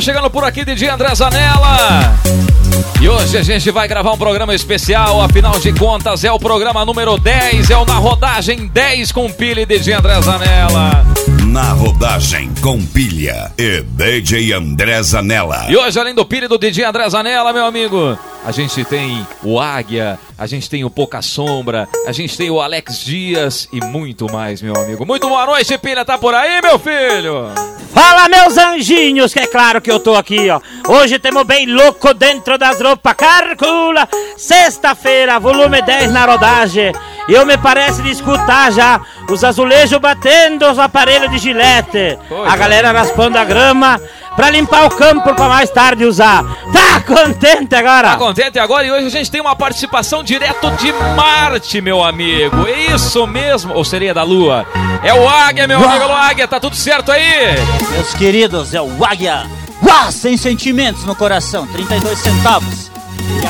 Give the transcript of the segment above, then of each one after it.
Chegando por aqui, DJ André Zanella. E hoje a gente vai gravar um programa especial, afinal de contas é o programa número 10, é o Na Rodagem 10 com pilha e DJ André Zanella. Na rodagem com pilha e DJ André Zanella. E hoje, além do pilha do DJ André Zanella, meu amigo, a gente tem o Águia, a gente tem o Pouca Sombra, a gente tem o Alex Dias e muito mais, meu amigo. Muito boa noite, pilha, tá por aí, meu filho? Fala, meus anjinhos, que é claro que eu tô aqui, ó. Hoje temos bem louco dentro das roupas. Calcula, sexta-feira, volume 10 na rodagem. E eu me parece de escutar já os azulejos batendo os aparelhos de gilete. A galera raspando a grama pra limpar o campo pra mais tarde usar. Tá contente agora? Tá contente agora? E hoje a gente tem uma participação direto de Marte, meu amigo. É isso mesmo. Ou seria da Lua? É o Águia, meu amigo o Águia. Tá tudo certo aí? Meus queridos, é o Águia. Uá, sem sentimentos no coração, 32 centavos.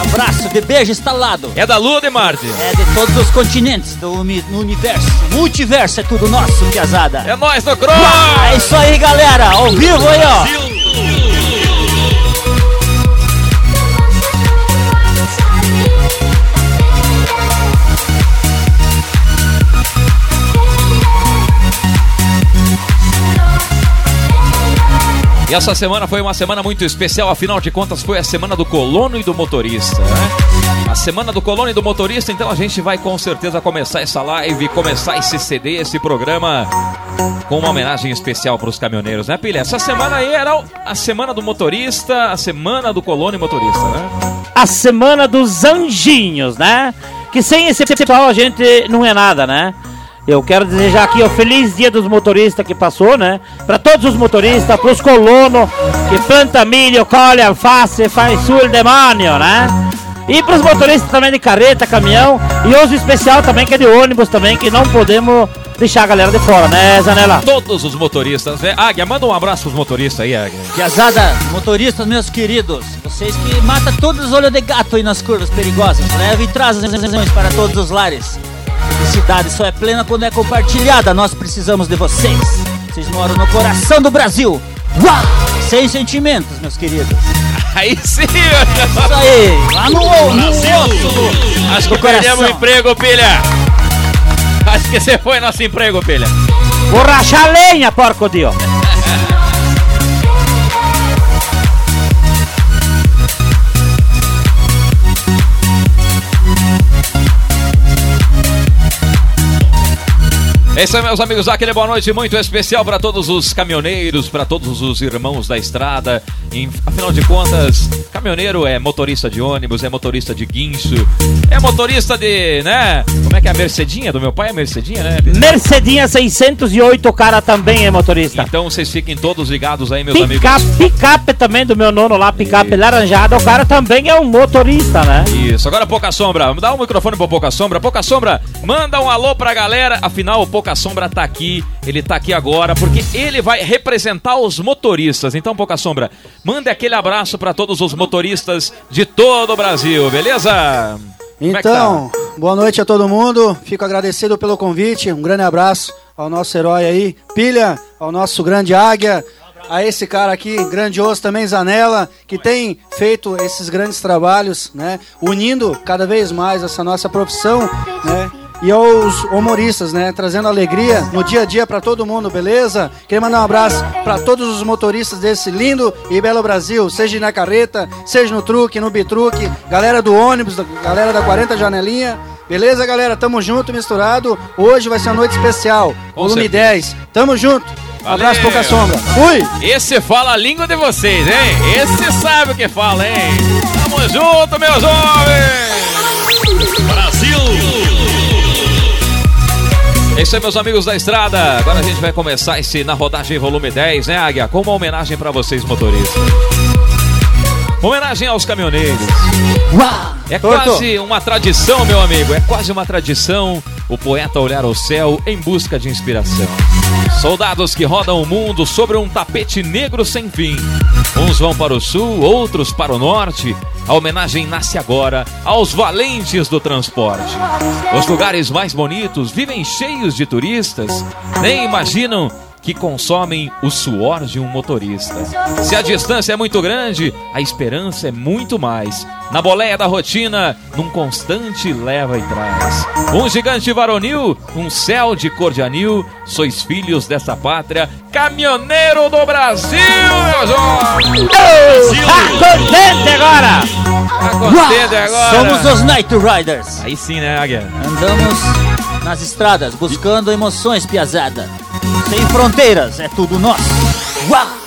Abraço de beijo instalado. É da Lua, de Marte? É de todos os continentes do universo. Multiverso é tudo nosso, piazada. É nóis no Cross! É isso aí, galera. Ao vivo aí, ó. E essa semana foi uma semana muito especial, afinal de contas foi a semana do colono e do motorista, né? A semana do colono e do motorista, então a gente vai com certeza começar essa live, começar esse CD, esse programa com uma homenagem especial para os caminhoneiros, né, Pilha? Essa semana aí era a semana do motorista, a semana do colono e motorista, né? A semana dos anjinhos, né? Que sem esse pessoal a gente não é nada, né? Eu quero desejar aqui o feliz dia dos motoristas que passou, né? Para todos os motoristas, para os colonos que planta milho, colhe alface, faz sul demônio, né? E para os motoristas também de carreta, caminhão e os especial também que é de ônibus também que não podemos deixar a galera de fora, né, Zanella? Todos os motoristas, né? Águia, manda um abraço pros motoristas aí, Águia. Piazada, motoristas, meus queridos. Vocês que matam todos os olhos de gato aí nas curvas perigosas. Leve e traz as razões para todos os lares. Felicidade só é plena quando é compartilhada. Nós precisamos de vocês. Vocês moram no coração do Brasil. Uau! Sem sentimentos, meus queridos. Aí sim! Isso aí, lá no, no Acho que perdemos o emprego, Pilha! Acho que você foi nosso emprego, Pilha. Vou rachar lenha, porco dio! É isso aí, meus amigos. Aquele boa noite muito especial para todos os caminhoneiros, para todos os irmãos da estrada. Em- afinal de contas, caminhoneiro é motorista de ônibus, é motorista de guincho, é motorista de, né? Como é que é a Mercedinha do meu pai? É Mercedinha, né? Mercedinha 608, o cara também é motorista. Então vocês fiquem todos ligados aí, meus amigos. Picape, picape também do meu nono lá, picape laranjada, o cara também é um motorista, né? Isso, agora Pouca Sombra, dá o microfone pro Pouca Sombra. Pouca Sombra, manda um alô pra galera. Afinal, o Pouca Sombra tá aqui, ele tá aqui agora, porque ele vai representar os motoristas. Então, Pouca Sombra, manda aquele abraço pra todos os motoristas de todo o Brasil, beleza? É que Então, tá? boa noite a todo mundo. Fico agradecido pelo convite. Um grande abraço ao nosso herói aí, Pilha, ao nosso grande Águia, a esse cara aqui, grandioso também, Zanella, que tem feito esses grandes trabalhos, né? Unindo cada vez mais essa nossa profissão, né? E aos humoristas, né? Trazendo alegria no dia a dia para todo mundo, beleza? Queria mandar um abraço para todos os motoristas desse lindo e belo Brasil, seja na carreta, seja no truque, no bitruque, galera do ônibus, galera da 40 Janelinha. Beleza, galera? Tamo junto, misturado. Hoje vai ser uma noite especial. Com volume certeza. 10. Tamo junto. Valeu. Abraço, pouca sombra. Fui! Esse fala a língua de vocês, hein? Esse sabe o que fala, hein? Tamo junto, meus homens! É isso aí, meus amigos da estrada. Agora a gente vai começar esse na rodagem volume 10, né, Águia? Com uma homenagem pra vocês, motoristas. Homenagem aos caminhoneiros. É quase uma tradição, meu amigo. É quase uma tradição o poeta olhar o céu em busca de inspiração. Soldados que rodam o mundo sobre um tapete negro sem fim. Uns vão para o sul, outros para o norte. A homenagem nasce agora aos valentes do transporte. Os lugares mais bonitos vivem cheios de turistas. Nem imaginam que consomem o suor de um motorista. Se a distância é muito grande, a esperança é muito mais. Na boleia da rotina, num constante leva e traz. Um gigante varonil, um céu de cor de anil, sois filhos dessa pátria, caminhoneiro do Brasil, meu jovem! Tá contente agora? Tá contente agora? Somos os Night Riders. Aí sim, né, Águia? Andamos nas estradas buscando emoções, piazada. Sem fronteiras, é tudo nosso. Uau!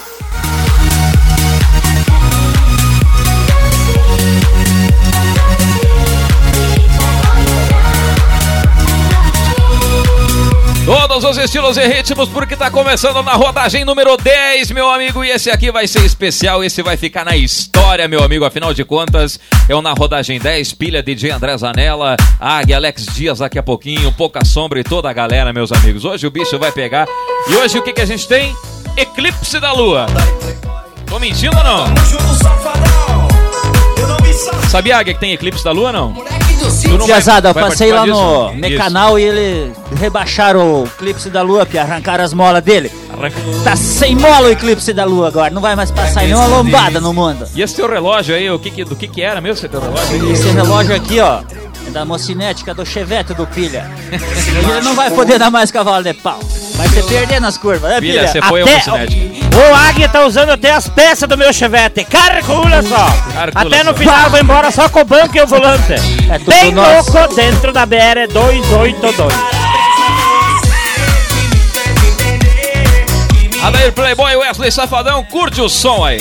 Todos os estilos e ritmos, porque tá começando na rodagem número 10, meu amigo. E esse aqui vai ser especial, esse vai ficar na história, meu amigo. Afinal de contas, é o Na Rodagem 10, pilha DJ André Zanella, Águia, Alex Dias daqui a pouquinho, Pouca Sombra e toda a galera, meus amigos. Hoje o bicho vai pegar. E hoje o que, que a gente tem? Eclipse da Lua. Tô mentindo ou não? Sabia, Águia, que tem eclipse da Lua não? Piazada, passei lá no disso? Mecanal e ele rebaixaram o Eclipse da Lua, Pia, arrancaram as molas dele. Arranca- Tá sem mola o Eclipse da Lua agora, não vai mais passar nenhuma lombada no mundo. E esse teu relógio aí, o que que- do que que era mesmo esse teu relógio? aí? Esse relógio aqui, ó, é da mocinética do Chevette do Pilha. Ele não vai poder dar mais cavalo de pau. Vai se perder nas curvas, né, Pilha? você foi Até- cinético. O Águia tá usando até as peças do meu chevette. Calcula só. Calcula até no só. final vai embora só com o banco e o volante. É tudo Bem nosso. louco dentro da BR 282. Adair Playboy Wesley Safadão, curte o som aí.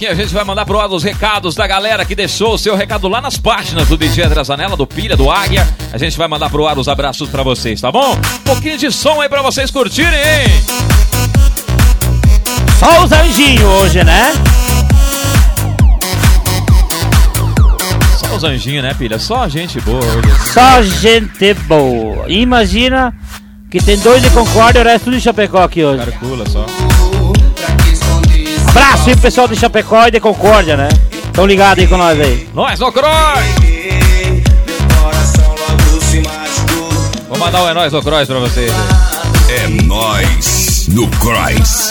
Pouquinho a gente vai mandar pro ar os recados da galera que deixou o seu recado lá nas páginas do DJ André Zanella, do Pilha, do Águia. A gente vai mandar pro ar os abraços pra vocês, tá bom? Um pouquinho de som aí pra vocês curtirem, hein? Só os anjinhos hoje, né? Só os anjinhos, né, Pilha? Só gente boa hoje. Só gente boa. Imagina que tem dois de Concórdia e o resto de Chapecó aqui hoje. Calcula só. Abraço aí, pessoal de Chapecó e de Concórdia, né? Tão ligados aí com nós aí. Nós no Croy! Meu coração logo se machucou. Vou mandar o É Nóis no Cross pra vocês. É nós no Cross.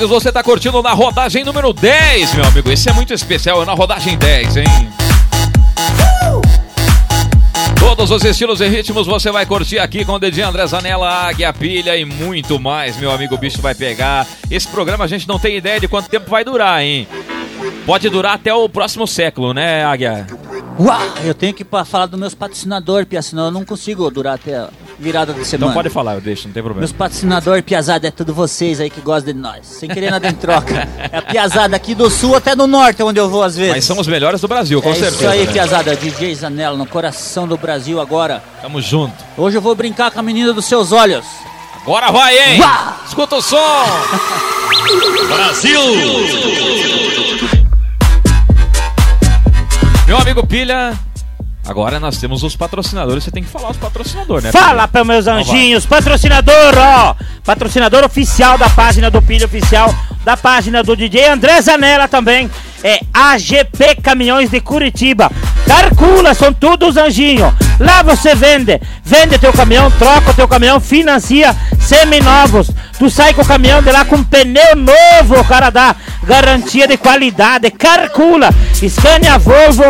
Amigos, você tá curtindo na rodagem número 10, meu amigo. Esse é muito especial, é na rodagem 10, hein? Todos os estilos e ritmos você vai curtir aqui com o dedinho André Zanella, Águia, Pilha e muito mais, meu amigo. O bicho vai pegar. Esse programa a gente não tem ideia de quanto tempo vai durar, hein? Pode durar até o próximo século, né, Águia? Uau, eu tenho que falar dos meus patrocinadores, Pia, senão eu não consigo durar até virada de semana. Então pode falar, eu deixo, não tem problema. Meus patrocinadores, Piazada, é tudo vocês aí que gostam de nós. Sem querer nada em troca. É a Piazada aqui do sul até do norte, onde eu vou às vezes. Mas são os melhores do Brasil, com é certeza. isso aí, né? Piazada. DJ Zanella, no coração do Brasil agora. Tamo junto. Hoje eu vou brincar com a menina dos seus olhos. Agora vai, hein? Uá! Escuta o som! Brasil! Meu amigo Pilha, Agora nós temos os patrocinadores, você tem que falar os patrocinadores, né? Fala para meus anjinhos, patrocinador, ó, patrocinador oficial da página do Pilha Oficial, da página do DJ André Zanella também, é AGP Caminhões de Curitiba. Calcula, são todos anjinhos. Lá você vende, vende teu caminhão, troca teu caminhão, financia seminovos. Tu sai com o caminhão de lá com pneu novo, o cara dá garantia de qualidade. Calcula, Scania Volvo.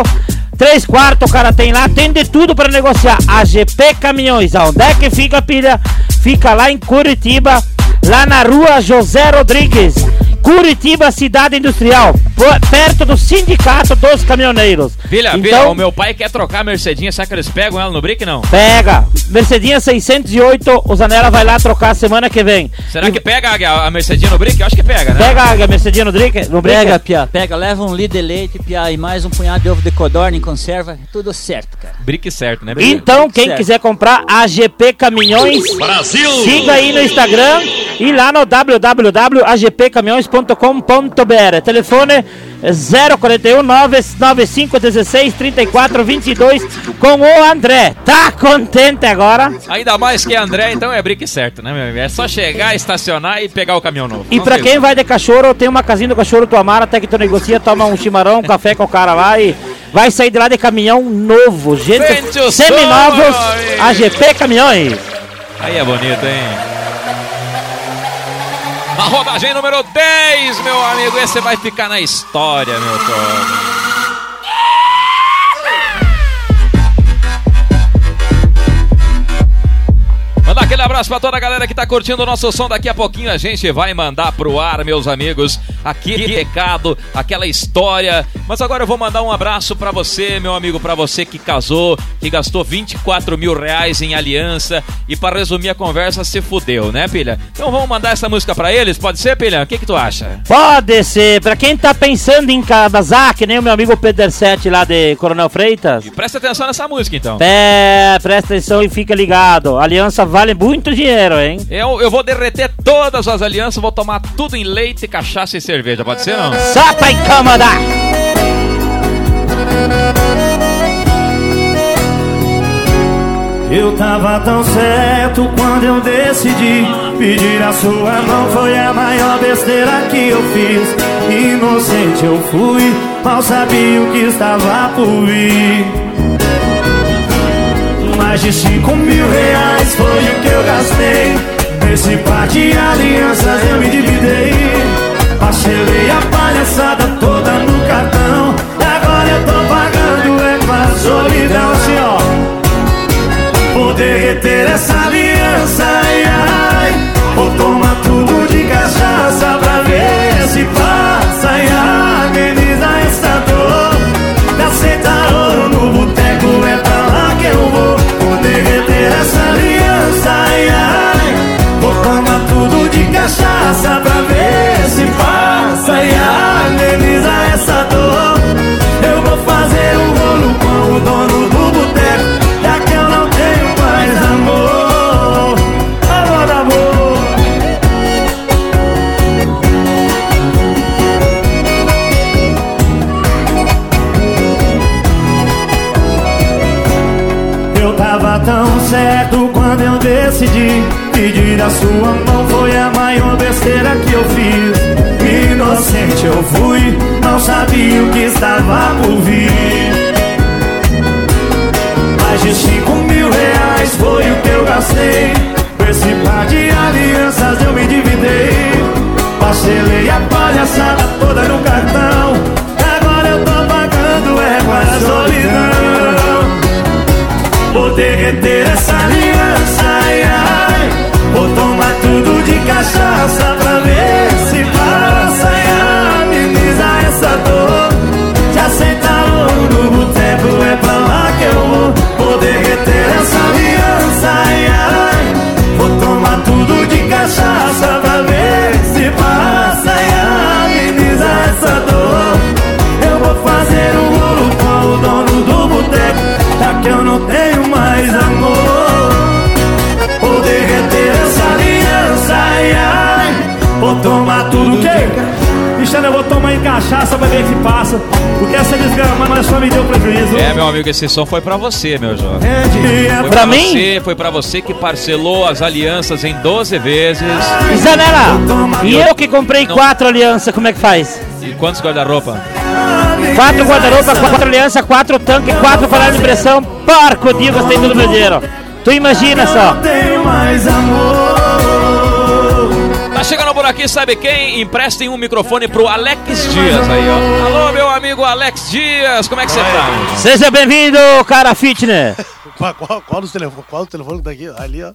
Três quartos o cara tem lá, tem de tudo para negociar. A GP Caminhões, aonde é que fica a pilha? Fica lá em Curitiba, lá na rua José Rodrigues. Curitiba, cidade industrial, perto do sindicato dos caminhoneiros. Filha, filha, então, o meu pai quer trocar a Mercedinha, será que eles pegam ela no brick não? pega. Mercedinha 608, o Zanella vai lá trocar semana que vem. Será E que pega a, a Mercedinha no brick? Eu acho que pega, né? Pega a Mercedinha no drink? No brick? Pega, Pia, pega, leva um litro de leite, Pia, e mais um punhado de ovo de codorna em conserva, tudo certo, cara. Brick certo, né? Brick? Então, quem Certo. quiser comprar a GP Caminhões, Brasil! siga aí no Instagram e lá no www.agpcaminhões.com.br. Telefone 041 995 16 34 22 com o André. Tá contente agora? Ainda mais que André, então é brick certo, né, meu amigo? É só chegar, estacionar e pegar o caminhão novo. E tem quem vai de cachorro, tem uma casinha do cachorro tu amar, até que tu negocia, toma um chimarrão, um café com o cara lá e vai sair de lá de caminhão novo. Gente, seminovos. AGP Caminhões. Aí é bonito, hein? A rodagem número 10, meu amigo. Esse vai ficar na história, meu todo. Aquele abraço pra toda a galera que tá curtindo o nosso som. Daqui a pouquinho a gente vai mandar pro ar, meus amigos, aquele recado, aquela história. Mas agora eu vou mandar um abraço pra você, meu amigo, pra você que casou, que gastou 24 mil reais em aliança e pra resumir a conversa, se fudeu, né, pilha? Então vamos mandar essa música pra eles? Pode ser, pilha? O que que tu acha? Pode ser, pra quem tá pensando em casar, que nem o meu amigo Pedro Sete lá de Coronel Freitas. Presta atenção nessa música, então. É, presta atenção e fica ligado. A aliança vale muito dinheiro, hein? Eu, eu vou derreter todas as alianças, vou tomar tudo em leite, cachaça e cerveja. Pode ser, não? Só pra incomodar. Eu tava tão certo quando eu decidi Pedir a sua mão foi a maior besteira que eu fiz Inocente eu fui, mal sabia o que estava por vir Mais de cinco mil reais foi o que eu gastei. Nesse par de alianças eu me dividei. Parcelei a palhaçada toda no cartão. Agora eu tô pagando é com a solidão assim ó. Vou derreter essa aliança, decidi Pedir a sua mão. Foi a maior besteira que eu fiz. Inocente eu fui, não sabia o que estava por vir. Mais de cinco mil reais foi o que eu gastei. Com esse par de alianças eu me dividei. Parcelei a palhaçada toda no cartão. Agora eu tô pagando é com a solidão. Vou derreter essa aliança, cachaça pra ver se passa. Ai, ameniza essa dor Se aceita logo no boteco, é pra lá que eu vou Vou derreter essa aliança, ai, ai Vou tomar tudo de cachaça pra ver se passa. Ai, ameniza essa dor Eu vou fazer um rolo com o dono do boteco. Já que eu não tenho mais amor Cristiano, eu vou tomar em cachaça pra ver o que passa. Porque essa desgramada só me deu prejuízo. É, meu amigo, esse som foi pra você, meu jovem. É Foi Pra mim? Você, foi pra você que parcelou as alianças em 12 vezes. Zanella, e eu que comprei Não. quatro alianças, como é que faz? E quantos guarda-roupa? Quatro guarda-roupa, quatro alianças, quatro tanques, quatro panelas de pressão. Porco, Dias, gastei todo o meu dinheiro. Tu imagina só. tem mais amor. Chegando por aqui, sabe quem? Emprestem um microfone pro Alex Dias aí, ó. Alô, meu amigo Alex Dias, como é que você tá? Seja bem-vindo, cara fitness. Qual, qual, qual dos telefone, qual o telefone que tá aqui? Ali, ó.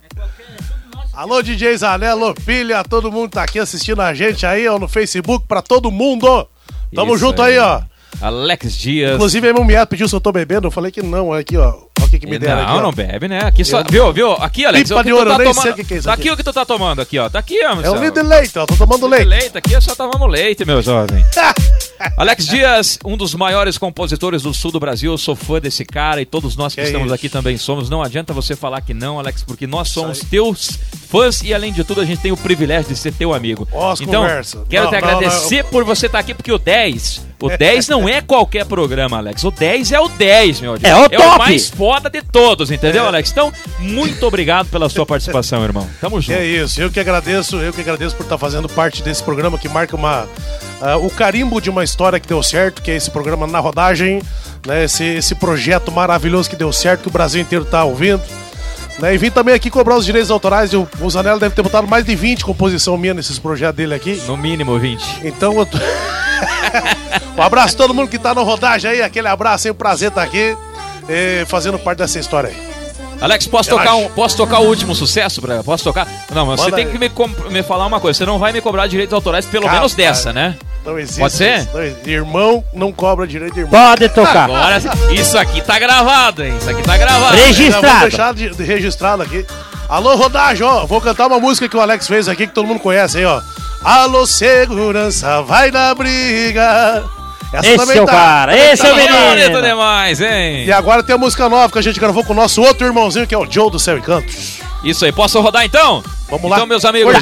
Alô, DJ Zanello, pilha, todo mundo tá aqui assistindo a gente aí, ó, no Facebook, pra todo mundo. Tamo Isso junto aí. aí, ó. Alex Dias. Inclusive, aí meu mulher pediu se eu tô bebendo, eu falei que não, aqui, ó. O que, que me deram aqui, não, ó. não bebe, né? Aqui só. Eu- Viu, viu? Aqui, Alex. Pipa de ouro, tá eu nem tomando. sei o que que é isso Tá aqui. aqui o que tu tá tomando aqui, ó. Tá aqui, ó, É o Marcelo. líder leite, ó. Tô tomando leite. Leite, aqui só tomamos leite, meu jovem. Alex Dias, um dos maiores compositores do sul do Brasil, eu sou fã desse cara e todos nós que, Que estamos isso. aqui também somos. Não adianta você falar que não, Alex, porque nós somos teus fãs e além de tudo a gente tem o privilégio de ser teu amigo. Ó, as então, conversas. quero Não, te não, agradecer por você estar aqui, porque o 10, o 10 não é qualquer programa, Alex. O 10 é o 10, meu Deus. É o É top. o mais foda de todos, entendeu, Alex? Então, muito obrigado pela sua participação, irmão. Tamo Que junto. é isso, eu que agradeço, eu que agradeço por estar fazendo parte desse programa que marca uma ah, o carimbo de uma história que deu certo, que é esse programa na rodagem, né? Esse, esse projeto maravilhoso que deu certo, que o Brasil inteiro tá ouvindo. Né, e vim também aqui cobrar os direitos autorais. O, Zanella deve ter botado mais de 20 composição minha nesses projetos dele aqui. No mínimo 20. Então eu tô... um abraço a todo mundo que tá na rodagem aí, aquele abraço aí, um prazer estar aqui eh, fazendo parte dessa história aí. Alex, posso Relaxa. tocar, um, posso tocar o último sucesso? Pra, posso tocar? Não, mas você Manda tem aí. que me, me falar uma coisa. Você não vai me cobrar direitos autorais, pelo menos dessa, né? Não existe. Pode ser? não existe. Irmão não cobra direito de irmão. Pode tocar. Agora, isso aqui tá gravado, hein? Isso aqui tá gravado. Já vou Registrado. deixar de, de registrado aqui. Alô, rodagem, ó. Vou cantar uma música que o Alex fez aqui que todo mundo conhece aí, ó. Alô, segurança, vai na briga. Essa Esse é o cara, esse é o Tá bonito menino. demais, hein? E agora tem a música nova que a gente gravou com o nosso outro irmãozinho, que é o Joe do Céu e Cantos. Isso aí, posso rodar então? Vamos lá. Então, meus amigos.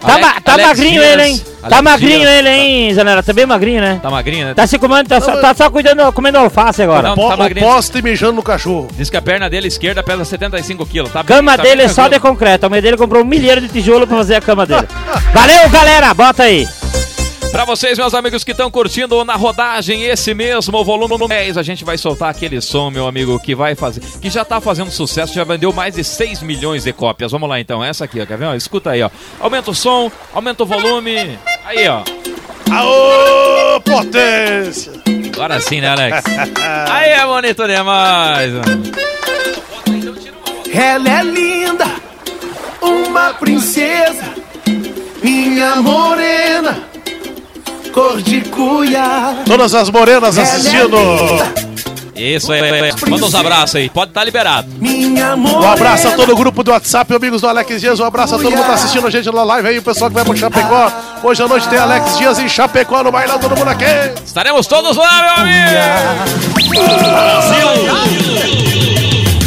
Tá, Ale- ma- tá Alex magrinho Dias- ele, hein? tá Alex magrinho Dias- ele, hein, Zanella? Tá bem magrinho, né? Tá magrinho, né? Tá se comendo, tá, só, tá só cuidando, comendo alface agora. Não, tá magrinho. poste mijando no cachorro. Diz que a perna dele esquerda pesa 75 quilos. Tá Cama tá dele é bem só de concreto. A mãe dele comprou um milheiro de tijolo pra fazer a cama dele. Valeu, galera. Bota aí. Pra vocês, meus amigos que estão curtindo na rodagem esse mesmo volume no 10, a gente vai soltar aquele som, meu amigo, que vai fazer, que já tá fazendo sucesso, já vendeu mais de 6 milhões de cópias. Vamos lá então, essa aqui, ó, quer ver? Ó, escuta aí, ó. Aumenta o som, aumenta o volume. Aí, ó. Aô, potência! Agora sim, né, Alex? Aí é bonito demais. mano. Ela é linda, uma princesa, minha morena, cor de cuia. Todas as morenas assistindo. Isso aí, aí, aí. manda uns abraços aí, pode estar liberado. Minha Um abraço a todo o grupo do WhatsApp, amigos do Alex Dias. Um abraço a todo mundo que tá assistindo a gente na live aí, o pessoal que vai pro Chapecó. Hoje à noite tem Alex Dias em Chapecó no bailão, todo mundo aqui. Estaremos todos lá, meu amigo!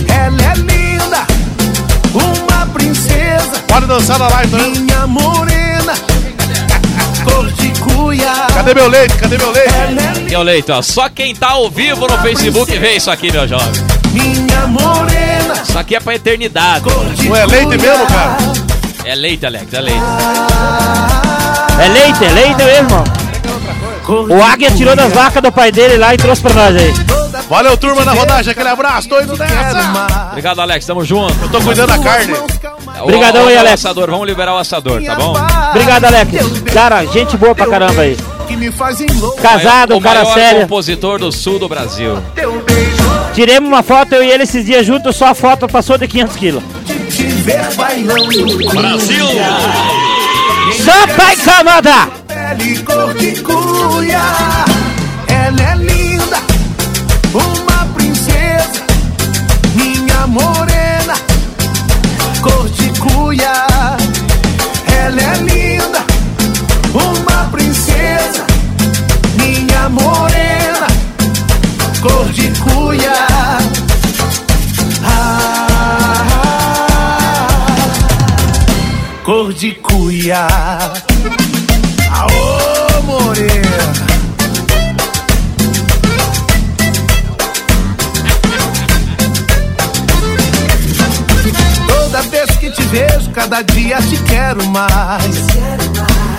Ela é linda, uma princesa, Pode dançar na live também. minha morena, cor de cuia. Cadê meu leite? Cadê meu leite? É E o leito, ó, só quem tá ao vivo no Facebook vê isso aqui, meu jovem. minha morena, Isso aqui é pra eternidade. Não é leite mesmo, cara? É leite, Alex, é leite. É leite, é leite mesmo. O Águia tirou das vacas do pai dele lá e trouxe pra nós aí. Valeu, turma da rodagem. Aquele abraço, tô indo nessa. Obrigado, Alex, tamo junto. Eu tô cuidando da carne. Obrigadão aí, Alex. Assador, vamos liberar o assador, tá bom? Obrigado, Alex. Cara, gente boa pra caramba aí. Casado, o cara maior sério. compositor do sul do Brasil. Tiremos uma foto, eu e ele esses dias juntos, só a foto passou de 500 quilos. bailando. Só pai camada! Pele cor de cuia. Ela é linda, uma princesa, minha morena, cuia. Ela é linda, uma princesa, minha morena, cor de cuia. Ah, cor de cuia. Aô, morena. Te vejo, cada dia te quero mais.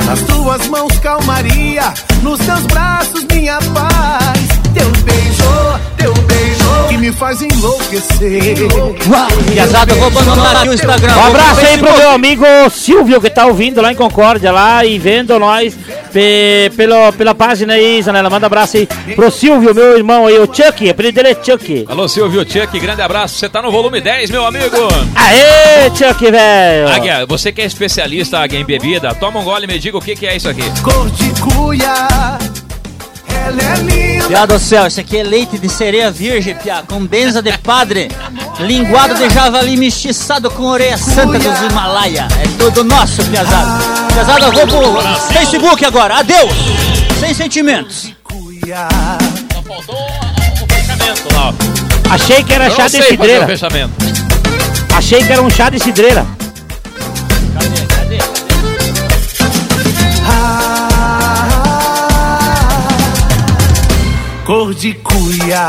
Nas tuas mãos, calmaria. Nos teus braços, minha paz. Teu beijo, teu beijo, que me faz enlouquecer. Piazada, eu vou abandonar aqui o Instagram. Um abraço aí pro meu amigo Silvio, que tá ouvindo lá em Concórdia, lá e vendo nós pe- pelo, pela página aí, Zanella. Manda abraço aí pro Silvio, meu irmão aí, o Chuck, apelido dele é Chuck. Alô, Silvio Chuck, grande abraço. Você tá no volume 10, meu amigo. Aê, Chuck, velho! Águia, você que é especialista Águia, em bebida, toma um gole e me diga o que, que é isso aqui. Cor de cuia, ela é linda. Piá do céu, isso aqui é leite de sereia virgem, piá, com benza de padre, linguado de javali mestiçado com orelha santa dos Himalaia. É tudo nosso, piazada. Eu vou pro Facebook agora. Adeus! Sem sentimentos. cuia. Achei que era Eu chá de o cidreira. Achei que era um chá de cidreira. Ah, cor de cuia.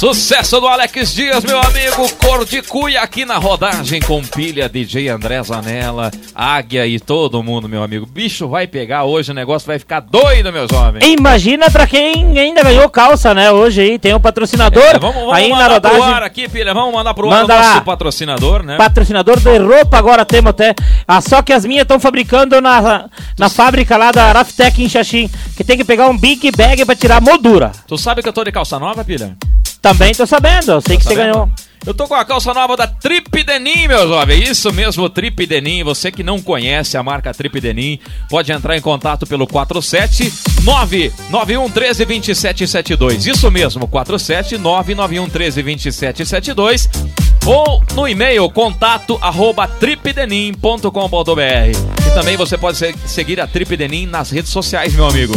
Sucesso do Alex Dias, meu amigo. Cor de cuia aqui na rodagem com pilha DJ André Zanella, Águia e todo mundo, meu amigo. Bicho vai pegar hoje, o negócio vai ficar doido, meus homens. Imagina pra quem ainda ganhou calça, né? Hoje aí tem um patrocinador É, vamos vamos aí na mandar pro rodagem. ar aqui, pilha. Vamos mandar pro Manda ar o nosso patrocinador, né? Patrocinador de roupa agora temos até. Ah, só que as minhas estão fabricando na, na fábrica lá da Raftec em Xaxim. Que tem que pegar um big bag pra tirar a moldura. Tu sabe que eu tô de calça nova, pilha? Também tô sabendo, eu sei que você Tá vendo? ganhou. Eu tô com a calça nova da Trip Denim, meus jovens. Isso mesmo, Trip Denim. Você que não conhece a marca Trip Denim, pode entrar em contato pelo 47 991 13 2772. Isso mesmo, 47 991 13 2772. Ou no e-mail contato arroba tripdenim.com.br. E também você pode se- seguir a Trip Denim nas redes sociais, meu amigo.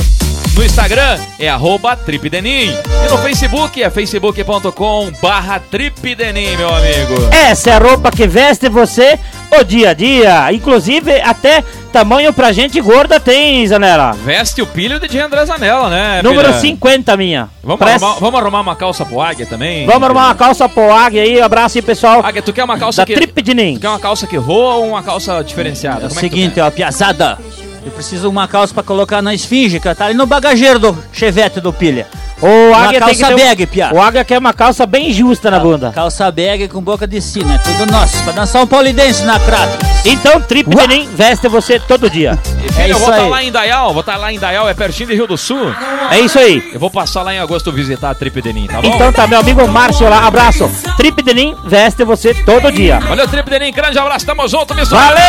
No Instagram é arroba tripdenim. E no Facebook é facebook.com barra tripdenim, meu amigo. Essa é a roupa que veste você o dia a dia. Inclusive, até tamanho pra gente gorda tem, Zanella. Veste o pilho de André Zanella, né? Número filha? 50, minha. Vamos arrumar, vamos arrumar uma calça pro Águia também? Vamos arrumar uma calça pro Águia aí. Abraço aí, pessoal. Águia, tu quer uma calça Da que... Trip de Nin. Tu quer uma calça que voa ou uma calça diferenciada? É o Como tu seguinte, quer? ó, piazada. Eu preciso uma calça pra colocar na esfinge, que tá ali no bagageiro do chevette do pilha. O Uma Águia tem que calça ter um- bag, pia. O Águia quer uma calça bem justa na bunda. Calça bag com boca de sino, é tudo nosso. Pra dançar um polidense na crata. Então, Trip de Nin veste você todo dia. E, filho, é eu isso vou estar aí. lá em Dayal, vou estar lá em Dayal, é pertinho de Rio do Sul. É isso aí. Eu vou passar lá em agosto visitar a Trip Denim, tá bom? Então tá, meu amigo Márcio lá, abraço. Trip de Nin veste você todo dia. Valeu, Trip Denim, grande abraço, tamo junto, me Valeu!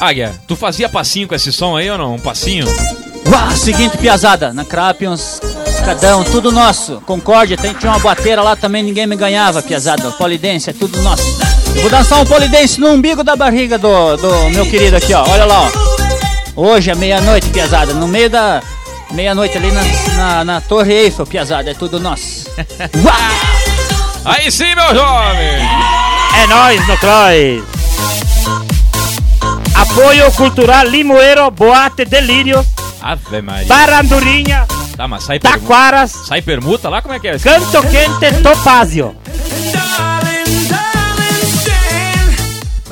Águia, tu fazia passinho com esse som aí ou não? Um passinho? Uá, seguinte, piazada. Na Crapions, Escadão, tudo nosso. Concórdia, tem, tinha uma bateira lá também, ninguém me ganhava, piazada. Polidense, é tudo nosso. Eu vou dançar um polidense no umbigo da barriga do, do meu querido aqui, ó. Olha lá, ó. Hoje é meia-noite, piazada. No meio da. Meia-noite ali na, na, na Torre Eiffel, piazada. É tudo nosso. Uá! Aí sim, meu jovem! É nóis no Crois. Apoio Cultural Limoeiro, Boate Delírio, Ave Maria. Barandurinha, Tá, mas sai permuta. Taquaras, Sai permuta lá? Como é que é? Canto Quente, Topázio.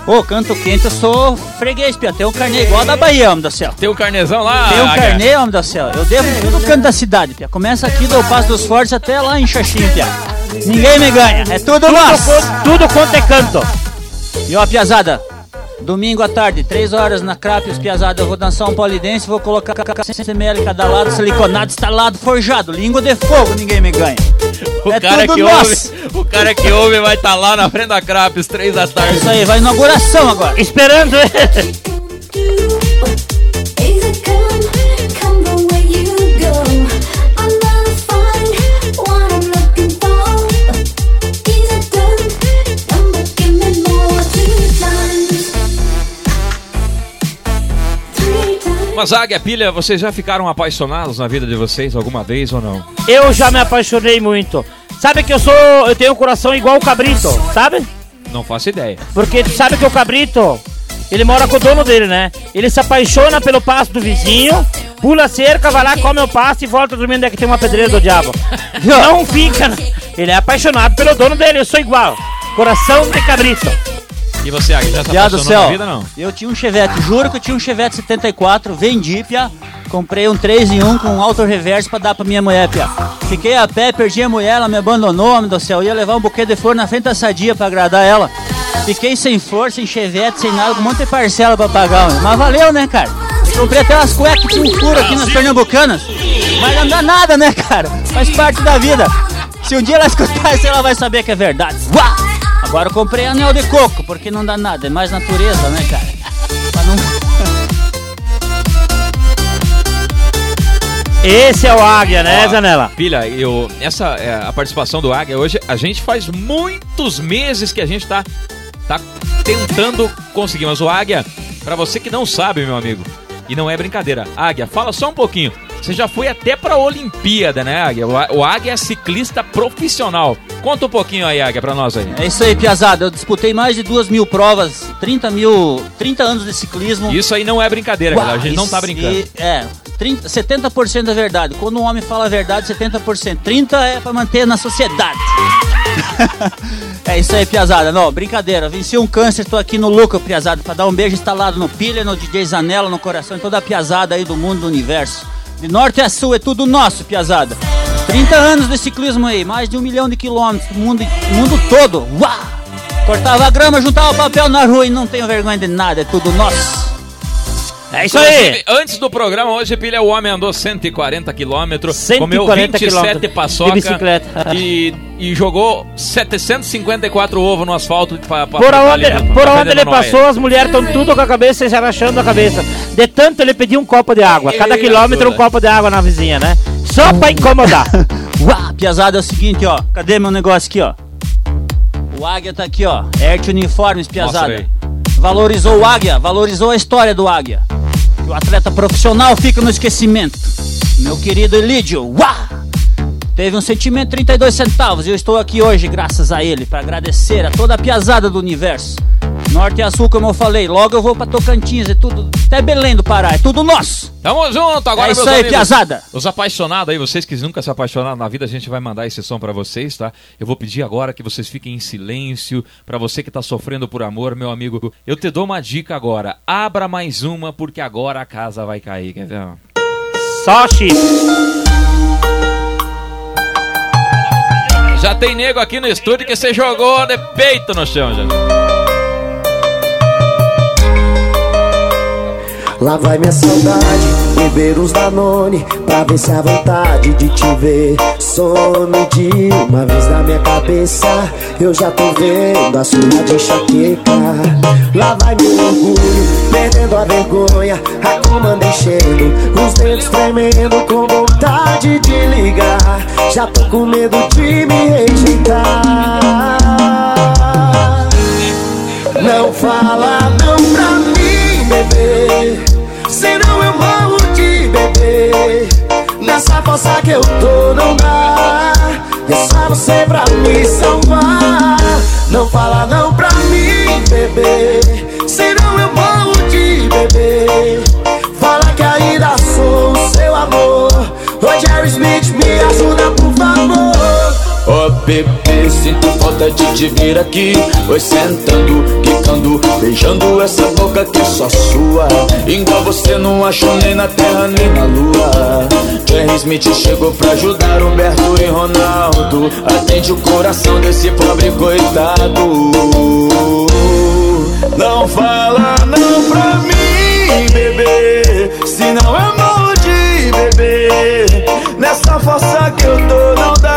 Ô, canto quente, eu sou freguês, pia. Tem um carnê igual da Bahia, homem do céu. Tem o carnezão lá. Tem um Águia. carnê, homem do céu. Eu devo todo canto da cidade, pia. Começa aqui do Passo dos Fortes até lá em Xaxim, pia. Ninguém me ganha, é tudo Tudo, nosso. tudo quanto é canto. E ó, piazada, domingo à tarde, 3 horas na Crapios, piazada, eu vou dançar um polidense, vou colocar 100 ml cada lado, siliconado, instalado, forjado, língua de fogo, ninguém me ganha. O é cara tudo que nosso. ouve, o cara que ouve vai estar lá na frente da Crapes, três da É tarde. isso aí, vai inauguração agora. Esperando. Easy Mas Águia, Pilha, vocês já ficaram apaixonados na vida de vocês alguma vez ou não? Eu já me apaixonei muito. Sabe que eu sou. Eu tenho um coração igual o cabrito, sabe? Não faço ideia. Porque tu sabe que o cabrito, ele mora com o dono dele, né? Ele se apaixona pelo pasto do vizinho, pula a cerca, vai lá, come o pasto e volta dormindo onde é que tem uma pedreira do diabo. Não fica. Ele é apaixonado pelo dono dele, eu sou igual. Coração de cabrito. E você, Águia, já se Piá do apaixonou céu. na vida não? Eu tinha um Chevette, juro que eu tinha um Chevette 74, vendi, Pia. Comprei um 3 em 1 com auto reverso pra dar pra minha mulher, Pia. Fiquei a pé, perdi a mulher, ela me abandonou, homem do céu. Eu ia levar um buquê de flor na frente da sadia pra agradar ela. Fiquei sem força, sem Chevette, sem nada, com um monte de parcela pra pagar. Mas valeu, né, cara? Comprei até umas cuecas tinha um furo aqui nas pernambucanas. Mas não dá nada, né, cara? Faz parte da vida. Se um dia ela escutar isso, ela vai saber que é verdade. Uá! Agora eu comprei anel de coco, porque não dá nada, é mais natureza, né, cara? Pra não... Esse é o Águia, né, Ó, Zanella? Pilha, eu, essa é, a participação do Águia hoje, a gente faz muitos meses que a gente tá, tá tentando conseguir. Mas o Águia, pra você que não sabe, meu amigo, e não é brincadeira, Águia, fala só um pouquinho. Você já foi até pra Olimpíada, né, Águia? O Águia é ciclista profissional. Conta um pouquinho aí, Águia, pra nós aí. É isso aí, Piazada. Eu disputei mais de duas mil provas, 30 mil, 30 anos de ciclismo. Isso aí não é brincadeira, galera. A gente não tá brincando. e- é, 30, 70% é verdade. Quando um homem fala a verdade, 70%. 30% é pra manter na sociedade. é isso aí, Piazada. Não, brincadeira. Venci um câncer, tô aqui no Luca, Piazada, pra dar um beijo instalado no Pilha, no DJ Zanella, no coração, em toda a Piazada aí do mundo, do universo. De norte a sul, é tudo nosso, Piazada. 30 anos de ciclismo aí, mais de um milhão de quilômetros, mundo, mundo todo. Uau! Cortava a grama, juntava papel na rua e não tenho vergonha de nada, é tudo nosso. É isso aí. Antes do programa, hoje, Pilha, o homem andou 140 quilômetros, 140 comeu 27 quilômetros paçoca de bicicleta. E, e jogou 754 ovos no asfalto pra, pra Por onde, ali, por onde ele passou, as mulheres estão tudo com a cabeça se arrachando a cabeça. De tanto ele pediu um copo de água. Cada quilômetro um copo de água na vizinha, né? Só pra incomodar. Uá, piazada é o seguinte, ó. Cadê meu negócio aqui, ó? O Águia tá aqui, ó. Erte Uniformes, Mostra piazada. Valorizou o Águia, valorizou a história do Águia. Que o atleta profissional fica no esquecimento. Meu querido Elídio, uá! Teve um sentimento 32 centavos e eu estou aqui hoje graças a ele para agradecer a toda a piazada do universo. Norte e Sul, como eu falei, logo eu vou pra Tocantins e tudo, até Belém do Pará, é tudo nosso. Tamo junto agora, É isso meus aí, amigos. piazada. Os apaixonados aí, vocês que nunca se apaixonaram na vida, a gente vai mandar esse som pra vocês, tá? Eu vou pedir agora que vocês fiquem em silêncio. Pra você que tá sofrendo por amor, meu amigo, eu te dou uma dica agora. Abra mais uma, porque agora a casa vai cair, quer ver? Só. Já tem nego aqui no estúdio que você jogou de peito no chão, já. Lá vai minha saudade, beber uns Danone Pra ver se a vontade de te ver. Some de uma vez na minha cabeça Eu já tô vendo a sua de enxaqueca. Lá vai meu orgulho, perdendo a vergonha A comanda enchendo, os dedos tremendo Com vontade de ligar. Já tô com medo de me rejeitar. Não fala não pra mim, bebê Senão eu morro de bebê Nessa força que eu tô não dá. É só você pra me salvar. Não fala não pra mim, bebê Senão eu morro de bebê Fala que ainda sou o seu amor. Jerry Smith, me ajuda por favor Ó bebê, sinto falta de te vir aqui. Foi sentando, quicando, beijando essa boca que só sua. Igual você não achou nem na terra nem na lua. Jerry Smith chegou pra ajudar Humberto e Ronaldo. Atende o coração desse pobre coitado. Não fala não pra mim, bebê. Senão eu morro de bebê. Nessa força que eu tô não dá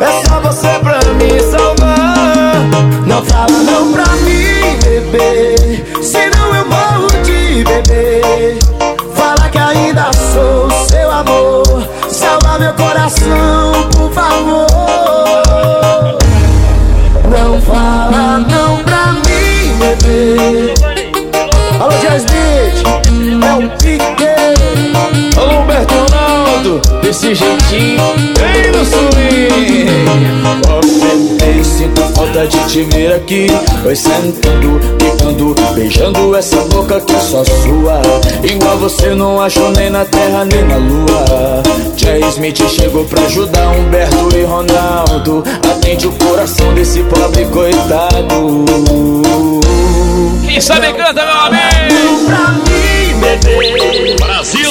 É só você pra me salvar. Não fala não pra mim, bebê Senão eu morro de bebê Fala que ainda sou seu amor. Salva meu coração, por favor desse jeitinho, vem no swing. Bebê, sinto falta de te ver aqui. Oi, sentando, quicando, beijando essa boca que é só sua. Igual você não achou nem na terra nem na lua. Jay Smith chegou pra ajudar Humberto e Ronaldo. Atende o coração desse pobre coitado. Quem sabe canta, meu amigo! Pra mim, bebê. Brasil!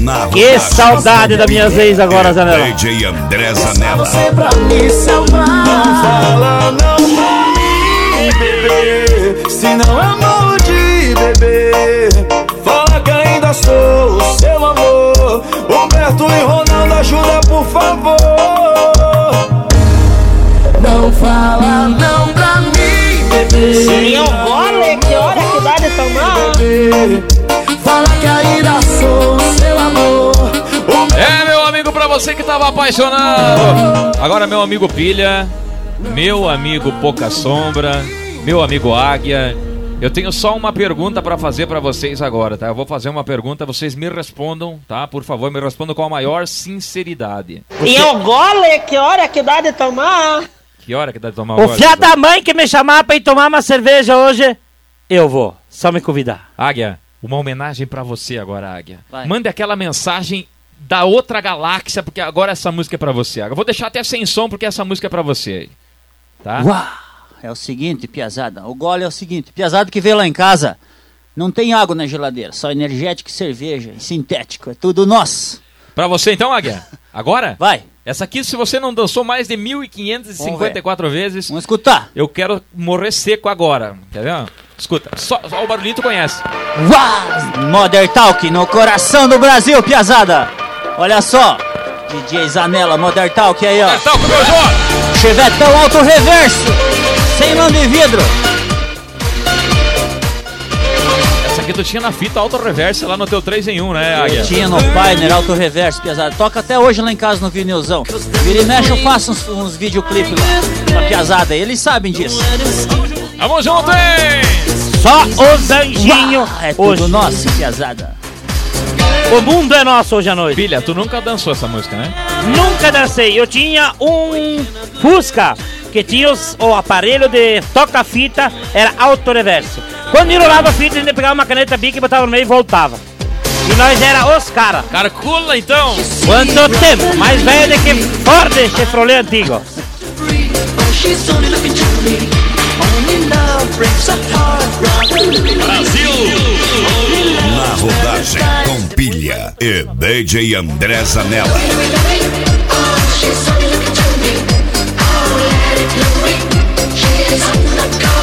Na Que saudade da minha ex agora, Zanella. DJ André Zanella. Você pra me salvar. Não fala não pra mim, bebê Se não é amor de bebê Fala que ainda sou o seu amor Humberto e Ronaldo, ajuda por favor Não fala não pra mim, bebê. Eu gole, que hora que dá de tomar? Fala você que tava apaixonado. Agora, meu amigo Pilha, meu amigo Pouca Sombra, meu amigo Águia. Eu tenho só uma pergunta pra fazer pra vocês agora, tá? Eu vou fazer uma pergunta, vocês me respondam, tá? Por favor, me respondam com a maior sinceridade. E eu gole, que hora que dá de tomar? Que hora que dá de tomar O gole? fiado da mãe que me chamar pra ir tomar uma cerveja hoje, eu vou. Só me convidar. Águia, uma homenagem pra você agora, Águia. Vai. Mande aquela mensagem da outra galáxia, porque agora essa música é pra você. Eu vou deixar até sem som, porque essa música é pra você. Tá? Uau! É o seguinte, Piazada. O gole é o seguinte: Piazada que veio lá em casa, não tem água na geladeira, só energético e cerveja, e sintético. É tudo nosso. Pra você então, Águia. Agora? Vai, Essa aqui, se você não dançou mais de 1.554 vezes, vamos escutar. eu quero morrer seco agora. Quer ver? Escuta, só, só o barulhinho tu conhece. Uau! Modern Talk no coração do Brasil, Piazada. Olha só, DJ Zanella, Modern Talk aí, ó. Então, com meu João! Chevetão alto reverso, sem lã de vidro. Essa aqui tu tinha na fita auto reverse lá no teu 3 em 1, né, Águia? Tinha no Pioneer Alto Reverso, Piazada. Toca até hoje lá em casa no vinilzão. Vira e mexe, eu faço uns, uns videoclipes lá pra Piazada. Eles sabem disso. Vamos junto, hein? Só os anjinhos É tudo hoje. nosso, Piazada. O mundo é nosso hoje à noite. Filha, tu nunca dançou essa música, né? Nunca dancei. Eu tinha um Fusca que tinha os- o aparelho de toca-fita, era auto-reverso. Quando enrolava a fita, a gente pegava uma caneta bica e botava no meio e voltava. E nós era os caras. Calcula então! Quanto tempo? Mais velho do que Ford Chevrolet antigo. Na rodagem com pilha e DJ André Zanella. Cause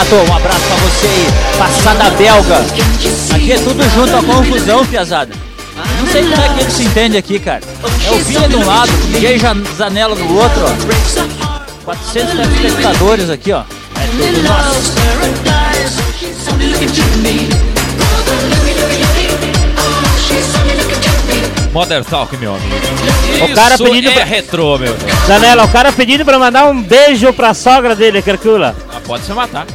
Renato, um abraço pra você aí. Passada belga. Aqui é tudo junto, a confusão, Piazada. Não sei como é que ele se entende aqui, cara. É o Pilha de um lado, o DJ Zanella do outro, ó. 400 telespectadores aqui, ó. É tudo nosso. Modern Talk, meu amigo. O cara Isso pedindo é pra- retrô, meu. Zanella, o cara pedindo pra mandar um beijo pra sogra dele, calcula. Ah, pode se matar.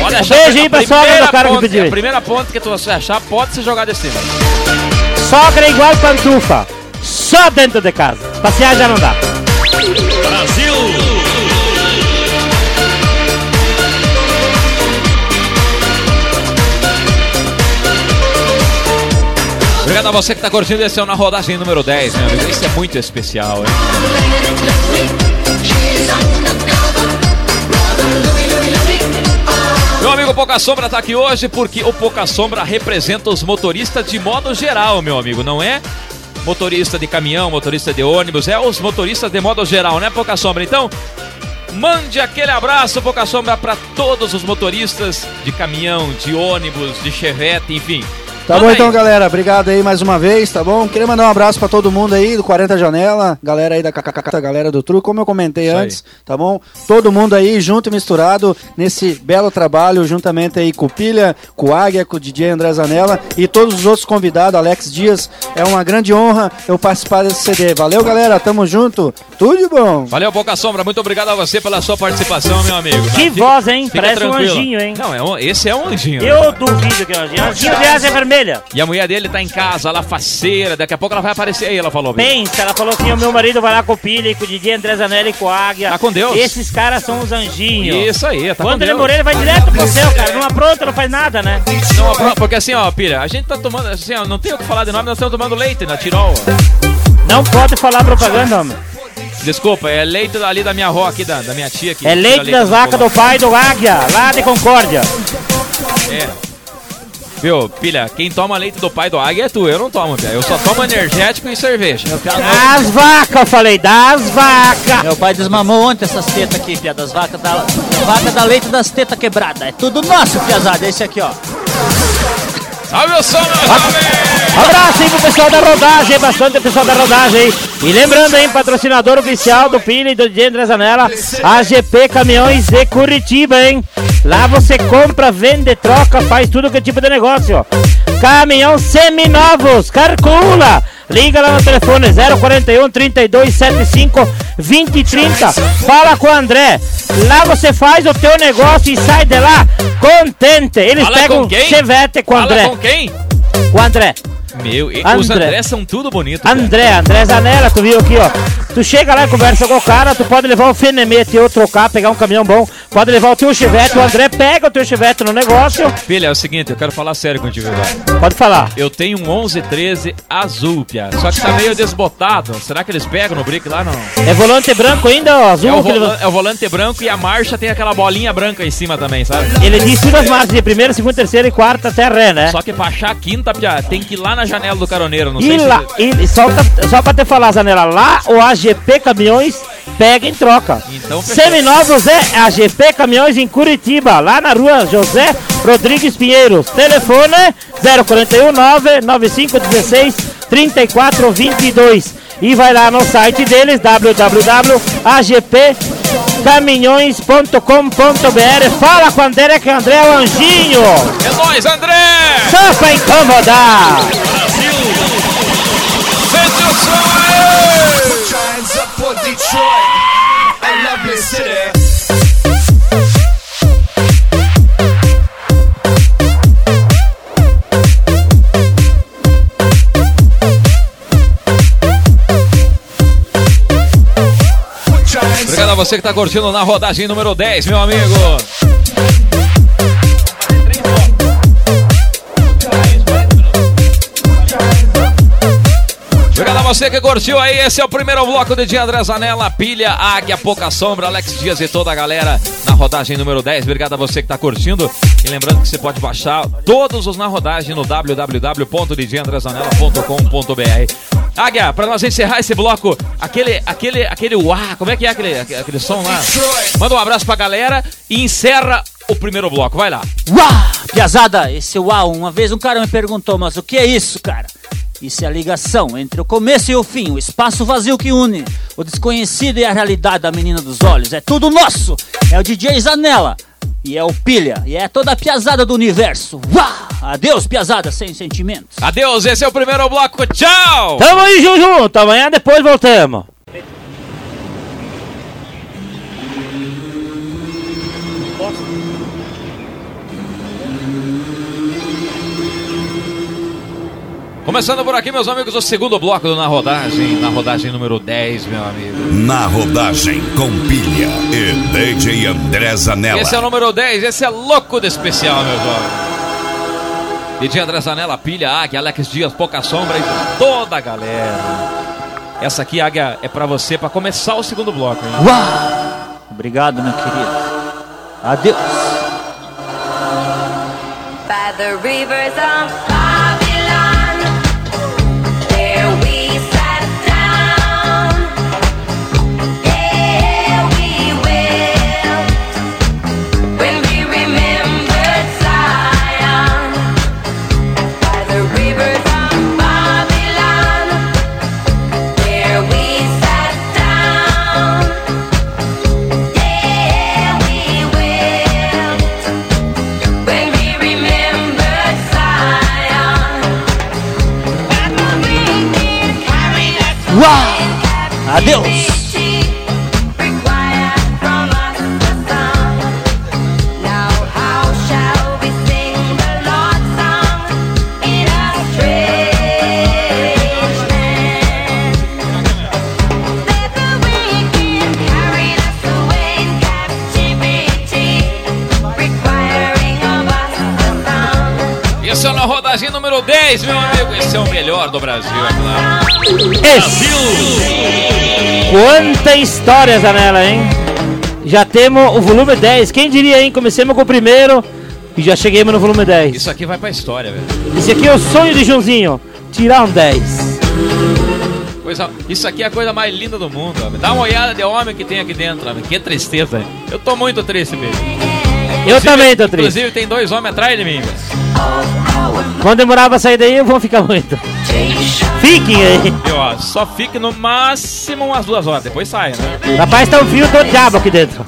Pode achar beijo a aí sogra do cara que pediu. A primeira ponte que tu achar pode se jogar de cima. Sogra é igual pantufa. Só dentro de casa. Passear já não dá. Brasil! Obrigado a você que tá curtindo esse é o na rodagem número 10, meu amigo. Esse é muito especial, hein? Meu amigo Pouca Sombra tá aqui hoje porque o Pouca Sombra representa os motoristas de modo geral, meu amigo, não é? Motorista de caminhão, motorista de ônibus, é os motoristas de modo geral, né, Pouca Sombra? Então, mande aquele abraço, Pouca Sombra, para todos os motoristas de caminhão, de ônibus, de chevette, enfim. Tá Manda bom aí. então, galera. Obrigado aí mais uma vez, tá bom? Queria mandar um abraço pra todo mundo aí do 40 Janela, galera aí da KKK, galera do Truco, como eu comentei Isso aí. antes, tá bom? Todo mundo aí junto e misturado nesse belo trabalho, juntamente aí com o Pilha, com o Águia, com o DJ André Zanella e todos os outros convidados, Alex Dias. É uma grande honra eu participar desse CD. Valeu, galera. Tamo junto. Tudo de bom. Valeu, Boca Sombra. Muito obrigado a você pela sua participação, meu amigo. Que voz, hein? fica Parece um tranquilo. anjinho, hein? Não, é um- esse é um anjinho. né? Eu duvido que é um anjinho. Anjinho de asa vermelha. E a mulher dele tá em casa, lá faceira. Daqui a pouco ela vai aparecer aí, ela falou. viu? Pensa, ela falou assim: o meu marido vai lá com o Pilha com o Didi André Zanelli com a Águia. Tá com Deus. Esses caras são os anjinhos. Isso aí, tá Quando com ele Deus. morrer, ele vai direto pro céu, cara. Não apronta, não faz nada, né? Não, porque assim, ó, pilha, a gente tá tomando, assim, ó, não tem o que falar de nome, nós estamos tomando leite na Tirol. Não pode falar propaganda, homem. Desculpa, é leite ali da minha avó aqui, da, da minha tia aqui. É leite das vacas do pai do Águia, lá de Concórdia. É. Viu, pilha, quem toma leite do pai do águia é tu, eu não tomo, pilha. Eu só tomo energético e cerveja. Das vacas, eu falei, das vacas. Meu pai desmamou ontem essas tetas aqui, pia, das vacas da, vaca da leite das tetas quebradas. É tudo nosso, piazada. Esse aqui, ó. Salve o som, meu jovem! Abraço aí pro pessoal da rodagem, bastante pessoal da rodagem. E lembrando aí, patrocinador oficial do Pini e do DJ André Zanella, AGP Caminhões de Curitiba, hein? Lá você compra, vende, troca, faz tudo que tipo de negócio. ó. Caminhão seminovos, calcula! Liga lá no telefone 041 32 75 20 30. Fala com o André. Lá você faz o teu negócio e sai de lá contente. Eles Fala pegam com quem? chevette com o Fala André. com quem? O André. Meu, e- André. os Andrés são tudo bonito. cara. André, André Zanella, tu viu aqui, ó. Tu chega lá e conversa com o cara, tu pode levar o Fenemete ou trocar, pegar um caminhão bom. Pode levar o teu chevette, o André pega o teu chevette no negócio. Filha, é o seguinte, eu quero falar sério contigo agora. Pode falar. Eu tenho um 1113 azul, pia. Só que tá meio desbotado. Será que eles pegam no brick lá, não? É volante branco ainda, ó, azul. É o, volan- é o volante branco e a marcha tem aquela bolinha branca em cima também, sabe? Ele diz tudo as marcas de primeira, segunda, terceira e quarta até ré, né? Só que pra achar a quinta, pia, tem que ir lá na janela do caroneiro. Não E sei lá, se... e só, pra- só pra te falar, lá o AGP Caminhões pega em troca. Então. Seminovos é AGP Caminhões em Curitiba, lá na rua José Rodrigues Pinheiros. Telefone 041 9516 3422. E vai lá no site deles, www.agpcaminhões.com.br. Fala com o André que André é o anjinho. É nóis, André! Só pra incomodar. Sente o som aí! Você que tá curtindo na rodagem número 10, meu amigo. Obrigado a você que curtiu aí. Esse é o primeiro bloco de Dia André Zanella, Pilha, Águia, Pouca Sombra, Alex Dias e toda a galera na rodagem número 10. Obrigado a você que tá curtindo. E lembrando que você pode baixar todos os na rodagem no www.djandrezanella.com.br. Águia, pra nós encerrar esse bloco, aquele, aquele, aquele uá, como é que é aquele, aquele som lá? Manda um abraço pra galera e encerra o primeiro bloco. Vai lá. Uau! Piazada, esse uau, uma vez um cara me perguntou, mas o que é isso, cara? Isso é a ligação entre o começo e o fim, o espaço vazio que une, o desconhecido e a realidade da menina dos olhos. É tudo nosso! É o DJ Zanella, e é o Pilha, e é toda a piazada do universo. Uau! Adeus, piazada, sem sentimentos. Adeus, esse é o primeiro bloco. Tchau! Tamo aí, Juju. Amanhã depois voltamos. Começando por aqui, meus amigos, o segundo bloco do Na Rodagem, na rodagem número 10, meu amigo. Na rodagem com pilha e DJ André Zanella. Esse é o número 10, esse é louco de especial, meu jovem. DJ André Zanella, Pilha, Águia, Alex Dias, Pouca Sombra e toda a galera. Essa aqui, Águia, é pra você, pra começar o segundo bloco, hein? Uau! Obrigado, meu querido. Adeus. By the rivers of rodagem número 10, meu amigo. Esse é o melhor do Brasil, é claro. Esse. Quanta história, Zanella, hein? Já temos o volume 10. Quem diria, hein? Comecemos com o primeiro e já cheguemos no volume 10. Isso aqui vai pra história, velho. Esse aqui é o sonho de Joãozinho. Tirar um 10. Coisa, isso aqui é a coisa mais linda do mundo, homem. Dá uma olhada de homem que tem aqui dentro, homem. Que tristeza, hein? Eu tô muito triste, mesmo. Eu também tô triste. Inclusive, tem dois homens atrás de mim, velho. Quando demorar pra sair daí, vão ficar muito. Fiquem aí. E, ó, só fique no máximo umas duas horas, depois sai, né? Rapaz, tá um fio do diabo aqui dentro.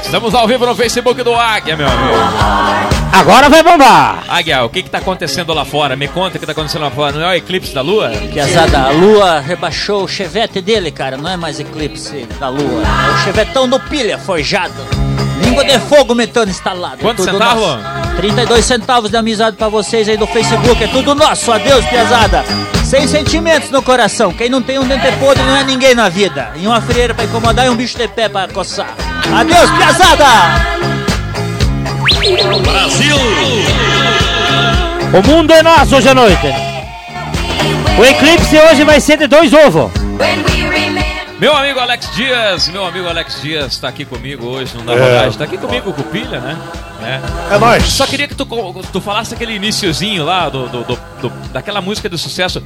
Estamos ao vivo no Facebook do Águia, meu amigo. Agora vai bombar. Águia, o que que tá acontecendo lá fora? Me conta o que tá acontecendo lá fora. Não é o eclipse da lua? Piazada, a lua rebaixou o chevette dele, cara. Não é mais eclipse da lua. É o chevetão do pilha forjado. Língua de fogo metano instalado. Quantos Tudo centavos, nosso. 32 centavos de amizade pra vocês aí do Facebook. É tudo nosso. Adeus, Piazada. Sem sentimentos no coração. Quem não tem um dente podre não é ninguém na vida. E uma frieira pra incomodar e um bicho de pé pra coçar. Adeus, Piazada. Brasil! O mundo é nosso hoje à noite. O eclipse hoje vai ser de dois ovos. Meu amigo Alex Dias, meu amigo Alex Dias tá aqui comigo hoje no Na É. Rodagem. Tá aqui comigo com o Pilha, né? É, É nóis. Só queria que tu, tu falasse aquele iniciozinho lá do, do- do- do- daquela música do sucesso.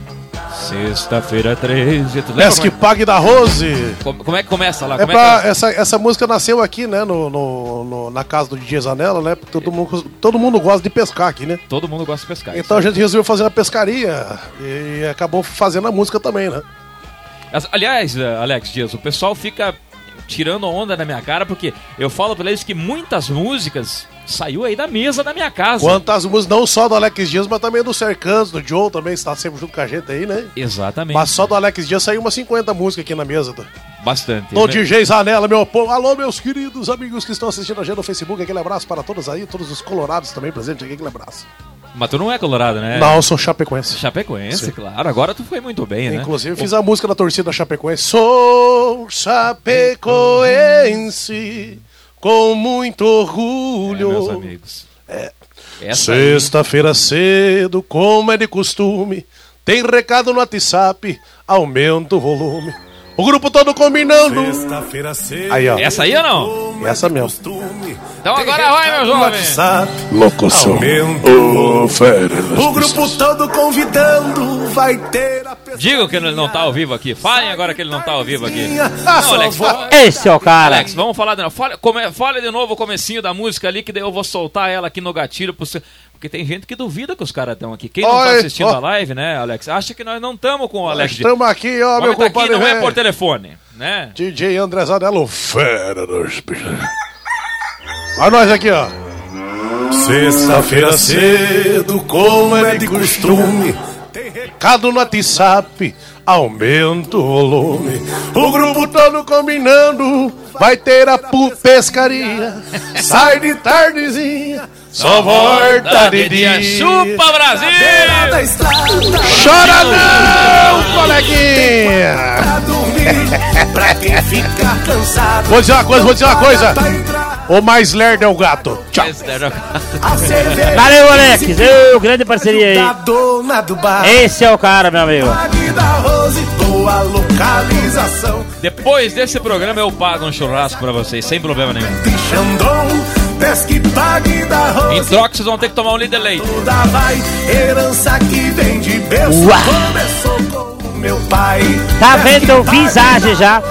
Sexta-feira 13. Tu lembra Peço que pague da Rose. como- como é que começa lá? É Como pra, que essa, essa música nasceu aqui, né, no, no- no- na casa do DJ Zanella, né? Porque todo mundo, todo mundo gosta de pescar aqui, né? Todo mundo gosta de pescar. Então a gente resolveu fazer uma pescaria e acabou fazendo a música também, né? As- Aliás, eh, Alex Dias, o pessoal fica tirando onda na minha cara porque eu falo pra eles que muitas músicas saiu aí da mesa da minha casa. Quantas músicas, não só do Alex Dias, mas também do Sercans, do Joe também, está sempre junto com a gente aí, né? Exatamente. Mas só do Alex Dias saiu umas 50 músicas aqui na mesa. Do, Bastante. do DJ Zanella, meu povo. Alô, meus queridos amigos que estão assistindo a gente no Facebook. Aquele abraço para todos aí, todos os colorados também presentes aqui. Aquele abraço. Mas tu não é colorado, né? Não, eu sou chapecoense. Chapecoense, Sim. claro. Agora tu foi muito bem, né? Inclusive, fiz a música da torcida Chapecoense. Sou Chapecoense com muito É, orgulho. meus amigos. É. Sexta-feira cedo, como é de costume, tem recado no WhatsApp, aumenta o volume. O grupo todo combinando. Aí, ó. Essa aí ou não? Essa mesmo. Então agora vai, meu jovem. Locução. Fera. O grupo todo convidando vai ter a Diga que ele não tá ao vivo aqui. Falem agora que ele não tá ao vivo aqui. Ah, Não, Alex, só fa- Esse é o cara. Alex, vamos falar de novo. Fale, come, fale de novo o comecinho da música ali, que daí eu vou soltar ela aqui no gatilho. pro seu- Porque tem gente que duvida que os caras estão aqui. Quem não tá Oi, assistindo ó. a live, né, Alex? Acha que nós não estamos com o Alex. Estamos aqui, ó, O meu tá aqui compadre. não é velho. por telefone, né? DJ André Zanello, fera dos. Olha nós aqui, ó. Sexta-feira cedo, como é de costume. Recado no WhatsApp, aumenta o volume. O grupo todo combinando, vai ter a pu- pescaria. Sai de tardezinha, só volta de dia. Chupa, Brasil! Chora não, coleguinha! Vou dizer uma coisa, vou dizer uma coisa. O mais lerdo é o gato. Tchau. Valeu, Alex. Ô, grande parceria aí. Esse é o cara, meu amigo. Depois desse programa eu pago um churrasco pra vocês, sem problema nenhum. Pesque pague da. Em troca vocês vão ter que tomar um líder leite. Toda vai, herança que vem de berço. Uau. Começou com meu pai. Tá vendo visagem já?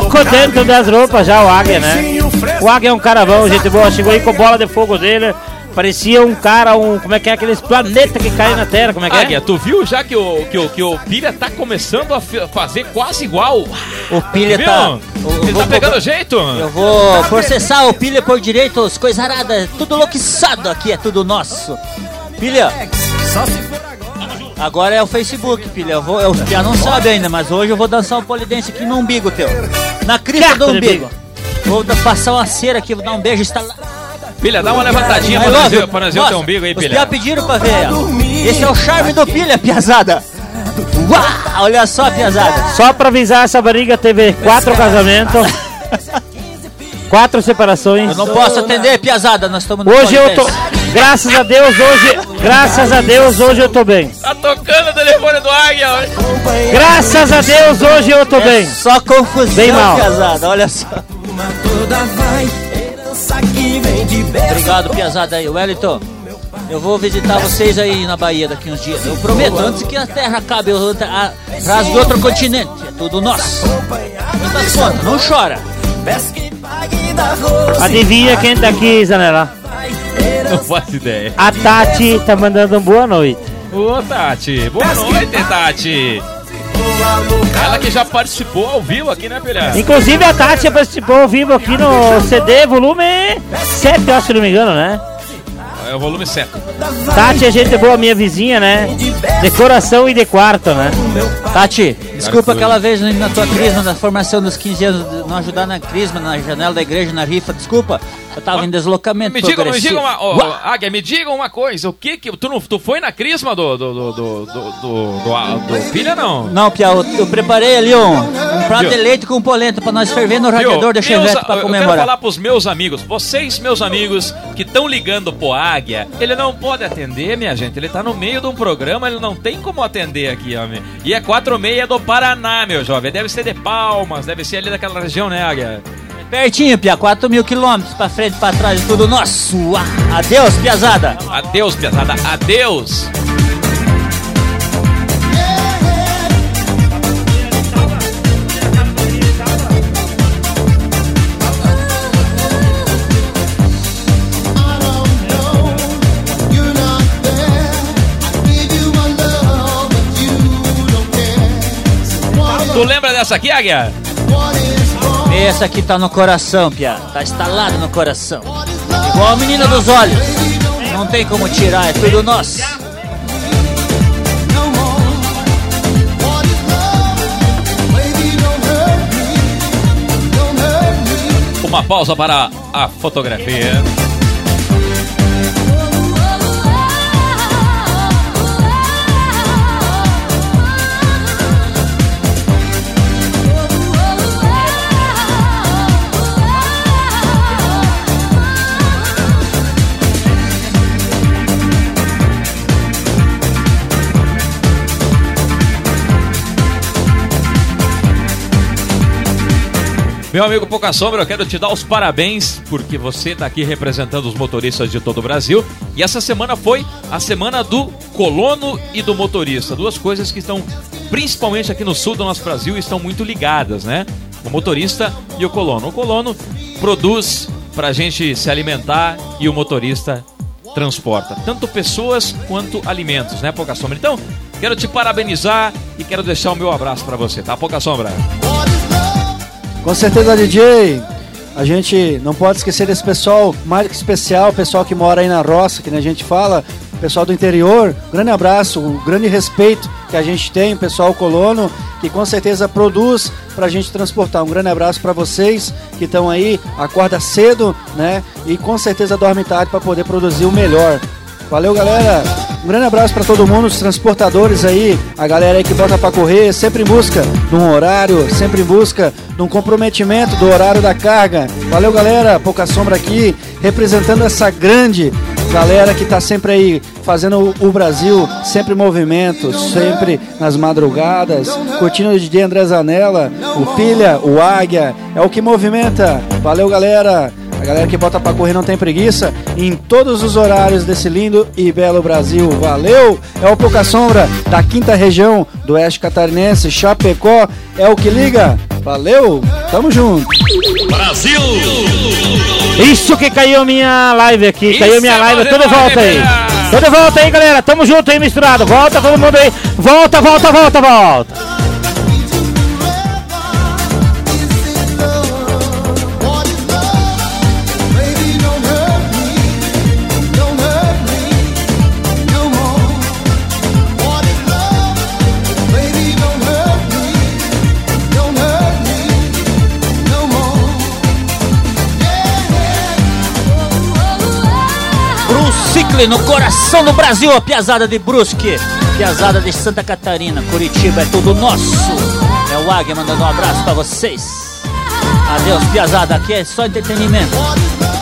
Louco dentro das roupas já, o Águia, né? O Águia é um cara bom, gente boa. Chegou aí com bola de fogo dele. Parecia um cara, um. Como é que é aqueles planetas que caem na Terra? Como é que é? Águia, tu viu já que o, que o, que o Pilha tá começando a fazer quase igual? O Pilha Viu? tá. o- Ele vou- tá pegando jeito? Eu vou processar o Pilha por direitos, coisa arada, tudo louquiçado aqui, é tudo nosso. Pilha, Só se for agora. agora é o Facebook, Pilha. Eu vou, eu já não sabe ainda, mas hoje eu vou dançar um polidense aqui no umbigo teu. Na crista do umbigo. Vou passar uma cera aqui, vou dar um beijo instalado. Pilha, dá uma levantadinha pra nós ver, pra nós ver o teu umbigo aí, Pilha. piá pediram pra ver. ó. Esse é o charme do Pilha, piazada. Uau, olha só, piazada. Só pra avisar, essa barriga teve quatro casamentos, quatro separações. Eu não posso atender, piazada, nós estamos no Hoje eu tô. Graças a Deus, hoje. Graças a Deus, hoje eu tô bem. Tá tocando o telefone do Águia. olha. Graças a Deus, hoje eu tô É bem. só confusão, Bem mal. piazada, olha só. Toda vai, Obrigado, piazada aí. Wellington, eu vou visitar vocês aí na Bahia daqui uns dias. Eu prometo, antes que a terra acabe, eu rasgue outro continente. É tudo nosso. Não dá conta, não chora. Adivinha quem tá aqui, Zanella? Não faço ideia. A Tati tá mandando um boa noite. Ô, Tati. Boa noite, Tati. Ela que já participou ao vivo aqui, né, Pilha? Inclusive a Tati participou ao vivo aqui no CD volume 7, eu acho, se não me engano, né? É o volume 7. Tati é gente boa, minha vizinha, né? Decoração e de quarto, né? Tati, desculpa aquela vez na tua crisma, na formação dos 15 anos, de não ajudar na crisma, na janela da igreja, na rifa, desculpa. Eu tava em deslocamento Me diga, me diga uma. Uau. Águia, me diga uma coisa. O que que. Tu, não, tu foi na crisma do. do. do. do. do. do, do, Pilha, não? Não, Pia, eu, eu preparei ali um, um prato Viu? de leite com polenta pra nós ferver no radiador Meus- Chevette pra eu quero comemorar. falar pros meus amigos, vocês, meus amigos, que estão ligando pro Águia, ele não pode atender, minha gente. Ele tá no meio de um programa, ele não tem como atender aqui, homem. E é 4 e meia do Paraná, meu jovem. Deve ser de Palmas, deve ser ali daquela região, né, Águia? Pertinho, Pia, 4 mil quilômetros pra frente, pra trás, tudo nosso. Adeus, piazada. Adeus, pesada, adeus. Tu lembra dessa aqui, Águia? Essa aqui tá no coração, Pia. Tá instalado no coração. Igual a menina dos olhos. Não tem como tirar, é tudo nosso. Uma pausa para a fotografia. Meu amigo Pouca Sombra, eu quero te dar os parabéns porque você está aqui representando os motoristas de todo o Brasil. E essa semana foi a semana do colono e do motorista. Duas coisas que estão, principalmente aqui no sul do nosso Brasil, estão muito ligadas, né? O motorista e o colono. O colono produz para a gente se alimentar e o motorista transporta tanto pessoas quanto alimentos, né, Pouca Sombra? Então, quero te parabenizar e quero deixar o meu abraço para você, tá, Pouca Sombra? Com certeza, DJ. A gente não pode esquecer desse pessoal que especial, pessoal que mora aí na roça, que a gente fala, pessoal do interior. Grande abraço, um grande respeito que a gente tem, pessoal colono, que com certeza produz para a gente transportar. Um grande abraço para vocês que estão aí, acorda cedo, né? E com certeza dorme tarde para poder produzir o melhor. Valeu, galera! Um grande abraço para todo mundo, os transportadores aí, a galera aí que bota para correr, sempre em busca de um horário, sempre em busca de um comprometimento do horário da carga. Valeu, galera. Pouca sombra aqui, representando essa grande galera que tá sempre aí fazendo o Brasil sempre em movimento, sempre nas madrugadas, curtindo o DJ André Zanella, o Pilha, o Águia, é o que movimenta. Valeu, galera. A galera que bota pra correr não tem preguiça em todos os horários desse lindo e belo Brasil. Valeu! É o Pouca Sombra da quinta região do Oeste Catarinense, Chapecó. É o que liga. Valeu! Tamo junto! Brasil! Isso que caiu minha live aqui, caiu minha live, tô de volta aí. Tô de volta aí, galera. Tamo junto aí, misturado. Volta todo mundo aí. Volta, volta, volta, volta. No coração do Brasil, a piazada de Brusque, piazada de Santa Catarina, Curitiba, é tudo nosso. É o Águia mandando um abraço pra vocês. Adeus, piazada, aqui é só entretenimento.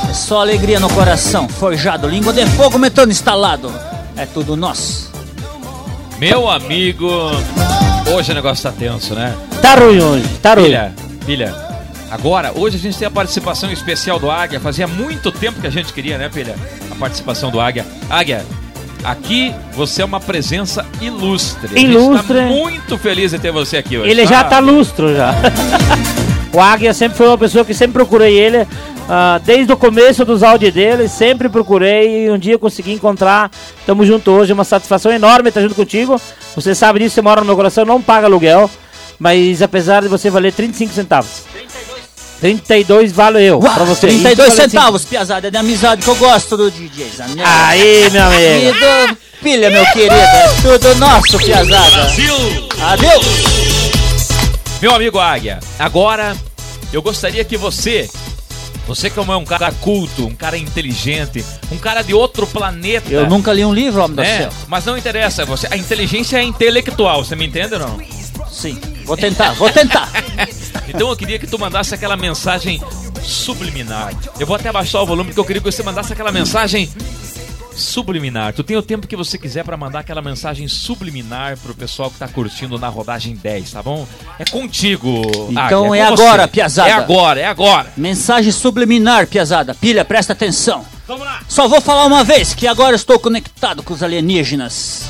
É só alegria no coração, forjado, língua de fogo, metano instalado. É tudo nosso. Meu amigo, hoje o negócio tá tenso, né? Tá ruim hoje, tá ruim. Filha, filha, agora, hoje a gente tem a participação especial do Águia. Fazia muito tempo que a gente queria, né, filha? A participação do Águia. Águia, aqui você é uma presença ilustre. A Ilustre. gente tá muito feliz de ter você aqui hoje. Ele já tá lustro já. o Águia sempre foi uma pessoa que sempre procurei ele. ah, desde o começo dos áudios dele, sempre procurei e um dia consegui encontrar. Tamo junto hoje, uma satisfação enorme estar junto contigo. Você sabe disso, você mora no meu coração, não paga aluguel. Mas apesar de você valer 35 centavos. 32 vale eu pra você. 32 Isso vale centavos, piazada, é de amizade que eu gosto do DJ Zanella. Aí, meu amigo. E do Pilha, meu querido, é tudo nosso, piazada. Brasil! Adeus! Meu amigo Águia, agora eu gostaria que você, você como é um cara culto, um cara inteligente, um cara de outro planeta. Eu nunca li um livro, homem do né? céu. Mas não interessa, você, a inteligência é intelectual, você me entende ou não? Sim, vou tentar, vou tentar. Então eu queria que tu mandasse aquela mensagem subliminar. Eu vou até abaixar o volume porque eu queria que você mandasse aquela mensagem subliminar. Tu tem o tempo que você quiser pra mandar aquela mensagem subliminar pro pessoal que tá curtindo na rodagem 10, tá bom? É contigo. Então é com agora, você. piazada. É agora, é agora. Mensagem subliminar, piazada. Pilha, presta atenção. Vamos lá. Só vou falar uma vez que agora estou conectado com os alienígenas.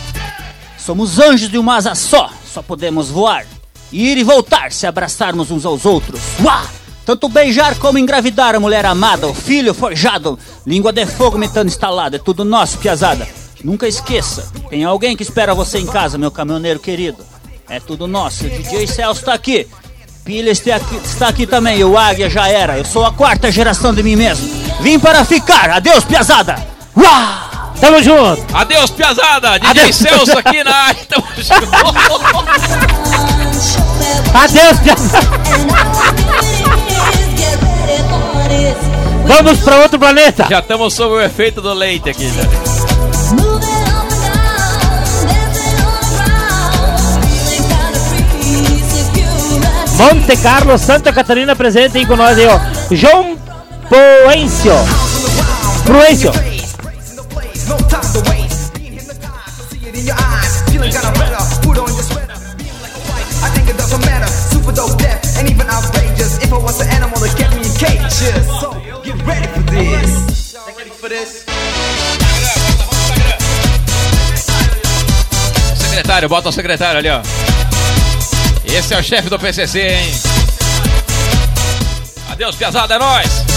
Somos anjos de uma asa só, só podemos voar. Ir e voltar se abraçarmos uns aos outros. Uá! Tanto beijar como engravidar a mulher amada, o filho forjado, língua de fogo metano instalado, é tudo nosso, piazada. Nunca esqueça, tem alguém que espera você em casa, meu caminhoneiro querido. É tudo nosso, o DJ Celso tá aqui. Pilha está aqui, está aqui também, e o Águia já era. Eu sou a quarta geração de mim mesmo. Vim para ficar, adeus, piazada. Uá! Tamo junto. Adeus, piazada. DJ Adeus. Celso aqui na área. Tamo junto. Adeus, piazada. Vamos pra outro planeta. Já estamos sob o efeito do leite aqui, já. Monte Carlo, Santa Catarina presente aí com nós aí, ó. João Poencio. Matter. Super dope, deaf, and even outrageous. If I was an animal that kept get ready for this. Ready for this? Secretário, bota o secretário ali, ó. Esse é o chefe do PCC, hein? Adeus, piazada, é nóis!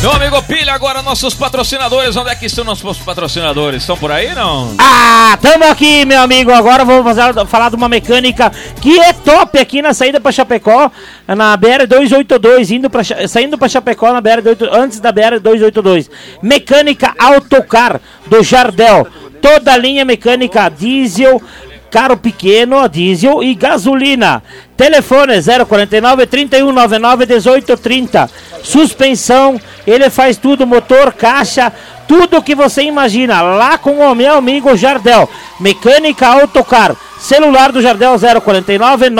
Meu amigo Pilha, agora nossos patrocinadores. Onde é que estão nossos patrocinadores? Estão por aí, não? Ah, tamo aqui, meu amigo. Agora vou fazer, falar de uma mecânica que é top aqui na saída pra Chapecó, na BR 282, indo saindo pra Chapecó na BR 28 antes da BR 282. Mecânica Autocar do Jardel. Toda linha mecânica diesel, carro pequeno diesel e gasolina. Telefone 049 3199 1830. Suspensão, ele faz tudo, motor, caixa, tudo que você imagina. Lá com o meu amigo Jardel. Mecânica Autocar. Celular do Jardel 049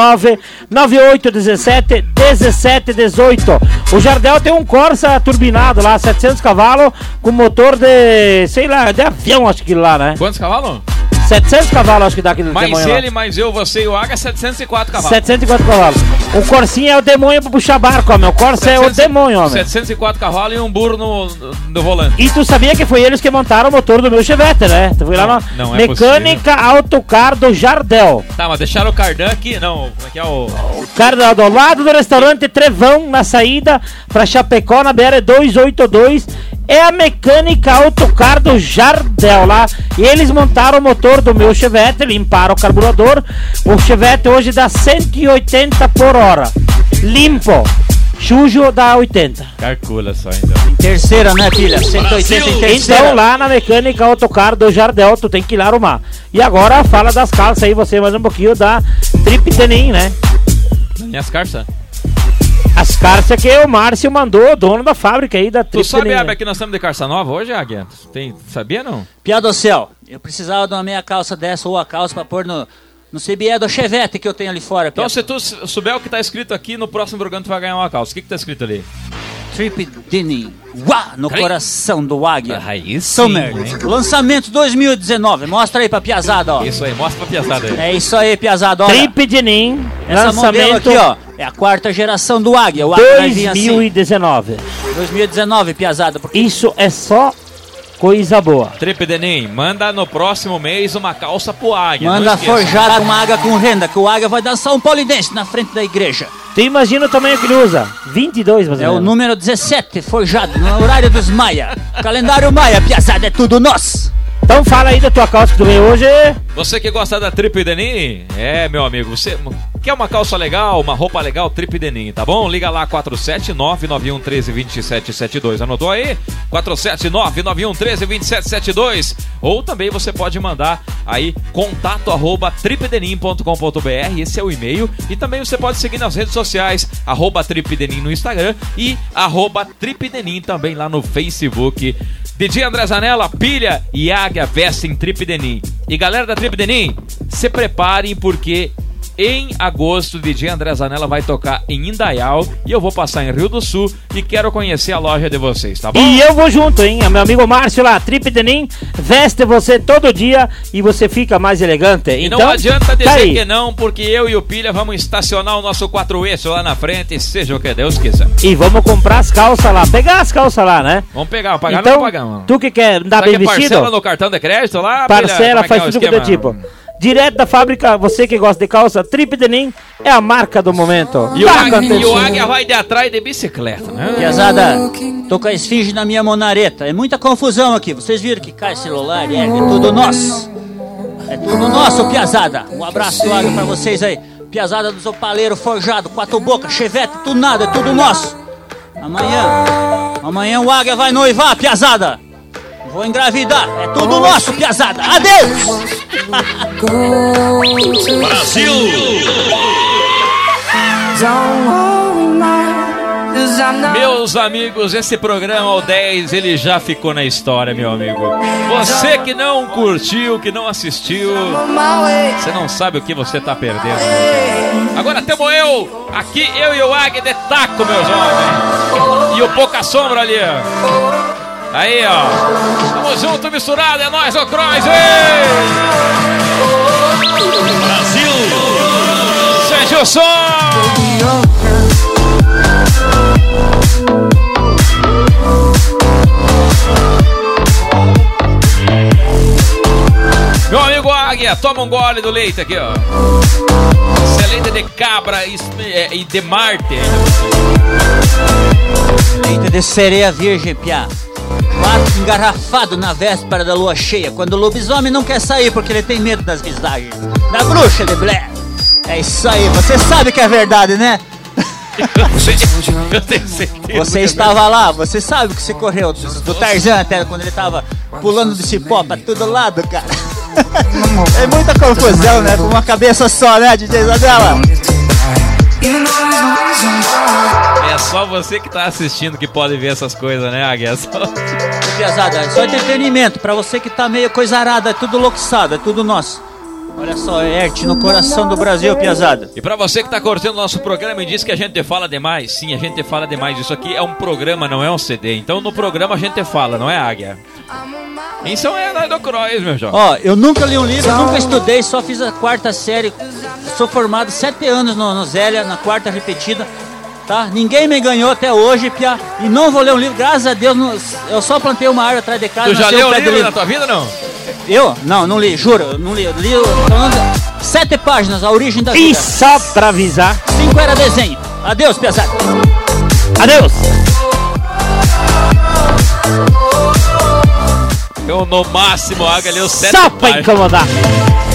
9817 1718. O Jardel tem um Corsa turbinado lá, 700 cavalos, com motor de, sei lá, de avião, acho que lá, né? Quantos cavalos? 700 cavalos, acho que dá aquele Mais demônio lá. ele, mais eu, você e o Aga, 704 cavalos. 704 cavalos. O Corsinha é o demônio pra puxar barco, homem. O Corsa é o 700 demônio, homem. 704 cavalos e um burro no, no volante. E tu sabia que foi eles que montaram o motor do meu Chevette, né? Tu foi lá na não é Mecânica Autocar do Jardel. Tá, mas deixaram o cardan aqui. Não, como é que é o. Cara, do lado do restaurante Trevão, na saída pra Chapecó, na BR 282. É a mecânica Autocar do Jardel lá. E eles montaram o motor do meu Chevette, limparam o carburador. O Chevette hoje dá 180 por hora. Limpo. Chujo dá 80. Calcula só ainda. Terceira, né, filha? 180 em terceira. Então lá na mecânica Autocar do Jardel, tu tem que ir lá arrumar. E agora fala das calças aí, você mais um pouquinho da Trip Denim, né? Minhas carças? As calças que o Márcio mandou, dono da fábrica aí da Tu Trip sabe. Abel, que nós estamos de carça nova hoje, Águia? Tem, sabia não? Piada do céu. Eu precisava de uma meia calça dessa ou a calça pra pôr no, no CBE do Chevette que eu tenho ali fora. Então, Piada. se tu souber o que tá escrito aqui, no próximo programa tu vai ganhar uma calça. O que que tá escrito ali? Trip Denim. Uá, no coração do Águia. Aí sim, Summer. hein? Lançamento 2019. Mostra aí pra piazada, ó. Isso aí, mostra pra piazada aí. É isso aí, piazada. Olha, Trip Denim, essa modelo lançamento aqui, ó, é a quarta geração do Águia. O Águia vai vir assim. 2019. 2019, piazada. Porque Isso é só coisa boa. Trip Denim, manda no próximo mês uma calça pro Águia. manda forjada uma águia com renda, que o Águia vai dançar um polidense na frente da igreja. Tu imagina o tamanho que ele usa? 22, mais ou É o número 17, forjado no horário dos Maia. Calendário Maia, piazada, é tudo nosso. Então fala aí da tua calça que tu veio hoje. Você que gosta da Trip Denim, é, meu amigo, você quer uma calça legal, uma roupa legal, Trip Denim, tá bom? Liga lá 47991132772. Anotou aí? 47991132772. Ou também você pode mandar aí contato arroba esse é o e-mail. E também você pode seguir nas redes sociais, arroba Tripdenim no Instagram e arroba Tripdenim também lá no Facebook. DJ André Zanella, pilha e águia vestem Trip Denim. E galera da Trip Denim, se preparem porque em agosto o DJ André Zanella vai tocar em Indaial e eu vou passar em Rio do Sul e quero conhecer a loja de vocês, tá bom? E eu vou junto, hein? Meu amigo Márcio lá, Trip Denim, veste você todo dia e você fica mais elegante. E então, não adianta dizer tá que não, porque eu e o Pilha vamos estacionar o nosso 4 eixo lá na frente, seja o que Deus quiser. E vamos comprar as calças lá, pegar as calças lá, né? Vamos pegar, pagar então, não pagamos. tu que quer andar Sabe bem que vestido, parcela no cartão de crédito lá? Pilha? parcela, Como é que faz é tudo que é tipo. Direto da fábrica, você que gosta de calça, Trip Denim é a marca do momento. E o, águia, e o águia vai de atrás de bicicleta, né? Piazada, tô com a esfinge na minha monareta. É muita confusão aqui. Vocês viram que cai celular, é, é tudo nosso. É tudo nosso, Piazada. Um abraço do Águia pra vocês aí. Piazada dos Opaleiros Forjado, Quatro Boca, Chevette, tudo nada, é tudo nosso. Amanhã, amanhã o Águia vai noivar, Piazada. Vou engravidar, é tudo nosso, Piazada. Adeus! Brasil! Meus amigos, esse programa o 10 ele já ficou na história, meu amigo. Você que não curtiu, que não assistiu, você não sabe o que você tá perdendo. Agora temos eu, aqui eu e o Águia de taco, meus homens. E o Pouca Sombra ali, ó. Aí, ó. Tamo junto, misturado, é nóis, ô Croix! Brasil! Sente o som! Meu amigo Águia, toma um gole do leite aqui, ó. Esse leite de cabra e, é, de Marte. Leite de sereia virgem, piá. Engarrafado na véspera da lua cheia, quando o lobisomem não quer sair porque ele tem medo das visagens. Da bruxa de Blair. É isso aí, você sabe que é verdade, né? Eu tenho certeza. Você estava lá, você sabe que você correu do, do Tarzan até quando ele tava pulando do cipó pra todo lado, cara. É muita confusão, né? Com uma cabeça só, né, DJ Isabela? É só você que tá assistindo que pode ver essas coisas, né, Águia? É só- Piazada, é só entretenimento. Pra você que tá meio coisarada, é tudo louçado, é tudo nosso. Olha só, é arte no coração do Brasil, Piazada. E pra você que tá curtindo o nosso programa e diz que a gente fala demais, sim, a gente fala demais. Isso aqui é um programa, não é um CD. Então no programa a gente fala, não é Águia? Isso é do Croix, meu jovem. Ó, eu nunca li um livro, nunca estudei, só fiz a quarta série. Sou formado sete anos no, no Zélia, na quarta repetida. Tá? Ninguém me ganhou até hoje, Pia. E não vou ler um livro, graças a Deus. não- eu só plantei uma árvore atrás de casa. Tu já leu um o pé de livro na tua vida, não? Eu? Não, não li, juro. Não li. Li sete páginas, a origem da E vida. só pra avisar. Cinco era desenho. Adeus, pesado. Adeus. Eu no máximo, a Águia leu sete Só pra páginas. incomodar.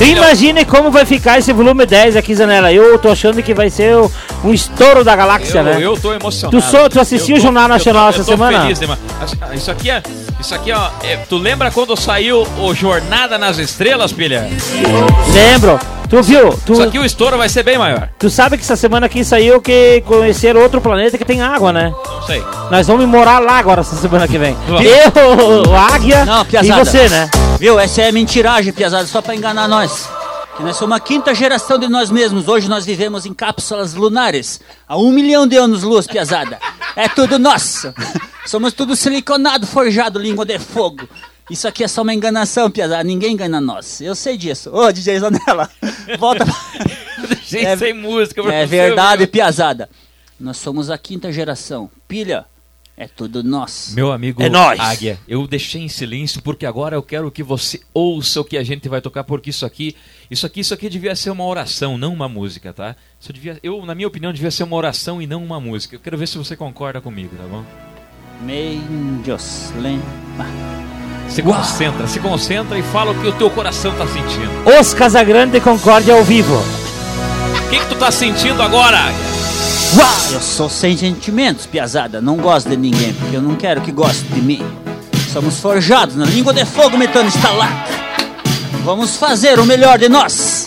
Imagine como vai ficar esse volume 10 aqui, Zanella. Eu tô achando que vai ser o- um estouro da galáxia, Eu, né? eu tô emocionado. Tu sou- tu assistiu Eu o Jornal Nacional eu essa eu tô semana? Feliz. Ah, Isso aqui é. Isso aqui, ó. é- tu lembra quando saiu o Jornada nas Estrelas, pilha? Lembro. Tu viu? Tu, Isso aqui o estouro vai ser bem maior. tu sabe que essa semana aqui saiu que conhecer outro planeta que tem água, né? Não sei. Nós vamos morar lá agora essa semana que vem. Eu, o Águia Não, e Piazada. você, né? Viu? Essa é mentiragem, Piazada, só pra enganar nós. Que nós somos a quinta geração de nós mesmos. Hoje nós vivemos em cápsulas lunares. Há um milhão de anos luz, Piazada. É tudo nosso. Somos tudo siliconado, forjado, língua de fogo. Isso aqui é só uma enganação, Piazada. Ninguém engana nós. Eu sei disso. Ô, DJ Zanella, volta. Gente, É- sem música. É verdade, meu. Piazada. Nós somos a quinta geração. Pilha, é tudo nosso. Meu amigo É nóis. Águia, eu deixei em silêncio porque agora eu quero que você ouça o que a gente vai tocar, porque isso aqui, isso aqui, isso aqui devia ser uma oração, não uma música, tá? Isso devia, eu, na minha opinião, devia ser uma oração e não uma música. Eu quero ver se você concorda comigo, tá bom? Se concentra, se concentra e fala o que o teu coração tá sentindo. Os Casagrande Concórdia ao vivo. O que, que tu tá sentindo agora, Águia? Eu sou sem sentimentos, piazada. Não gosto de ninguém, porque eu não quero que goste de mim. Somos forjados na língua de fogo metano instalado. Vamos fazer o melhor de nós.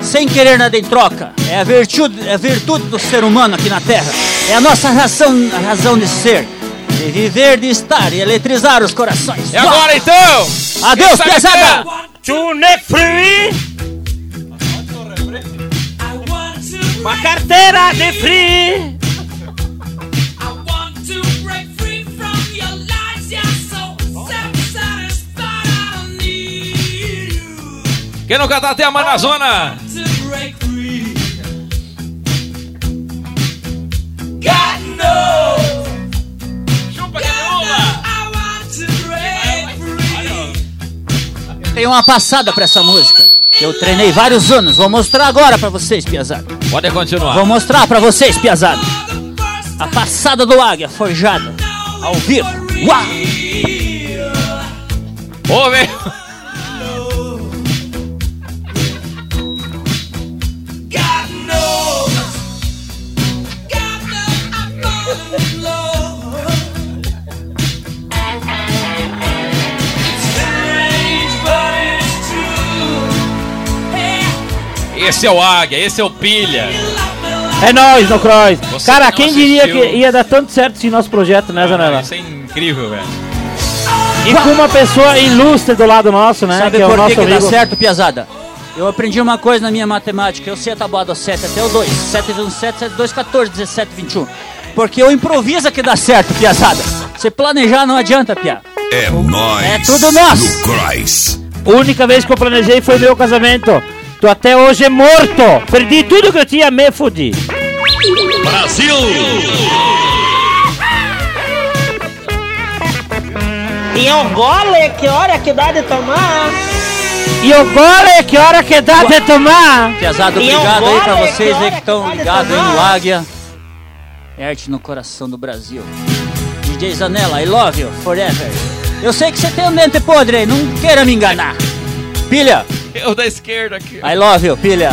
Sem querer nada em troca. É a virtude, é a virtude do ser humano aqui na Terra. É a nossa razão, a razão de ser. De viver, de estar e eletrizar os corações. E agora então? Adeus, piazada! Tune free. Uma carteira de free. Quem não cantar até a na zona? Tem uma passada pra essa música. Que eu treinei vários anos. Vou mostrar agora pra vocês, piazada. Pode continuar. Vou mostrar pra vocês, piazada. A passada do águia forjada ao vivo. Uau! Ô, velho. Esse é o Águia, esse é o Pilha. É nóis, no Cross. Você Cara, quem diria assistiu- que ia dar tanto certo esse nosso projeto, né, Zanella? Isso é incrível, velho. E com uma pessoa ilustre do lado nosso, né? Sabe que é o por nosso que, que dá amigo. certo, piazada? Eu aprendi uma coisa na minha matemática. Eu sei a tabuada 7 até o 2. 7 vezes 7, 7, 2, 14, 17, 21. Porque eu improviso que dá certo, piazada. Você planejar não adianta, pia. É nóis. É tudo nosso. No Croix. única vez que eu planejei foi meu casamento. Tô até hoje morto. Perdi tudo que eu tinha, me fudi. Brasil! E um gole, que hora que dá de tomar? E o gole, que hora que dá de tomar? Piazada, obrigado aí pra vocês aí que estão ligados aí no Águia. É arte no coração do Brasil. DJ Zanella, I love you forever. Eu sei que você tem um dente podre aí, não queira me enganar. Pilha, Eu da esquerda aqui. I love you, pilha.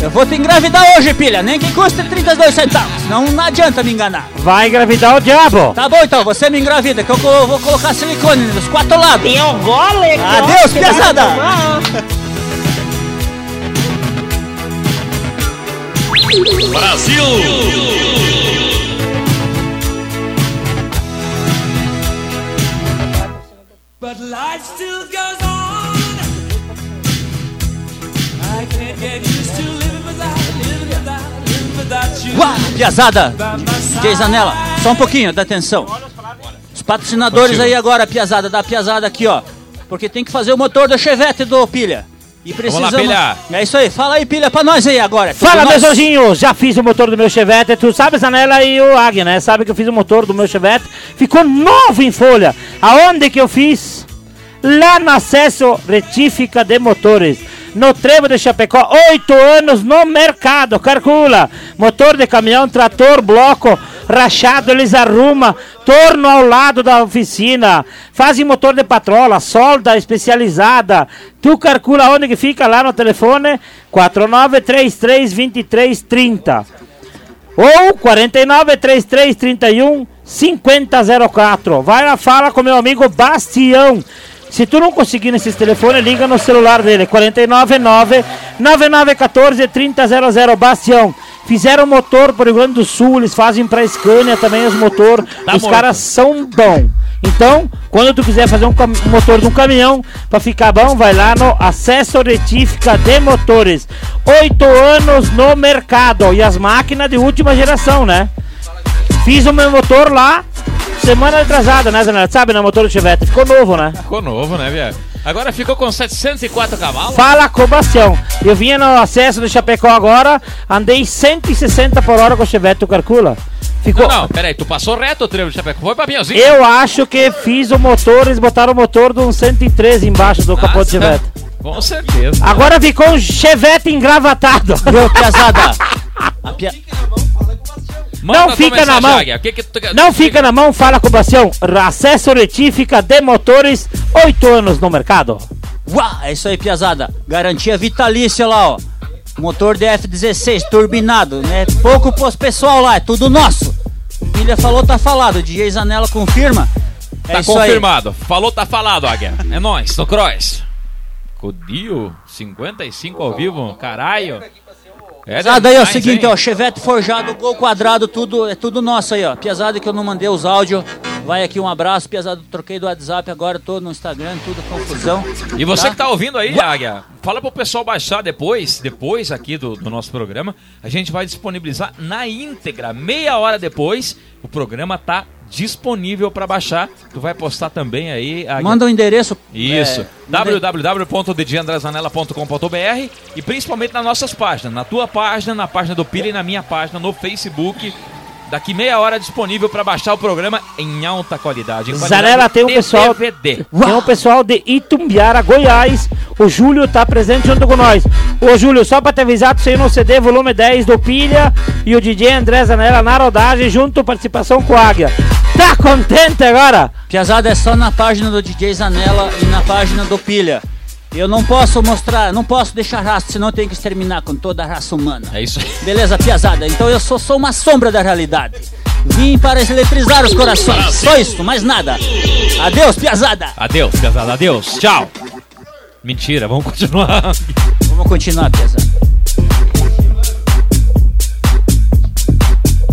Eu vou te engravidar hoje, pilha, nem que custe 32 centavos. Não, não adianta me enganar. Vai engravidar o diabo. Tá bom então, você me engravida, que eu vou colocar silicone nos quatro lados. E o gole, Adeus, piazada. tomar? But life still Uá, piazada, DJ Zanella, só um pouquinho, dá atenção. Os patrocinadores aí agora, piazada, dá piazada aqui, ó. Porque tem que fazer o motor do Chevette do Pilha. E precisamos... Pilha. É isso aí, fala aí, Pilha, pra nós aí agora. Tudo Fala, anjinhos! Já fiz o motor do meu Chevette. Tu sabe, Zanella e o Águia, né? Sabe que eu fiz o motor do meu Chevette. Ficou novo em folha. Aonde que eu fiz? Lá no acesso retífica de motores. No Trevo de Chapecó, oito anos no mercado, calcula. Motor de caminhão, trator, bloco, rachado, eles arrumam, torno ao lado da oficina. Fazem motor de patrola, solda especializada. Tu calcula onde que fica lá no telefone? 49332330 ou 493331 5004. Vai lá, fala com meu amigo Bastião. Se tu não conseguir nesses telefones, liga no celular dele, 499 9914 3000 Bastião. Fizeram motor pro Rio Grande do Sul, eles fazem pra Scania também os motor. Tá os morto. caras são bons. Então, quando tu quiser fazer um motor de um caminhão pra ficar bom, vai lá no Acesso Retífica de Motores. Oito anos no mercado e as máquinas de última geração, né? Fiz o meu motor lá semana atrasada, né, Zanella? Sabe, no motor do Chevette. Ficou novo, né? Ficou novo, né, viado? Agora ficou com 704 cavalos. Fala com o Bastião. Eu vinha no acesso do Chapecó agora, andei 160 por hora com o Chevette, tu calcula? Ficou. Não, não, peraí, tu passou reto o trevo de Chapecó. Foi pra Pinhalzinho? Eu acho que fiz o motor, eles botaram o motor de um 113 embaixo do capô do Chevette. Com certeza. Agora ficou um Chevette engravatado. Viu, piazada? A pia- Manda não fica na mão. Que que tu- Não fica na mão, fala com o Bastião. Acesso retífica de motores, 8 anos no mercado. Uá, é isso aí, piazada. Garantia vitalícia lá, ó. Motor DF16, turbinado, né? Pouco pros pessoal lá, é tudo nosso. Pilha falou, tá falado. DJ Zanella confirma. É Tá confirmado. Falou, tá falado, Águia. É nóis, no Cross. Codio, 55 ao vivo, caralho. É Piazada aí, ó, demais, seguinte, hein? ó, Chevette forjado, gol quadrado, tudo, é tudo nosso aí, ó. Piazada que eu não mandei os áudios. Vai aqui um abraço, Piazada, troquei do WhatsApp agora, tô no Instagram, tudo confusão. E você que tá ouvindo aí, Águia, fala pro pessoal baixar depois, depois aqui do, do nosso programa. A gente vai disponibilizar na íntegra, meia hora depois, o programa tá disponível para baixar. Tu vai postar também aí, Águia. Manda o endereço. Isso, é, e principalmente nas nossas páginas, na tua página, na página do Pila e na minha página no Facebook. Daqui meia hora disponível para baixar o programa em alta qualidade. Em qualidade Zanella tem um pessoal. DVD. Tem um pessoal de Itumbiara, Goiás. O Júlio tá presente junto com nós. Ô Júlio, só pra te avisar, tu saiu no CD volume 10 do Pilha e o DJ André Zanella na rodagem, junto participação com o Águia. Tá contente agora? Piazada é só na página do DJ Zanella e na página do Pilha. Eu não posso mostrar, não posso deixar rastro, senão eu tenho que exterminar com toda a raça humana. É isso aí. Beleza, Piazada? Então eu sou só uma sombra da realidade. Vim para eletrizar os corações. Só isso, mais nada. Adeus, Piazada. Adeus, pesado, adeus. Tchau. Mentira, vamos continuar. Vamos continuar, Piazada.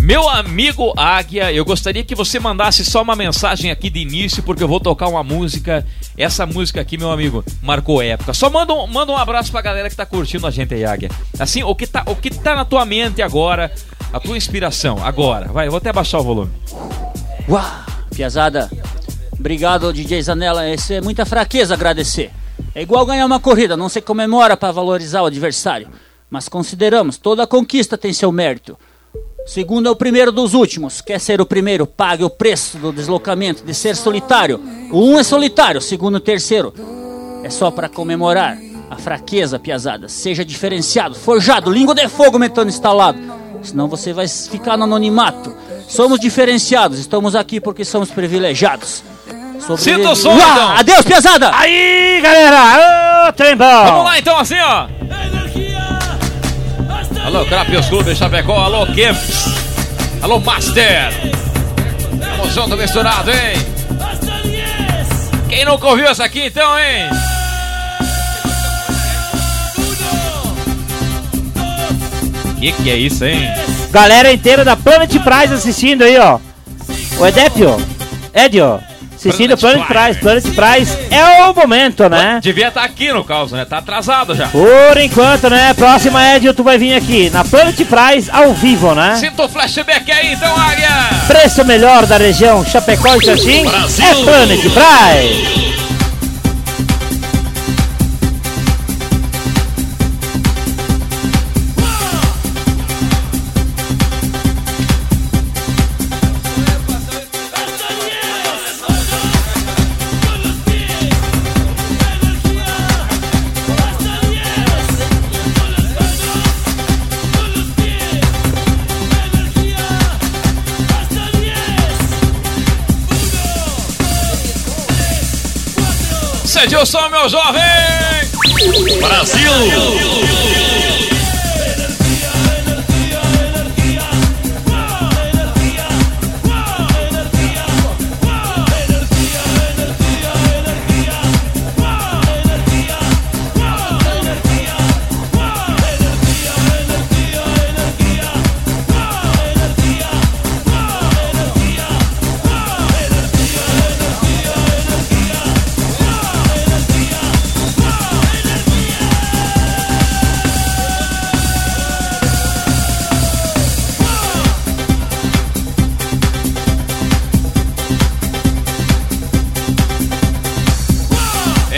Meu amigo Águia, eu gostaria que você mandasse só uma mensagem aqui de início, porque eu vou tocar uma música. Essa música aqui, meu amigo, marcou época. Só manda um, manda um abraço pra galera que tá curtindo a gente aí, Águia. Assim, o que, tá, o que tá na tua mente agora, a tua inspiração, agora. Vai, vou até baixar o volume. Uau, Piazada. Obrigado, DJ Zanella. Isso é muita fraqueza agradecer. É igual ganhar uma corrida, não se comemora para valorizar o adversário. Mas consideramos, toda conquista tem seu mérito. Segundo é o primeiro dos últimos. Quer ser o primeiro, pague o preço do deslocamento, de ser solitário. O um é solitário, o segundo e o terceiro. É só para comemorar. a fraqueza, piazada. Seja diferenciado, forjado, língua de fogo metano instalado. Senão você vai ficar no anonimato. Somos diferenciados, estamos aqui porque somos privilegiados. Sobrevive- Sinta o som, Uá, então. Adeus, piazada! Aí, galera! Ô, trem bom! Vamos lá então, assim, ó. Alô, Crapios Clube Chapecó, alô, Kemps. Alô, Master. Tamo junto, misturado, hein? Quem nunca ouviu essa aqui, então, hein? Que que é isso, hein? Galera inteira da Planet Prize assistindo aí, ó. O Edépio, Edio, assistindo Planet Prize. Planet Prize é o momento, né? Devia estar aqui no caso, né? Tá atrasado já. Por enquanto, né? Próxima, Edio, tu vai vir aqui na Planet Prize ao vivo, né? Sinta o flashback aí, então, Águia. Preço melhor da região Chapecó e Xaxim é Planet Prize. Cede o som, meu jovem! Brasil!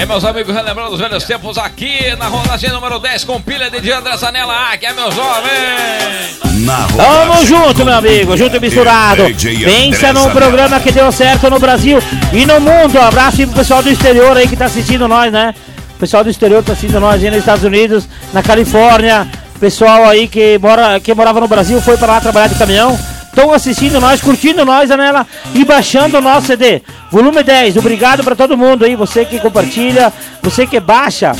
É, meus amigos, relembrando os velhos tempos aqui na rodagem número 10 com pilha de André Zanella. Aqui é meu jovem! Na Tamo junto, meu amigo, junto e misturado. Pensa num programa que deu certo no Brasil e no mundo. Abraço aí pro pessoal do exterior aí que tá assistindo nós, né? O pessoal do exterior tá assistindo nós aí nos Estados Unidos, na Califórnia. Pessoal aí que, mora, que morava no Brasil foi para lá trabalhar de caminhão. Estão assistindo nós, curtindo nós, Anela, e baixando o nosso CD. Volume 10, obrigado para todo mundo aí, você que compartilha, você que baixa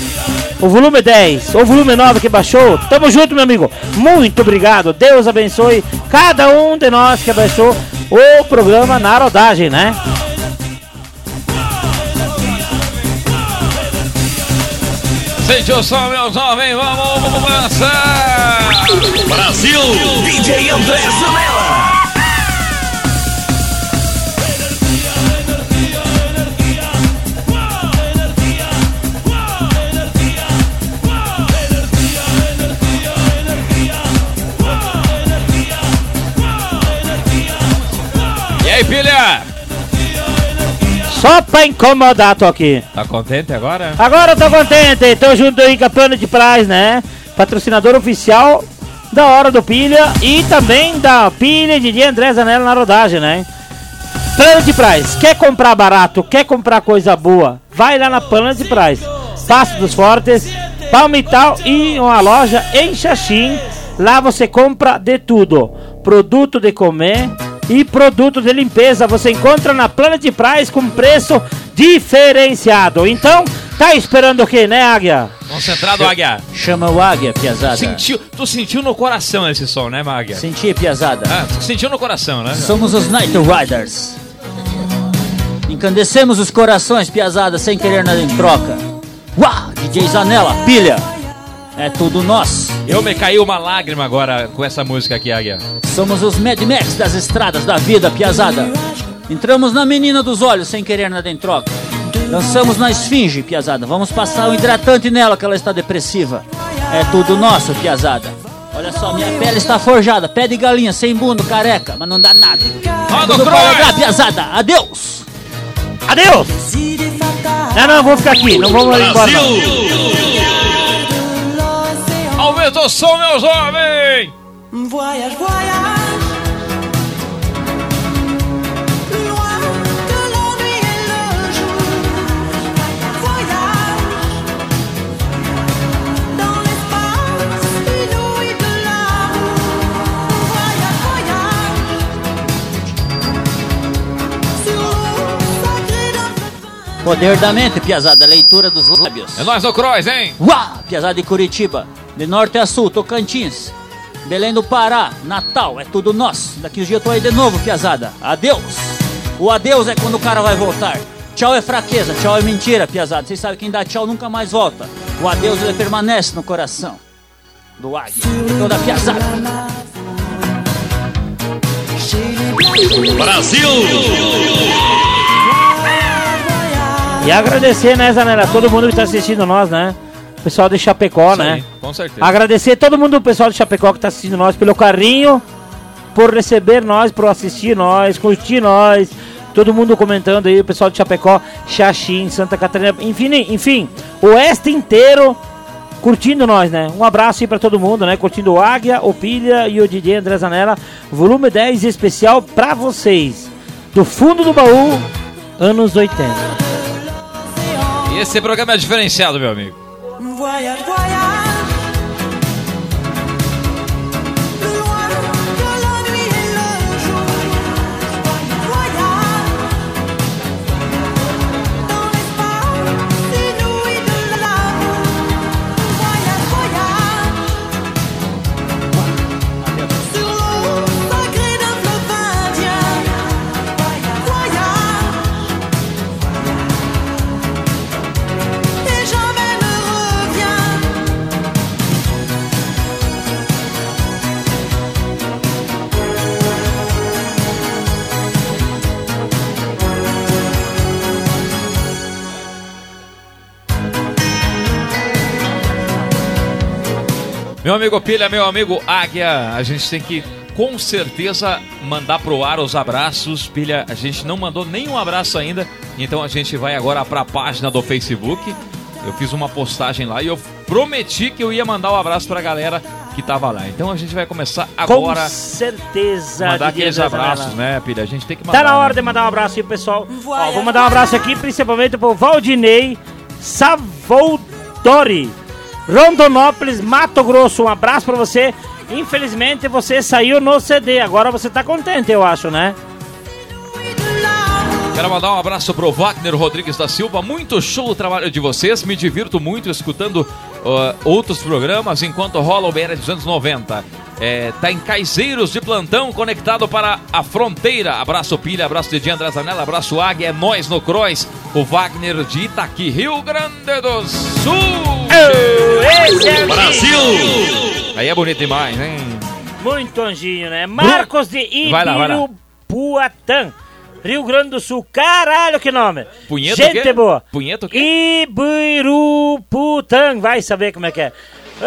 o volume 10, o volume 9 que baixou. Tamo junto, meu amigo. Muito obrigado. Deus abençoe cada um de nós que baixou o programa na rodagem, né? Sente o som, meu jovem, vamos, vamos dançar! Brasil! DJ André Zanella. Só pra incomodar, tô aqui. Tá contente agora? Agora eu tô contente, tô junto aí com a Plano de Prize, né? Patrocinador oficial da Hora do Pilha e também da Pilha de Dia André Zanella na rodagem, né? Plano de Prize, quer comprar barato, quer comprar coisa boa, vai lá na Plano de Prize. Passo dos Fortes, Palmital e uma loja em Xaxim. Lá você compra de tudo: produto de comer e produto de limpeza. Você encontra na Planet Price com preço diferenciado. Então, tá esperando o que, né, Águia? Concentrado, Águia. Chama o Águia, piazada. Sentiu, tu sentiu no coração esse som, né, Águia? Senti, piazada. Ah, tu sentiu no coração, né? Somos os Night Riders. Encandecemos os corações, piazada, sem querer nada em troca. Uá, DJ Zanella, pilha. É tudo nós. Eu me caiu uma lágrima agora com essa música aqui, Águia. Somos os Mad Max das estradas da vida, piazada. Entramos na menina dos olhos sem querer nada em troca. Dançamos na esfinge, piazada. Vamos passar o hidratante nela que ela está depressiva. É tudo nosso, piazada. Olha só, minha pele está forjada. Pé de galinha, sem bunda, careca, mas não dá nada. Roda o Tudo lá, piazada. Adeus! Adeus! Não, não, vou ficar aqui, não vamos embora. Não mais o som, meu jovem! Voyage, voyage. Poder da mente, piazada, leitura dos lábios. É nós no Cross, hein? Uá! Piazada de Curitiba de norte a sul, Tocantins, Belém do Pará, Natal, é tudo nosso. Daqui uns dias eu tô aí de novo, piazada. Adeus! O adeus é quando o cara vai voltar. Tchau é fraqueza, tchau é mentira, piazada. Vocês sabem quem dá tchau nunca mais volta. O adeus ele permanece no coração do águia, de toda a piazada. Brasil! E agradecer, né, Zanella, todo mundo que tá assistindo nós, né? Pessoal de Chapecó, Isso né? com certeza. Agradecer todo mundo, o pessoal de Chapecó que tá assistindo nós pelo carinho, por receber nós, por assistir nós, curtir nós. Todo mundo comentando aí, o pessoal de Chapecó, Xaxim, Santa Catarina, enfim, enfim, o oeste inteiro curtindo nós, né? Um abraço aí pra todo mundo, né? Curtindo o Águia, o Pilha e o DJ André Zanella, volume 10 especial pra vocês. Do fundo do baú, anos 80. E esse programa é diferenciado, meu amigo. Voyage, voyage. Meu amigo Pilha, meu amigo Águia, a gente tem que com certeza mandar pro ar os abraços. Pilha, a gente não mandou nenhum abraço ainda, então a gente vai agora pra página do Facebook. Eu fiz uma postagem lá e eu prometi que eu ia mandar um abraço pra galera que tava lá. Então a gente vai começar agora Com certeza. mandar aqueles abraços, né, Pilha? A gente tem que mandar. Tá na hora né? de mandar um abraço aí, pessoal. Ó, vou mandar um abraço aqui, principalmente pro Valdinei Savoldori, Rondonópolis, Mato Grosso. Um abraço pra você. Infelizmente você saiu no CD. Agora você tá contente, eu acho, né? Quero mandar um abraço pro Wagner Rodrigues da Silva. Muito show o trabalho de vocês. Me divirto muito escutando ó, outros programas enquanto rola o BR dos anos 90. É, tá em Caizeiros de plantão, conectado para a fronteira. Abraço Pilha, abraço de André Zanella, abraço Águia, é nós no Cross. O Wagner de Itaqui, Rio Grande do Sul. esse é Brasil! Aí é bonito demais, hein? Muito anjinho, né? Marcos de. Ibirupuatã, Rio Grande do Sul. Caralho, que nome! Punheta Gente boa. Punheta o quê? Ibiruputã, vai saber como é que é.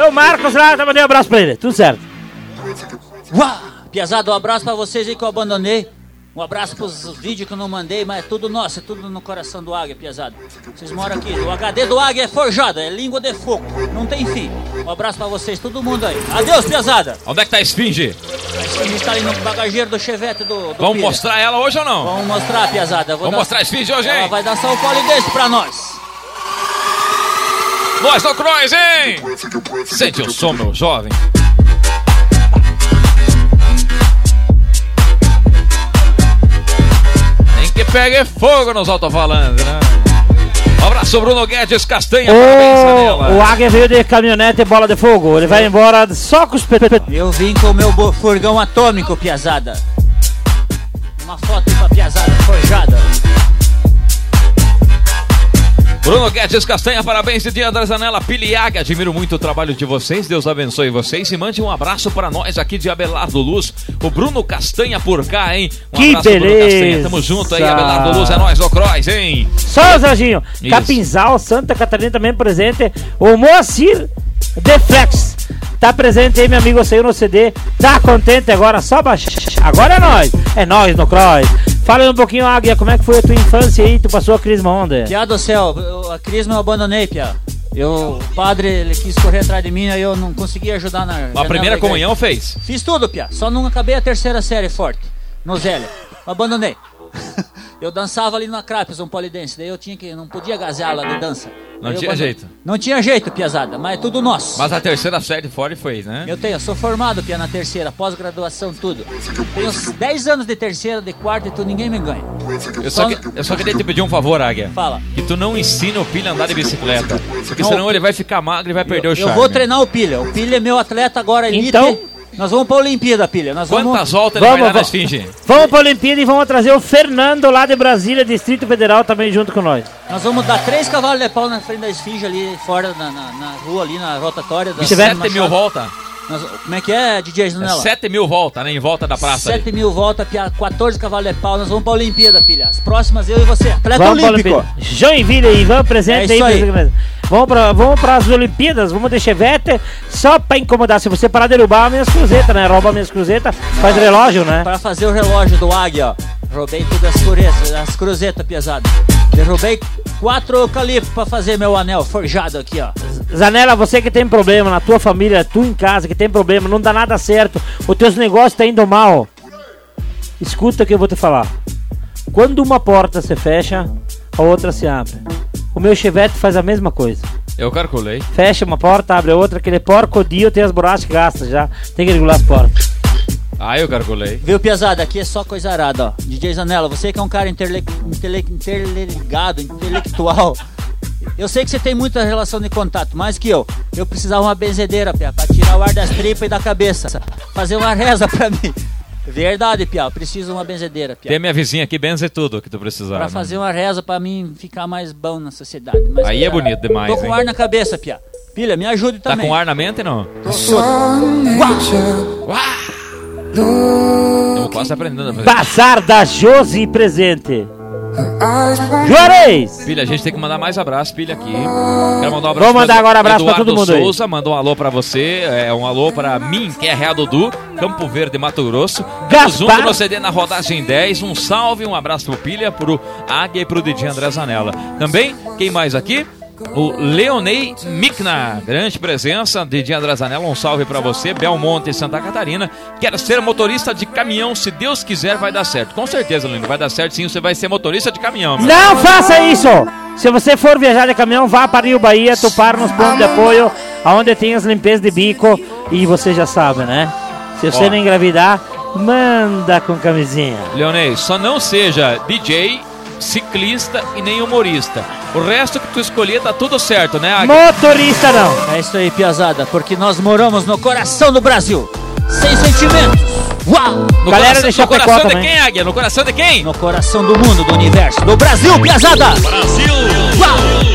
O Marcos lá, mandando um abraço pra ele. Tudo certo. Uá! Piazada, um abraço pra vocês aí que eu abandonei. Um abraço pros vídeos que eu não mandei, mas é tudo nosso, é tudo no coração do Águia, Piazada. Vocês moram aqui, o HD do Águia é forjado, é língua de fogo, não tem fim. Um abraço pra vocês, todo mundo aí. Adeus, Piazada! Onde é que tá a Esfinge? A gente tá ali no bagageiro do Chevette do, do Vamos Pilha. mostrar ela hoje ou não? Vamos mostrar, Piazada. Vou Vamos dar- mostrar a Esfinge hoje, Ela hein? vai dançar o polidense pra nós. Nós no Cross, hein? Sente o som, meu jovem. Que pegue fogo nos alto-falantes, né? Um abraço, Bruno Guedes Castanha. Parabéns, Anela. O, o Águia veio de caminhonete e bola de fogo. Ele vai embora só com os pe- pe- pe- Eu vim com o meu furgão atômico, Piazada. Uma foto pra Piazada forjada. Bruno Guedes Castanha, parabéns de dia, André Zanella, Piliaga. Admiro muito o trabalho de vocês. Deus abençoe vocês. E mande um abraço para nós aqui de Abelardo Luz. O Bruno Castanha por cá, hein? Um Que abraço, Bruno beleza. Castanha. Tamo junto aí, Abelardo Luz. É nós, o Cross, hein? Só. Isso. Capinzal, Santa Catarina também presente. O Moacir Deflex. Tá presente aí, meu amigo, saiu no CD. Tá contente agora? Só baixar. Agora é nós. É nós no Cross. Fala um pouquinho, Águia, como é que foi a tua infância aí? Tu passou a crisma onde? Piá do céu, eu- a crisma eu abandonei, Piá. Eu, o padre ele quis correr atrás de mim, aí eu não consegui ajudar na. A primeira comunhão fez? Fiz tudo, Piá. Só não acabei a terceira série forte. No Zélia. Abandonei. Eu dançava ali na Crapes, um polidense. Daí eu tinha que. Não podia gazear lá de dança. Não Daí eu tinha jeito. Não tinha jeito, piazada, mas é tudo nosso. Mas a terceira série fora foi, né? Eu tenho, eu sou formado, Pia, na terceira, pós-graduação, tudo. Tenho uns 10 anos de terceira, de quarta e tudo, ninguém me ganha. Eu só, que- eu só queria te pedir um favor, Águia. Fala. Que tu não ensina o Pilha a andar de bicicleta. Porque Não, senão o- ele vai ficar magro e vai perder o Eu charme. vou treinar o Pilha. O Pilha é meu atleta agora, elite. Então- Nós vamos pra Olimpíada, Pilha. Nós vamos... Quantas voltas ele Vamos, vai dar na vamos. esfinge? Vamos pra Olimpíada e vamos trazer o Fernando lá de Brasília, Distrito Federal, também junto com nós. Nós vamos dar três cavalos de pau na frente da esfinge ali, fora na, na, na rua, ali na rotatória. Da Sete Machado. mil voltas? Nós- como é que é, DJ É Janela? 7 mil voltas, né? Em volta da praça. ali. 7 mil voltas, Pia, 14 cavalos de pau. Nós vamos pra Olimpíada, Pilha. As próximas eu e você. Atleta Vamos pra olímpico. Joinville aí, vamos presente É aí. presente. Vamos para vamos as Olimpíadas, vamos de Chevette só pra incomodar. Se você parar de derrubar minhas cruzetas, né? Rouba minhas cruzetas, faz relógio, né? Para fazer o relógio do Águia, ó. Roubei tudo as cruzetas, as cruzetas pesadas. Derrubei quatro eucaliptos pra fazer meu anel forjado aqui, ó. Zanella, você que tem problema na tua família, tu em casa que tem problema, não dá nada certo, os teus negócios tá indo mal. Escuta o que eu vou te falar. Quando uma porta se fecha, a outra se abre. O meu Chevette faz a mesma coisa. Eu calculei. Fecha uma porta, abre a outra, aquele porco dia tem as borrachas gastas já. Tem que regular as portas. Ah, eu calculei. Viu, pesada? Aqui é só coisa arada, ó. DJ Zanella, você que é um cara interle... interle... interligado, intelectual. Eu sei que você tem muita relação de contato, mais que eu. Eu precisava uma benzedeira, Pia, pra tirar o ar das tripas e da cabeça. Fazer uma reza pra mim. Verdade, Pia, eu preciso de uma benzedeira, Pia. Tem minha vizinha aqui, benze tudo que tu precisar. Pra né? fazer uma reza pra mim ficar mais bom na sociedade. Mas, Aí é Pia, bonito demais, Tô com hein? ar na cabeça, Pia. Pilha, me ajude Tá também. com ar na mente, não? Tô todo. Estamos quase aprendendo a fazer. Bazar da Josi presente. Juarez! Pilha, a gente tem que mandar mais abraço, pilha aqui. Quero mandar um abraço Vou mandar pra agora abraço pra Eduardo todo mundo aí. Souza, mandou um alô pra você, é um alô pra mim, que é Real Dudu, Campo Verde, Mato Grosso. Gaspar. junto no CD na rodagem 10. Um salve, um abraço pro Pilha, pro Águia e pro DJ André Zanella. Também, quem mais aqui? O Leonei Micna, grande presença, DJ André Zanella, um salve pra você, Belmonte, Santa Catarina. Quero ser motorista de caminhão, se Deus quiser vai dar certo. Com certeza, Lindo, vai dar certo sim, você vai ser motorista de caminhão. meu. Não faça isso! Se você for viajar de caminhão, vá para Rio Bahia, tu para nos pontos de apoio, onde tem as limpezas de bico, e você já sabe, né? Se você Ó. não engravidar, manda com camisinha. Leonei, só não seja DJ, ciclista e nem humorista. O resto que tu escolher tá tudo certo, né, Águia? Motorista não! É isso aí, piazada, porque nós moramos no coração do Brasil. Sem sentimentos. Uau! No Galera coração, de no coração de também. quem, Águia? No coração de quem? No coração do mundo, do universo, do Brasil, piazada! Brasil! Piazada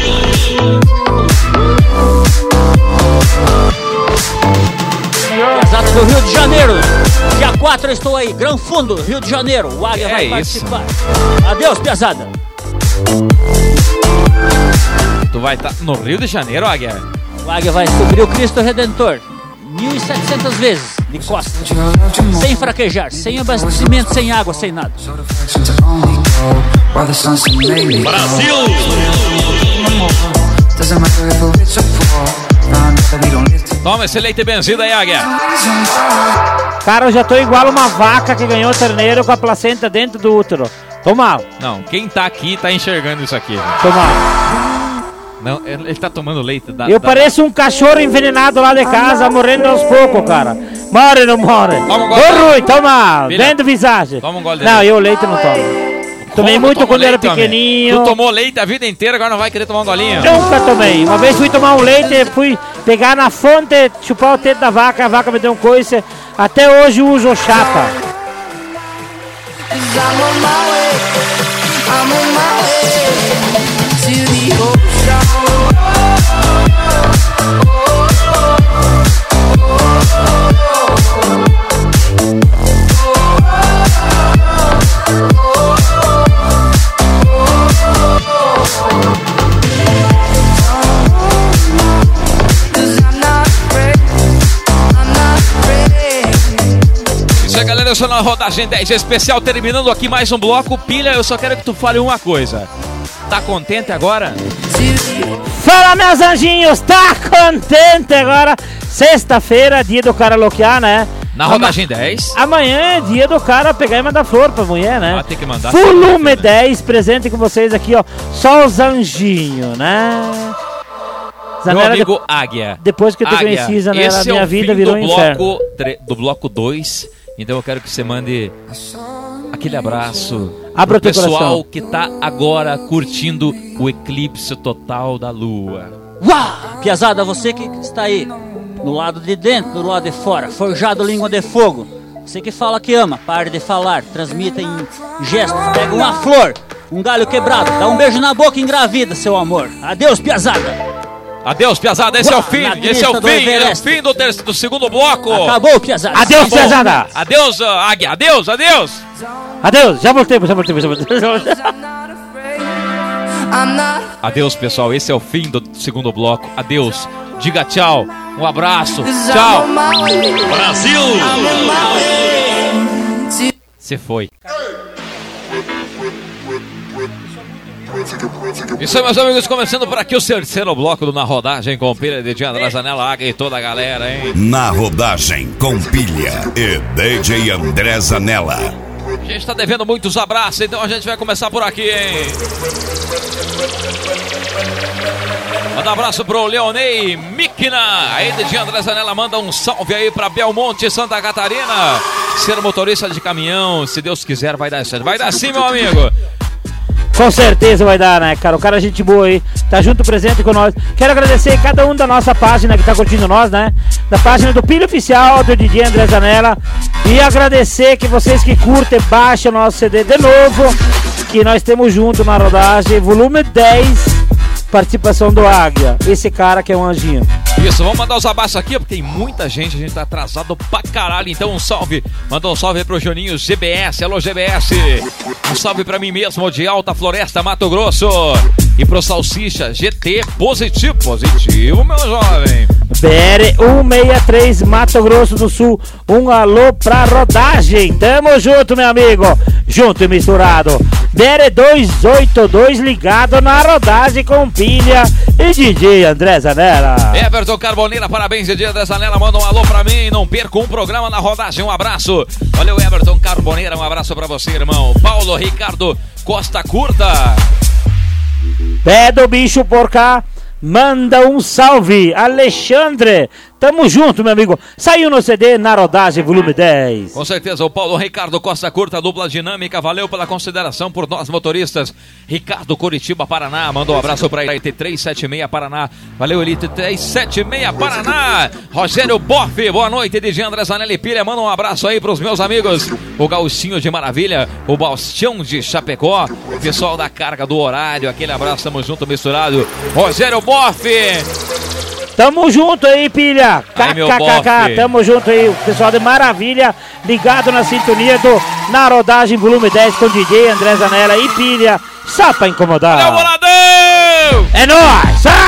do Rio de Janeiro. Dia 4 eu estou aí, Grão Fundo, Rio de Janeiro. O Águia É vai isso. participar. Adeus, piazada. Tu vai estar no Rio de Janeiro, Águia? O Águia vai subir o Cristo Redentor. 1.700 vezes, de costas. Sem fraquejar, sem abastecimento, sem água, sem nada. Brasil! Toma esse leite benzido aí, Águia. Cara, eu já tô igual uma vaca que ganhou terneiro com a placenta dentro do útero. Toma, Não, quem tá aqui tá enxergando isso aqui. velho. toma. Não, ele tá tomando leite. Da, Eu da- pareço um cachorro envenenado lá de casa, morrendo aos poucos, cara. Morre, não morre. Toma um Ô, gole. Rui, toma. Filha, Vendo visagem. toma um gole de Não, eu leite não tomo. Tomei Como muito toma quando era leite, homem? pequenininho. Tu tomou leite a vida inteira, agora não vai querer tomar um golinho? Nunca tomei. Uma vez fui tomar um leite, fui pegar na fonte, chupar o teto da vaca, a vaca me deu um coice. Até hoje uso chapa. Isso aí, galera, eu sou na rodagem 10 especial, terminando aqui mais um bloco. Pilha, eu só quero que tu fale uma coisa. Tá contente agora? Fala, meus anjinhos, tá contente agora? Sexta-feira, dia do karaokear, né? Na rodagem 10. Amanhã é dia do cara pegar e mandar flor pra mulher, né? Ah, tem que mandar. Volume 10, presente com vocês aqui, ó. Só os anjinhos, né? Meu amigo Águia. depois que eu te Águia, conheci, Zanella, esse minha é o vida virou do um inferno. bloco, do bloco 2. Então eu quero que você mande aquele abraço Abra pro pessoal coração. que tá agora curtindo o eclipse total da lua. Uá! Piazada, você que está aí, no lado de dentro, do lado de fora, forjado língua de fogo. Você que fala que ama, pare de falar, transmita em gestos, pega uma flor, um galho quebrado, dá um beijo na boca e engravida, seu amor. Adeus, Piazada! Adeus, Piazada, esse é o fim, esse é o fim, é o fim do, ter- do segundo bloco. Acabou, Piazada! Adeus, Acabou. Piazada! Adeus, ah, Águia, adeus, adeus. Adeus, já voltei, já voltei, já voltei. Adeus, pessoal, esse é o fim do segundo bloco. Adeus, diga tchau, um abraço, tchau. Brasil! Você foi. Isso aí, meus amigos, começando por aqui o terceiro bloco do Na Rodagem com pilha de Dia André Zanella, Águia e toda a galera, hein? Na rodagem com pilha e DJ André Zanella. A gente tá devendo muitos abraços, então a gente vai começar por aqui, hein? Manda um abraço pro Leonei Mikna. Aí de André Zanella manda um salve aí pra Belmonte, Santa Catarina. Ser motorista de caminhão, se Deus quiser, vai dar certo. Vai dar sim, meu amigo. Com certeza vai dar, né, cara? O cara é gente boa aí, tá junto presente com nós. Quero agradecer cada um da nossa página que tá curtindo nós, né? Da página do Pilha Oficial, do DJ André Zanella. E agradecer que vocês que curtem, baixem o nosso CD de novo. Que nós temos junto na rodagem, volume 10. Participação do Águia, esse cara que é um anjinho. Isso, vamos mandar os abraços aqui, porque tem muita gente, a gente tá atrasado pra caralho. Então um salve, manda um salve aí pro Juninho GBS, alô GBS. Um salve pra mim mesmo, de Alta Floresta, Mato Grosso. E pro Salsicha GT positivo, positivo, meu jovem. BR 163 Mato Grosso do Sul. Um alô pra rodagem. Tamo junto, meu amigo. Junto e misturado. BR 282 ligado na rodagem com pilha e DJ André Zanella. Everton Carboneira, parabéns, dia dessa Zanella, manda um alô pra mim, não perca um programa na rodagem, um abraço. Valeu, Everton Carboneira, um abraço pra você, irmão. Paulo Ricardo Costa Curta. Pé do bicho por cá. Manda um salve, Alexandre. Tamo junto, meu amigo. Saiu no CD na rodagem, volume 10. Com certeza, o Paulo Ricardo Costa Curta, dupla dinâmica, valeu pela consideração por nós motoristas. Ricardo Curitiba, Paraná, mandou um abraço pra Elite 376 Paraná. Valeu, Elite 376 Paraná. Rogério Boff, boa noite, DJ André Zanelli Pilha, manda um abraço aí pros meus amigos. O Gauchinho de Maravilha, o Bastião de Chapecó, o pessoal da carga do horário, aquele abraço, tamo junto, misturado. Rogério Boff. Tamo junto aí, pilha. KKKK. Tamo junto aí, o pessoal de Maravilha, ligado na sintonia do Na Rodagem Volume 10 com DJ André Zanella e pilha. Só pra incomodar. Valeu, boladão! É nóis! Sai!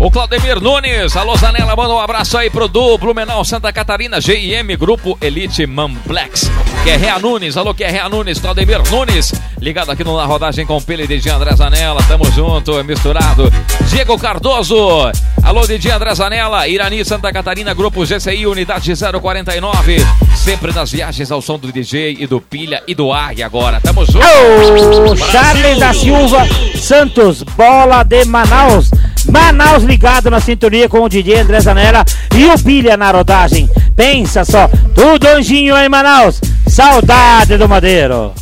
O Claudemir Nunes, alô Zanella, manda um abraço aí pro Du, Blumenau, Santa Catarina, GIM, Grupo Elite Manplex. Guerreia Nunes, alô Guerreia Nunes, Claudemir Nunes, ligado aqui no Na Rodagem com Pele de André Zanella, tamo junto, misturado. Diego Cardoso, alô DJ André Zanella, Irani, Santa Catarina, Grupo GCI, Unidade 049, sempre nas viagens ao som do DJ e do Pilha e do Águia agora, tamo junto. Ô, Charles da Silva Santos, bola de Manaus. Manaus ligado na sintonia com o DJ André Zanella e o Pilha na rodagem. Pensa só, tudo anjinho em Manaus. Saudade do Madeiro.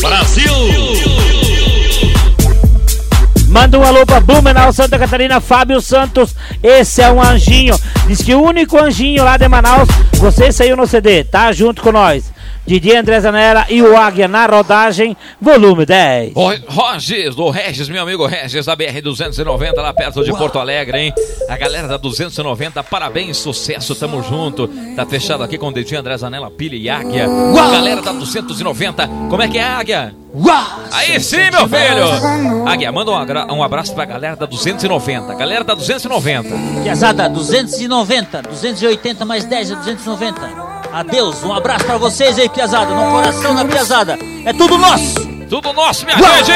Brasil! Manda um alô pra Blumenau, Santa Catarina, Fábio Santos. Esse é um anjinho. Diz que o único anjinho lá de Manaus, você saiu no CD, tá junto com nós. DJ André Zanella e o Águia na rodagem, volume 10. Ro- Regis, do Regis, meu amigo Regis, da BR-290, lá perto de Porto Alegre, hein? A galera da 290, parabéns, sucesso, tamo junto. Tá fechado aqui com o DJ André Zanella, Pilha e Águia. A galera da 290, como é que é, Águia? Aí sim, meu filho! Águia, manda um, um abraço pra galera da 290. Galera da 290. Piazada, 290, 280 mais 10 é 290. Adeus, um abraço pra vocês aí, Piazada, no coração da Piazada. É tudo nosso! Tudo nosso, minha gente!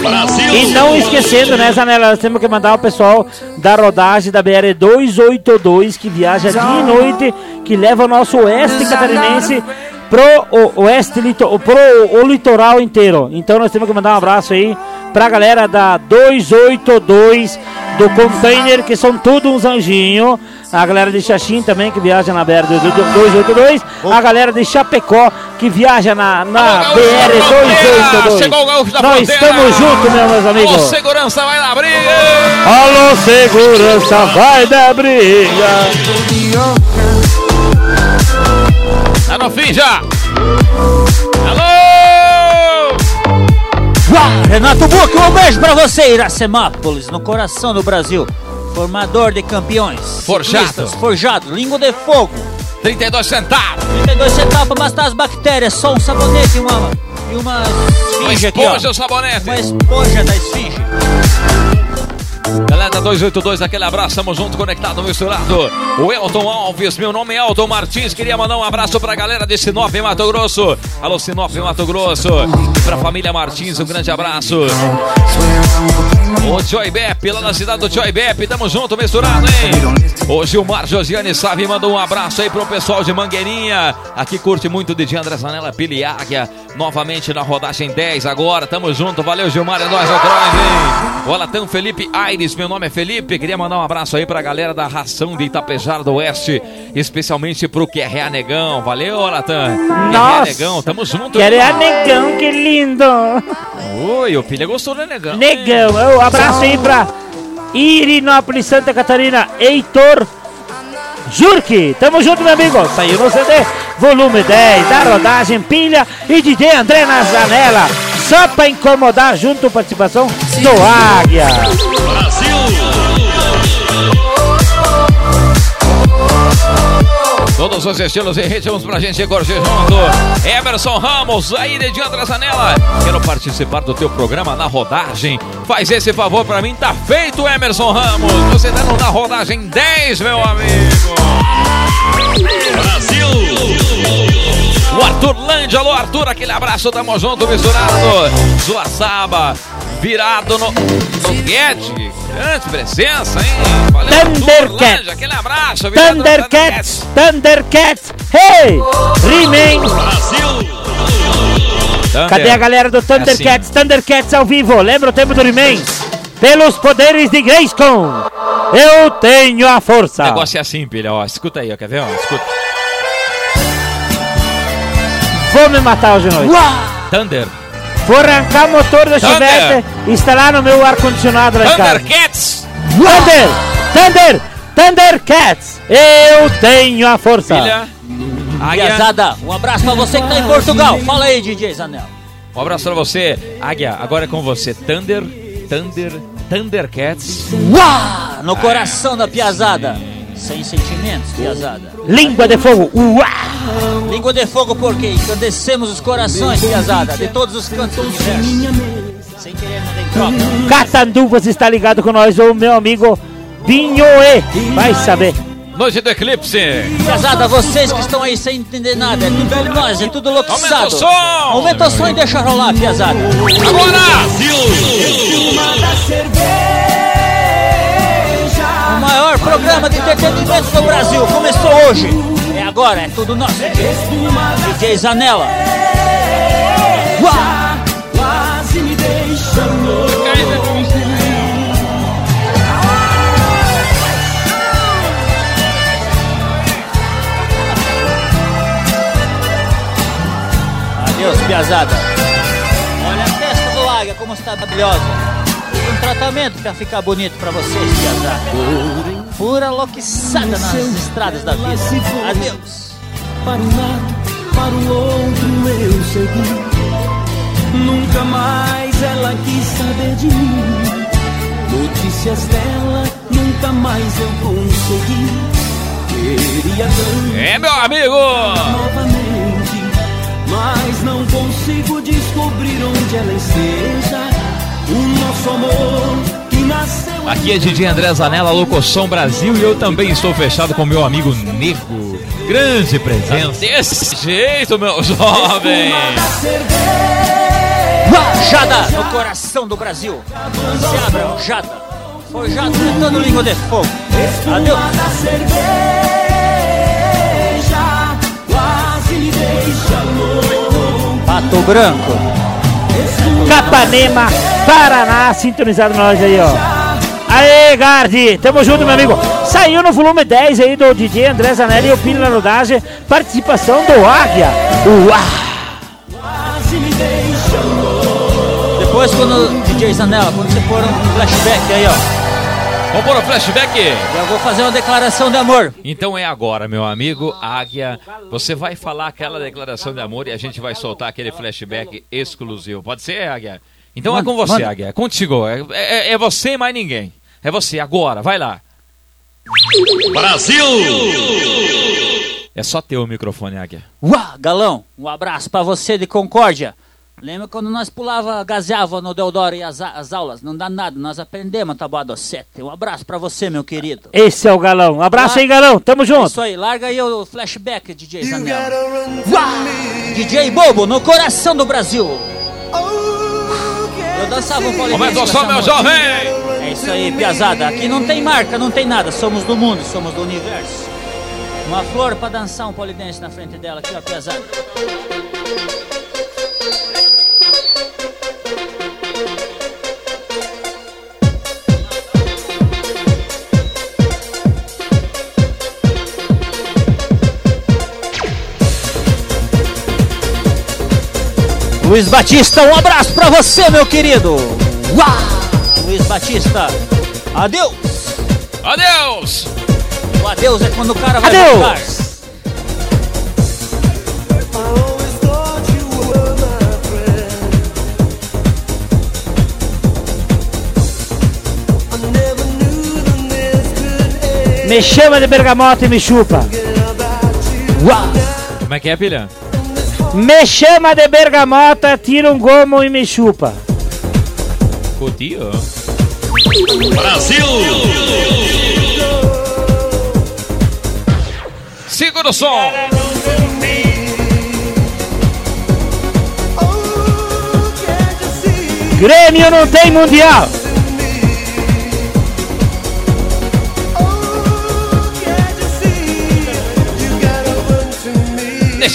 Brasil! E não esquecendo, né, Zanella, nós temos que mandar o pessoal da rodagem da BR 282 que viaja dia e noite, que leva o nosso oeste catarinense pro o, oeste, pro o litoral inteiro. Então nós temos que mandar um abraço aí pra galera da 282 do container, que são tudo uns anjinhos. A galera de Xaxim também, que viaja na BR 282. A galera de Chapecó, que viaja na, na BR da Fronteira! 282. Chegou o Gaúcho da Nós Fronteira! estamos juntos, meus Alô, amigos. segurança vai na briga! Alô, segurança, vai da briga. Tá no fim já! Alô! Renato Buque, um beijo pra você, Iracemápolis, no coração do Brasil. Formador de campeões. Forjado. Forjado, língua de fogo. 32 centavos! 32 centavos pra matar as bactérias, só um sabonete e uma, e uma Uma esfinge aqui, esponja, ó. o sabonete! Uma esponja da esfinge. Galera da 282, aquele abraço, tamo junto, conectado, misturado. O Elton Alves, meu nome é Elton Martins, queria mandar um abraço pra galera de Sinop, Mato Grosso. Alô, Sinop, Mato Grosso. Pra família Martins, um grande abraço. O Joy Bep, lá na cidade do Joy Bep, tamo junto, misturado, hein? O Gilmar Josiane Sabe mandou um abraço aí pro pessoal de Mangueirinha. Aqui curte muito de André Zanella Piliáguia. Novamente na rodagem 10 agora, tamo junto, valeu Gilmar, é nóis, é o Drive, hein? O Alatão Felipe Aires, meu nome é Felipe, queria mandar um abraço aí pra galera da ração de Itapejara do Oeste, especialmente pro QRA Negão, valeu Alatão. QRA Nossa. Negão, tamo junto. Quero é a negão, que lindo. Oi, o Pilha gostou do Negão. Negão, abraço aí pra Irinópolis, Santa Catarina, Heitor Jurque. Tamo junto, meu amigo. Saiu no CD, volume 10, da rodagem, pilha e DJ André na janela. Só pra incomodar, junto participação do Águia. Todos os estilos e ritmos pra gente curtir junto. Emerson Ramos, aí de Zanella. Quero participar do teu programa na rodagem. Faz esse favor pra mim, tá feito, Emerson Ramos. Você tá no na rodagem 10, meu amigo. Brasil! O Arthur Lande, alô Arthur, aquele abraço, tamo junto, misturado. Zuaçaba, virado no, no Guedes. Grande presença, hein? Valeu, Thundercats. Aquele abraço. Thundercats, Thundercats, hey! He-Man. Thunder. Cadê a galera do Thundercats? Thundercats ao vivo, lembra o tempo do He-Man? Pelos poderes de Grayskull, eu tenho a O força. negócio é assim, pilha, ó. Escuta aí, ó. Quer ver? Ó? Escuta. Vou me matar hoje à noite. Thunder. Vou arrancar o motor da Thunder. chivete e instalar no meu ar-condicionado lá em casa. Thundercats! Thunder! Thunder! Thundercats! Eu tenho a força. Piazada, um abraço pra você que tá em Portugal. Fala aí, DJ Zanel. Um abraço pra você. Águia, agora é com você. Thunder, Thunder, Thundercats. Uá! No coração da piazada. Sem sentimentos, piazada. Língua de fogo. Uá! Língua de fogo porque encandecemos os corações, piazada, de todos os cantos do universo. Sem querer nada em troca. Catanduvas está ligado com nós, o meu amigo Pinhoê. Vai saber. Noite do Eclipse. Piazada, vocês que estão aí sem entender nada, é tudo nós, é tudo Aumenta locuçado. o som. Aumenta o som e deixa rolar, piazada. Agora! O programa de entretenimento do Brasil começou hoje. É agora, é tudo nosso. DJ, Zanella. Quase me deixa louco. Adeus, piazada. Olha a testa do águia como está maravilhosa. Um tratamento pra ficar bonito pra vocês, piazada. Pura loquiçada nas estradas da vida. Adeus. Para um lado, para o outro eu segui. Nunca mais ela quis saber de mim. Notícias dela, nunca mais eu consegui. Queria tanto É, meu amigo! novamente, mas não consigo descobrir onde ela esteja. O nosso amor Aqui é DJ André Zanella, Locoção Brasil, e eu também estou fechado com meu amigo Nego. Grande presença. Desse jeito, meu jovem. Jada no coração do Brasil. Se abra, Jada. Forjado gritando língua de fogo. Adeus. Pato Branco. Capanema, Paraná, sintonizado nós aí, ó. Aê, Gardi, tamo junto, meu amigo. Saiu no volume 10 aí do DJ André Zanelli e o Pino na rodagem, participação do Águia. Uau! Depois quando DJ Zanella, quando você for um flashback aí, ó. Vamos pôr o flashback? Eu vou fazer uma declaração de amor. Então é agora, meu amigo Águia. Você vai falar aquela declaração de amor e a gente vai soltar aquele flashback exclusivo. Pode ser, Águia? Então Manda, é com você, manda. Águia. É contigo. É, é- é você e mais ninguém. É você, agora. Vai lá. Brasil! É só ter o microfone, Águia. Uá, Galão, um abraço pra você de Concórdia. Lembra quando nós pulava, gazeava no Deodoro e as, as aulas? Não dá nada, nós aprendemos a tabuada 7. Um abraço pra você, meu querido. Esse é o Galão. Um abraço aí, Galão. Tamo junto. Isso aí, larga aí o flashback, DJ Zanella. DJ Bobo, no coração do Brasil. Eu dançava um polidense Aumenta o com som, essa meu jovem! É isso aí, piazada. Aqui não tem marca, não tem nada. Somos do mundo, somos do universo. Uma flor pra dançar um polidense na frente dela aqui, ó, piazada. Luiz Batista, um abraço pra você, meu querido. Uau! Luiz Batista, adeus. Adeus! O adeus é quando o cara vai Adeus. voltar. Me chama de bergamota e me chupa. Uau! Como é que é, pilha? Me chama de bergamota, tira um gomo e me chupa. Cotia? Brasil! Segura o som! Grêmio não tem mundial.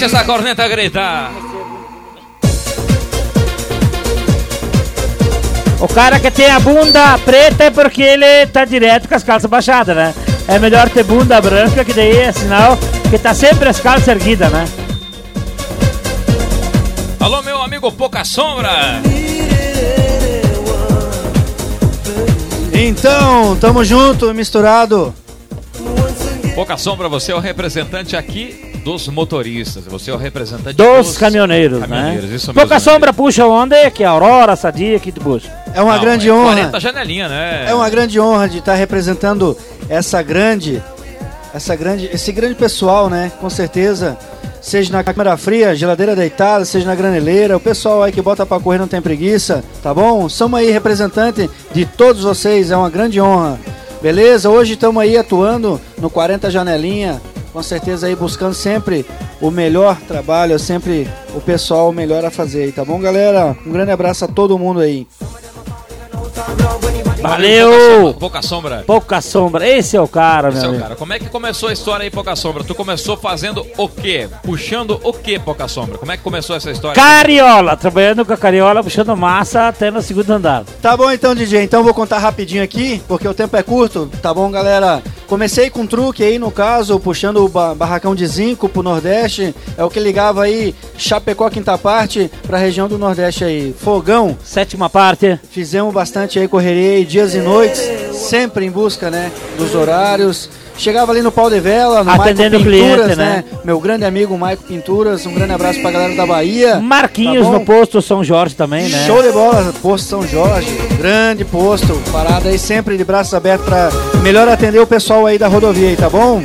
Deixa essa corneta gritar. O cara que tem a bunda preta é porque ele tá direto com as calças baixadas, né? É melhor ter bunda branca, que daí é sinal que tá sempre as calças erguidas, né? Alô, meu amigo Pouca Sombra! Então, tamo junto, misturado. Pouca Sombra, você é o representante aqui dos motoristas. Você é o representante Dos caminhoneiros, caminhoneiros, né? Isso mesmo. Pouca sombra puxa onde? Que a Aurora, Sadia, que puxa. É uma Não, grande é honra. 40 janelinha, né? É uma grande honra de estar representando essa grande, essa grande, esse grande pessoal, né? Com certeza, seja na câmera fria, geladeira deitada, seja na graneleira, o pessoal aí que bota pra correr não tem preguiça, tá bom? Somos aí representante de todos vocês, é uma grande honra. Beleza? Hoje estamos aí atuando no 40 Janelinha, com certeza aí buscando sempre o melhor trabalho, sempre o pessoal melhor a fazer, tá bom, galera? Um grande abraço a todo mundo aí. Valeu! Pouca Sombra. Pouca sombra, esse é o cara, meu Esse é o amigo. cara. Como é que começou a história aí, Pouca Sombra? Tu começou fazendo o quê? Puxando o quê, Pouca Sombra? Como é que começou essa história? Cariola, trabalhando com a cariola, puxando massa até no segundo andar. Tá bom então, DJ. Então vou contar rapidinho aqui, porque o tempo é curto. Tá bom, galera? Comecei com um truque aí, no caso, puxando o ba- barracão de zinco pro Nordeste. É o que ligava aí Chapecó, quinta parte, pra região do Nordeste aí. Fogão. Sétima parte. Fizemos bastante aí, correria aí, dias e noites, sempre em busca, né, dos horários. Chegava ali no pau de vela, no Atendendo Maico o cliente, Pinturas, né? Meu grande amigo Maico Pinturas. Um grande abraço pra galera da Bahia. Marquinhos Tá no posto São Jorge também, né? Show de bola, posto São Jorge, grande posto, parada aí sempre de braços abertos pra melhor atender o pessoal aí da rodovia aí, tá bom?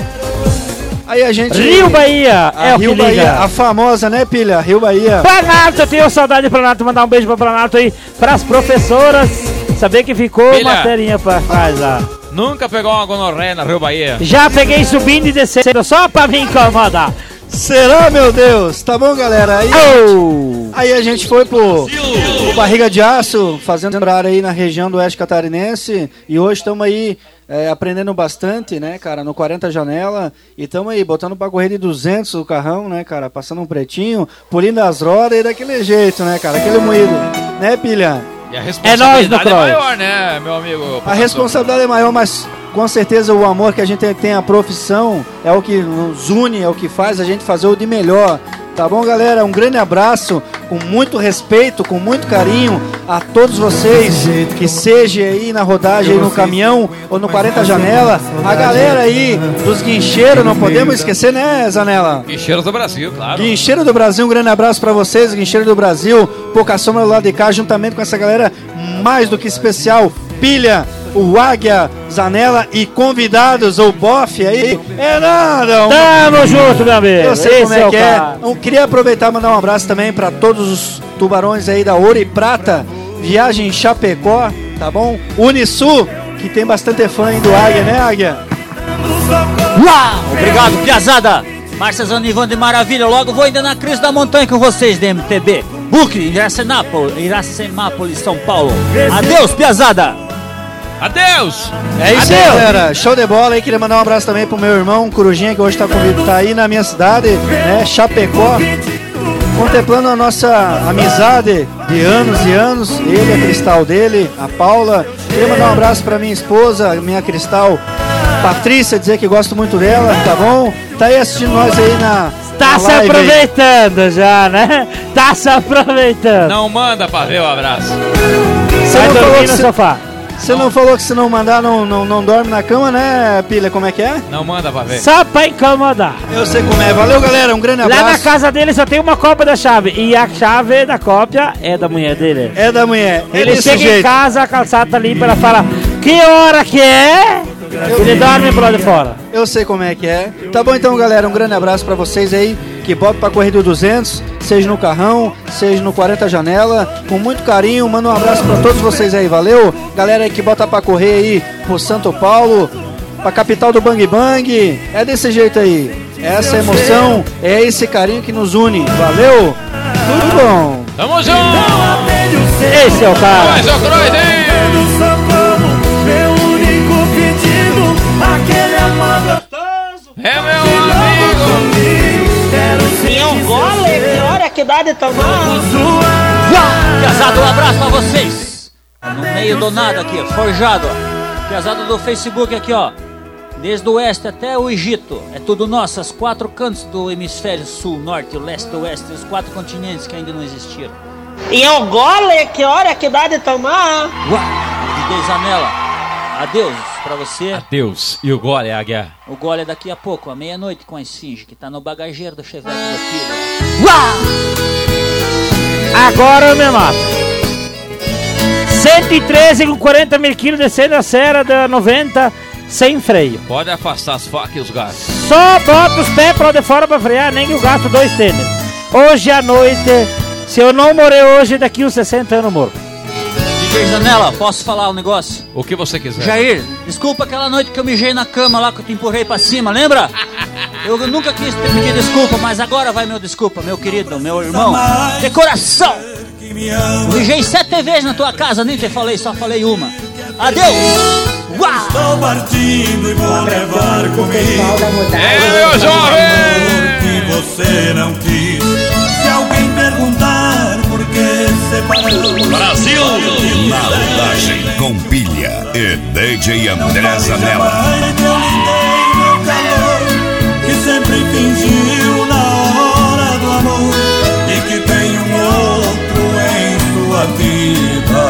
Aí a gente. Rio Bahia, é o Rio Bahia, liga. a famosa, né, pilha? Rio Bahia. Planalto, eu tenho saudade de Planalto, mandar um beijo pra Planalto aí, pras professoras, saber que ficou Filha. materinha pra trás lá. Nunca pegou uma gonorreia na Rio Bahia? Já peguei subindo e descendo só pra me incomodar. Será, meu Deus? Tá bom, galera? Aí, Oh! aí a gente foi pro, Barriga de Aço, fazendo horário aí na região do Oeste Catarinense. E hoje estamos aí é, aprendendo bastante, né, cara, no 40 Janela. E estamos aí botando pra correr de 200 o carrão, né, cara, passando um pretinho, pulindo as rodas e daquele jeito, né, cara, aquele moído. Né, pilha? E a É responsabilidade nóis no é, maior, né, meu amigo? A responsabilidade é maior, mas com certeza o amor que a gente tem à profissão é o que nos une, é o que faz a gente fazer o de melhor. Tá bom, galera? Um grande abraço, com muito respeito, com muito carinho a todos vocês que seja aí na rodagem, aí no caminhão ou no 40 Janela. A galera aí dos guincheiros, não podemos esquecer, né, Zanella? Guincheiros do Brasil, claro. Guincheiro do Brasil, um grande abraço pra vocês, Guincheiro do Brasil, Pouca Sombra do lado de cá, juntamente com essa galera mais do que especial, Pilha, o Águia, Zanella e convidados, o Boff aí. É nada, um- Tamo junto, meu amigo. eu sei Esse como é, o que é. Eu queria aproveitar e mandar um abraço também pra todos os tubarões aí da Ouro e Prata, Viagem Chapecó, tá bom? Unisul, que tem bastante fã aí do Águia, né, Águia? Uau! Obrigado, piazada! Márcia Zanivan de Maravilha, logo vou ainda na Cris da Montanha com vocês, DMTB. Book, Iracenápolis, Iracemápolis, São Paulo. Adeus, piazada! Adeus! É isso aí, galera. Show de bola aí. Queria mandar um abraço também pro meu irmão, Corujinha, que hoje tá comigo, tá aí na minha cidade, né? Chapecó. Contemplando a nossa amizade de anos e anos. Ele, a Cristal dele, a Paula. Queria mandar um abraço pra minha esposa, minha Cristal, Patrícia, dizer que gosto muito dela, tá bom? Tá aí assistindo nós aí na. Tá se live aí. aproveitando já, né? Tá se aproveitando. Não manda pra ver o abraço. Você Vai não falou dormir no você- sofá. Você não falou que se não mandar, não, não, não dorme na cama, né, Pilha? Como é que é? Não manda pra ver. Só pra incomodar. Eu sei como é. Valeu, galera. Um grande abraço. Lá na casa dele só tem uma cópia da chave. E a chave da cópia é da mulher dele. É da mulher. É Ele desse chega em jeito. casa, a calçada tá limpa, ela fala, que hora que é? Ele dorme pro lado de fora. Eu sei como é que é. Tá bom então, galera. Um grande abraço pra vocês aí que botam pra correr do 200, seja no carrão, seja no 40 janela, com muito carinho. Manda um abraço pra todos vocês aí, valeu? Galera aí que bota pra correr aí pro Santo Paulo, pra capital do Bang Bang. É desse jeito aí. Essa emoção, é esse carinho que nos une. Valeu? Tudo bom. Tamo junto! Esse é o cara. Mas, hein? Gostoso. É meu! Quero E um gole, que hora que dá de tomar? Piazada, um abraço pra vocês! No meio do nada aqui, forjado. ó. Piazada do Facebook aqui, ó. Desde o oeste até o Egito. É tudo nosso, os quatro cantos do hemisfério sul, norte, leste, oeste, os quatro continentes que ainda não existiram. E um gole, que hora que dá de tomar? Uau! DJ Zanella, adeus pra você. Adeus. E o gole, Águia. O gole é daqui a pouco, à meia-noite com a Esfinge, que tá no bagageiro do Chevette do filho. Agora eu me mato. 113 com 40 mil quilos descendo a serra da 90 sem freio. Pode afastar as facas e os gatos. Só bota os pés pra lá de fora pra frear, nem que eu gasto dois tênis. Hoje à noite, se eu não morrer hoje, daqui uns 60 anos eu morro. DJ Zanella, posso falar um negócio? O que você quiser. Jair, desculpa aquela noite que eu mijei na cama lá que eu te empurrei pra cima, lembra? Eu nunca quis te pedir desculpa, mas agora vai meu desculpa, meu querido, meu irmão. De coração! Mijei sete vezes na tua casa, nem te falei, só falei uma. Adeus! Uau! Estou partindo e vou levar comigo. É, meu jovem! que você não quis. Brasil! Na rodagem com pilha e DJ André Zanella. Meu calor, que sempre fingiu na hora do amor e que tem um outro em sua vida.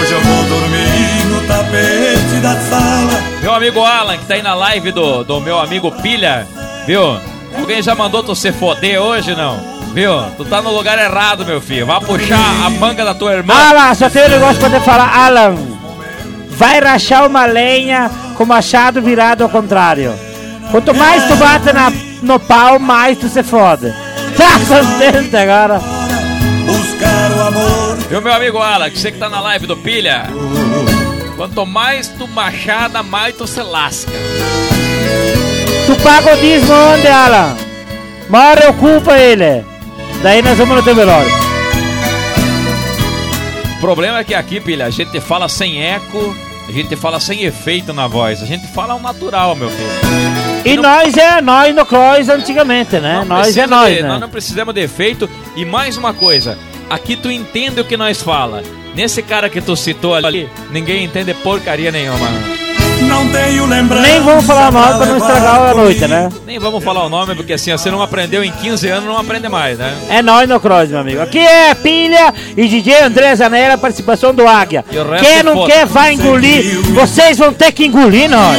Hoje eu vou dormir no tapete da sala. Meu amigo Alan, que tá aí na live do, do meu amigo Pilha, viu? Alguém já mandou tu se foder hoje, não? Viu? Tu tá no lugar errado, meu filho. Vai puxar a manga da tua irmã. Alan, só tem um negócio pra te falar. Alan, vai rachar uma lenha com o machado virado ao contrário. Quanto mais tu bate na, no pau, mais tu se fode. Tá contente agora? Buscar o amor. Viu, meu amigo Alan, que você que tá na live do Pilha? Quanto mais tu machada, mais tu se lasca. Tu paga o dízimo onde, Alan? Mora ocupa ele. Daí nós vamos no teu velório. problema é que aqui, pilha, a gente fala sem eco, a gente fala sem efeito na voz. A gente fala ao natural, meu filho. E nós é nós no Cross antigamente, né? nós é nós, de- né? Nós não precisamos de efeito. E mais uma coisa, aqui tu entende o que nós fala. Nesse cara que tu citou ali, ninguém entende porcaria nenhuma. Não tenho lembrança. Nem vamos falar mal pra não estragar a noite, né? Nem vamos falar o nome, porque assim, você não aprendeu em 15 anos, não aprende mais, né? É nós no Cross, meu amigo. Aqui é Pilha e DJ André Zanella, participação do Águia. E o resto Quem não foda. quer vai engolir. Vocês vão ter que engolir nós.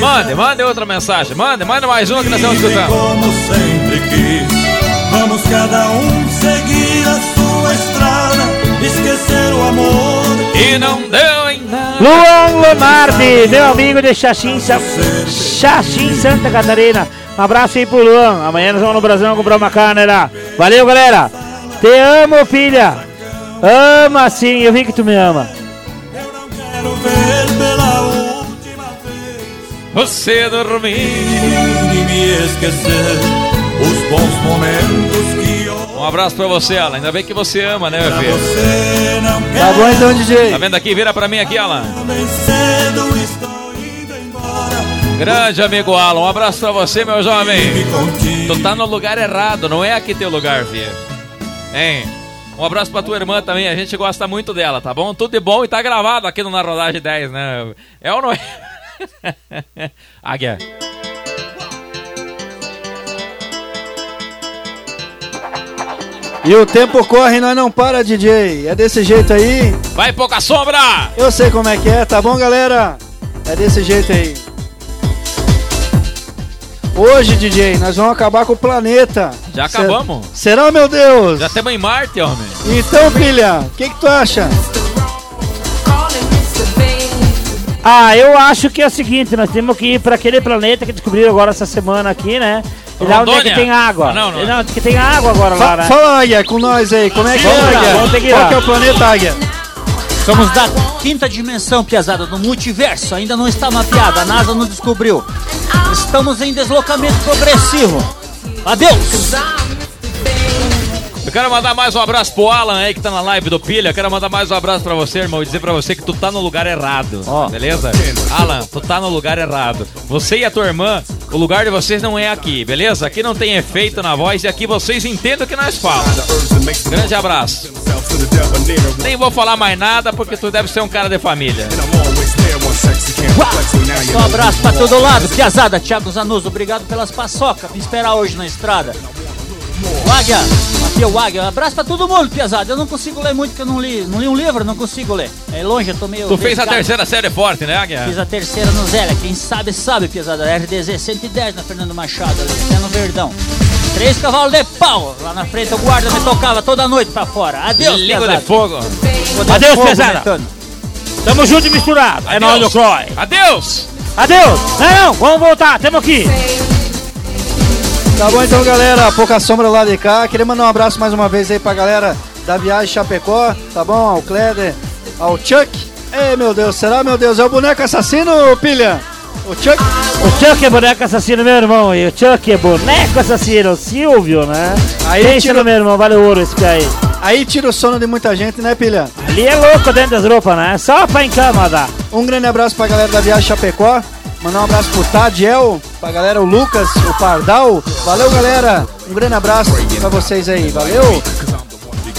Mande, mande outra mensagem. Mande, mande mais uma que nós estamos escutando. como sempre quis. Vamos cada um seguir a sua estrada, esquecer o amor. E não deu em nada. Luan Leonardi, meu amigo de Xaxim, Sa- Xaxim, Santa Catarina. Um abraço aí pro Luan. Amanhã nós vamos no Brasil comprar uma carne lá. Valeu, galera. Te amo, filha. Ama sim, eu vi que tu me ama. Quero ver pela última vez Você dormiu. e me esquecer os bons momentos eu Um abraço pra você, Alan. Ainda bem que você ama, né, meu filho? Tá bom então, DJ? Tá vendo aqui? Vira pra mim aqui, Alan. Grande amigo Alan. Um abraço pra você, meu jovem. Tu tá no lugar errado, não é aqui teu lugar, filho. Hein? Um abraço pra tua irmã também, a gente gosta muito dela, tá bom? Tudo de bom e tá gravado aqui no Na Rodagem 10, né? É ou não é? Águia. E o tempo corre e nós não para, DJ. É desse jeito aí. Vai, pouca sombra! Eu sei como é que é, tá bom, galera? É desse jeito aí. Hoje, DJ, nós vamos acabar com o planeta. Já acabamos. Será, meu Deus? Já estamos em Marte, homem. Então, filha, o que, que tu acha? Ah, eu acho que é o seguinte, nós temos que ir para aquele planeta que descobriram agora essa semana aqui, né? Lá onde é que tem água. Ah, não, não. Não, que tem água agora lá, né? Fala, Águia, com nós aí. Como é que Vamos é, Águia? Qual que é o planeta, Águia? Somos da quinta dimensão, piazada, do multiverso. Ainda não está mapeada, a NASA não descobriu. Estamos em deslocamento progressivo. Adeus! Eu quero mandar mais um abraço pro Alan aí que tá na live do Pilha. Eu quero mandar mais um abraço pra você, irmão, e dizer pra você que tu tá no lugar errado. Ó. Beleza? Alan, tu tá no lugar errado. Você e a tua irmã, o lugar de vocês não é aqui, beleza? Aqui não tem efeito na voz e aqui vocês entendem o que nós falamos. Grande abraço. Nem vou falar mais nada porque tu deve ser um cara de família. Um abraço pra todo lado, piazada. Thiago Zanuso, obrigado pelas paçocas. Me esperar hoje na estrada. O Águia, aqui é o Águia. Um abraço pra todo mundo, piazada. Eu não consigo ler muito, porque eu não li, não li um livro, não consigo ler. É longe, eu tô meio. Tu fez a terceira série forte, né, Águia? Fiz a terceira no Zélia. Quem sabe, sabe, piazada. RDZ 110 na Fernando Machado, ali, até no Verdão. Três cavalos de pau. Lá na frente o guarda me tocava toda noite pra fora. Adeus, Língua piazada. de fogo. De Adeus, fogo, piazada. metano. Tamo junto e misturado. É nóis do Croy. Adeus! Adeus. Não, não, vamos voltar, temos aqui. Tá bom então, galera. Pouca sombra lá de cá. Queria mandar um abraço mais uma vez aí pra galera da Viagem Chapecó, tá bom? Ao Kleber, ao Chuck. Ei, meu Deus, será, meu Deus? É o boneco assassino, pilha? O Chuck? O Chuck é boneco assassino, meu irmão. E o Chuck é boneco assassino, Silvio, né? Aí Pensa tira- meu irmão, vale ouro esse aí. Aí tira o sono de muita gente, né, pilha? Ali é louco dentro das roupas, né? Só pra em cama dá. Um grande abraço pra galera da Viagem Chapecó. Mandar um abraço pro Tadiel, pra galera o Lucas, o Pardal. Valeu, galera. Um grande abraço pra vocês aí. Valeu.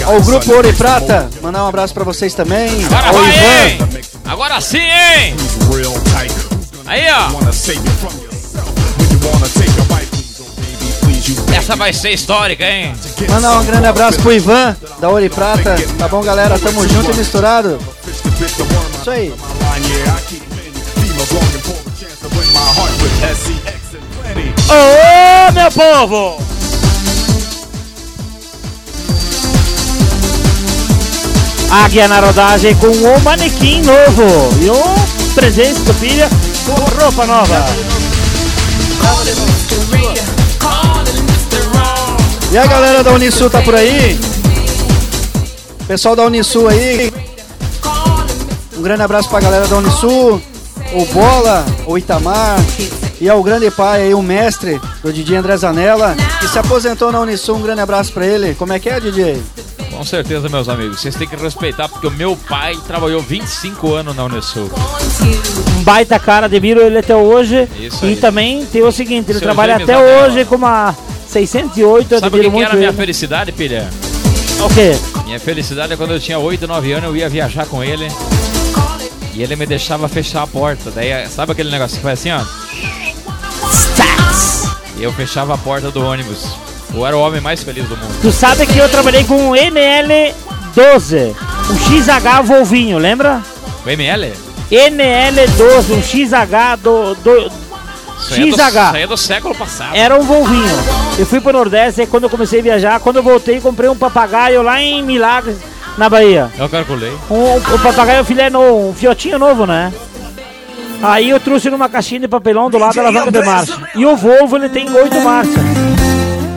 Ao grupo Ouro e Prata, mandar um abraço pra vocês também. Agora Ao vai, Ivan. hein? Agora sim, hein? Aí, ó. Essa vai ser histórica, hein? Mandar um grande abraço pro Ivan, da Ouro e Prata. Tá bom, galera? Tamo junto e misturado. Isso aí. Ô, meu povo! Águia na rodagem com um manequim novo e um presente do filha com roupa nova. E a galera da Unisul tá por aí? Pessoal da Unisul aí. Um grande abraço pra galera da Unisul. O Bola, o Itamar. E ao grande pai aí, o mestre do DJ André Zanella, que se aposentou na Unisul. Um grande abraço pra ele. Como é que é, DJ? Com certeza, meus amigos. Vocês têm que respeitar, porque o meu pai trabalhou 25 anos na Unesul. Um baita cara, admiro ele até hoje. Isso e aí. também tem o seguinte, ele Seu trabalha até hoje com uma 608, eu Sabe o que, que era a minha felicidade, pilha? O quê? Minha felicidade é quando eu tinha 8, 9 anos, eu ia viajar com ele. E ele me deixava fechar a porta. Daí, sabe aquele negócio que faz assim, ó? E eu fechava a porta do ônibus. Eu era o homem mais feliz do mundo. Tu sabe que eu trabalhei com um NL12, um XH Volvinho, lembra? O ML? NL12, um XH do, do é XH. Isso aí é do século passado. Era um Volvinho. Eu fui pro Nordeste e quando eu comecei a viajar, quando eu voltei, comprei um papagaio lá em Milagres, na Bahia. Eu calculei. Um, um papagaio filé novo, um fiotinho novo, né? Aí eu trouxe numa caixinha de papelão do lado da alavanca de marcha. E o Volvo ele tem oito marchas.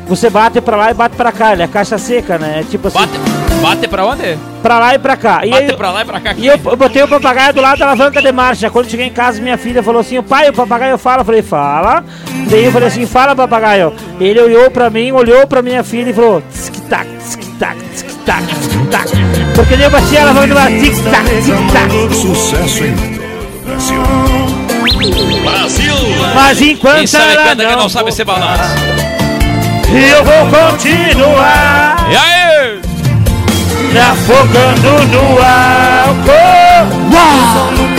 Você bate pra lá e bate pra cá, ele é caixa seca, né? É Tipo assim. Bate, bate pra onde? Pra lá e pra cá. E Bate aí, pra lá e pra cá. e eu, eu botei o papagaio do lado da alavanca de marcha. Quando cheguei em casa, minha filha falou assim: pai, o papagaio fala. Eu falei: fala. Daí eu falei assim: fala, papagaio. Ele olhou pra mim, olhou pra minha filha e falou: tic-tac, tic-tac, tic-tac, tic-tac. Porque daí eu bati a alavanca de marcha: tic-tac, tic-tac. Sucesso em Brasil. Brasil! Mas enquanto Quem sabe ela canta, quem não não sabe ser balanço. eu vou continuar E aí? me afogando no álcool. Uau!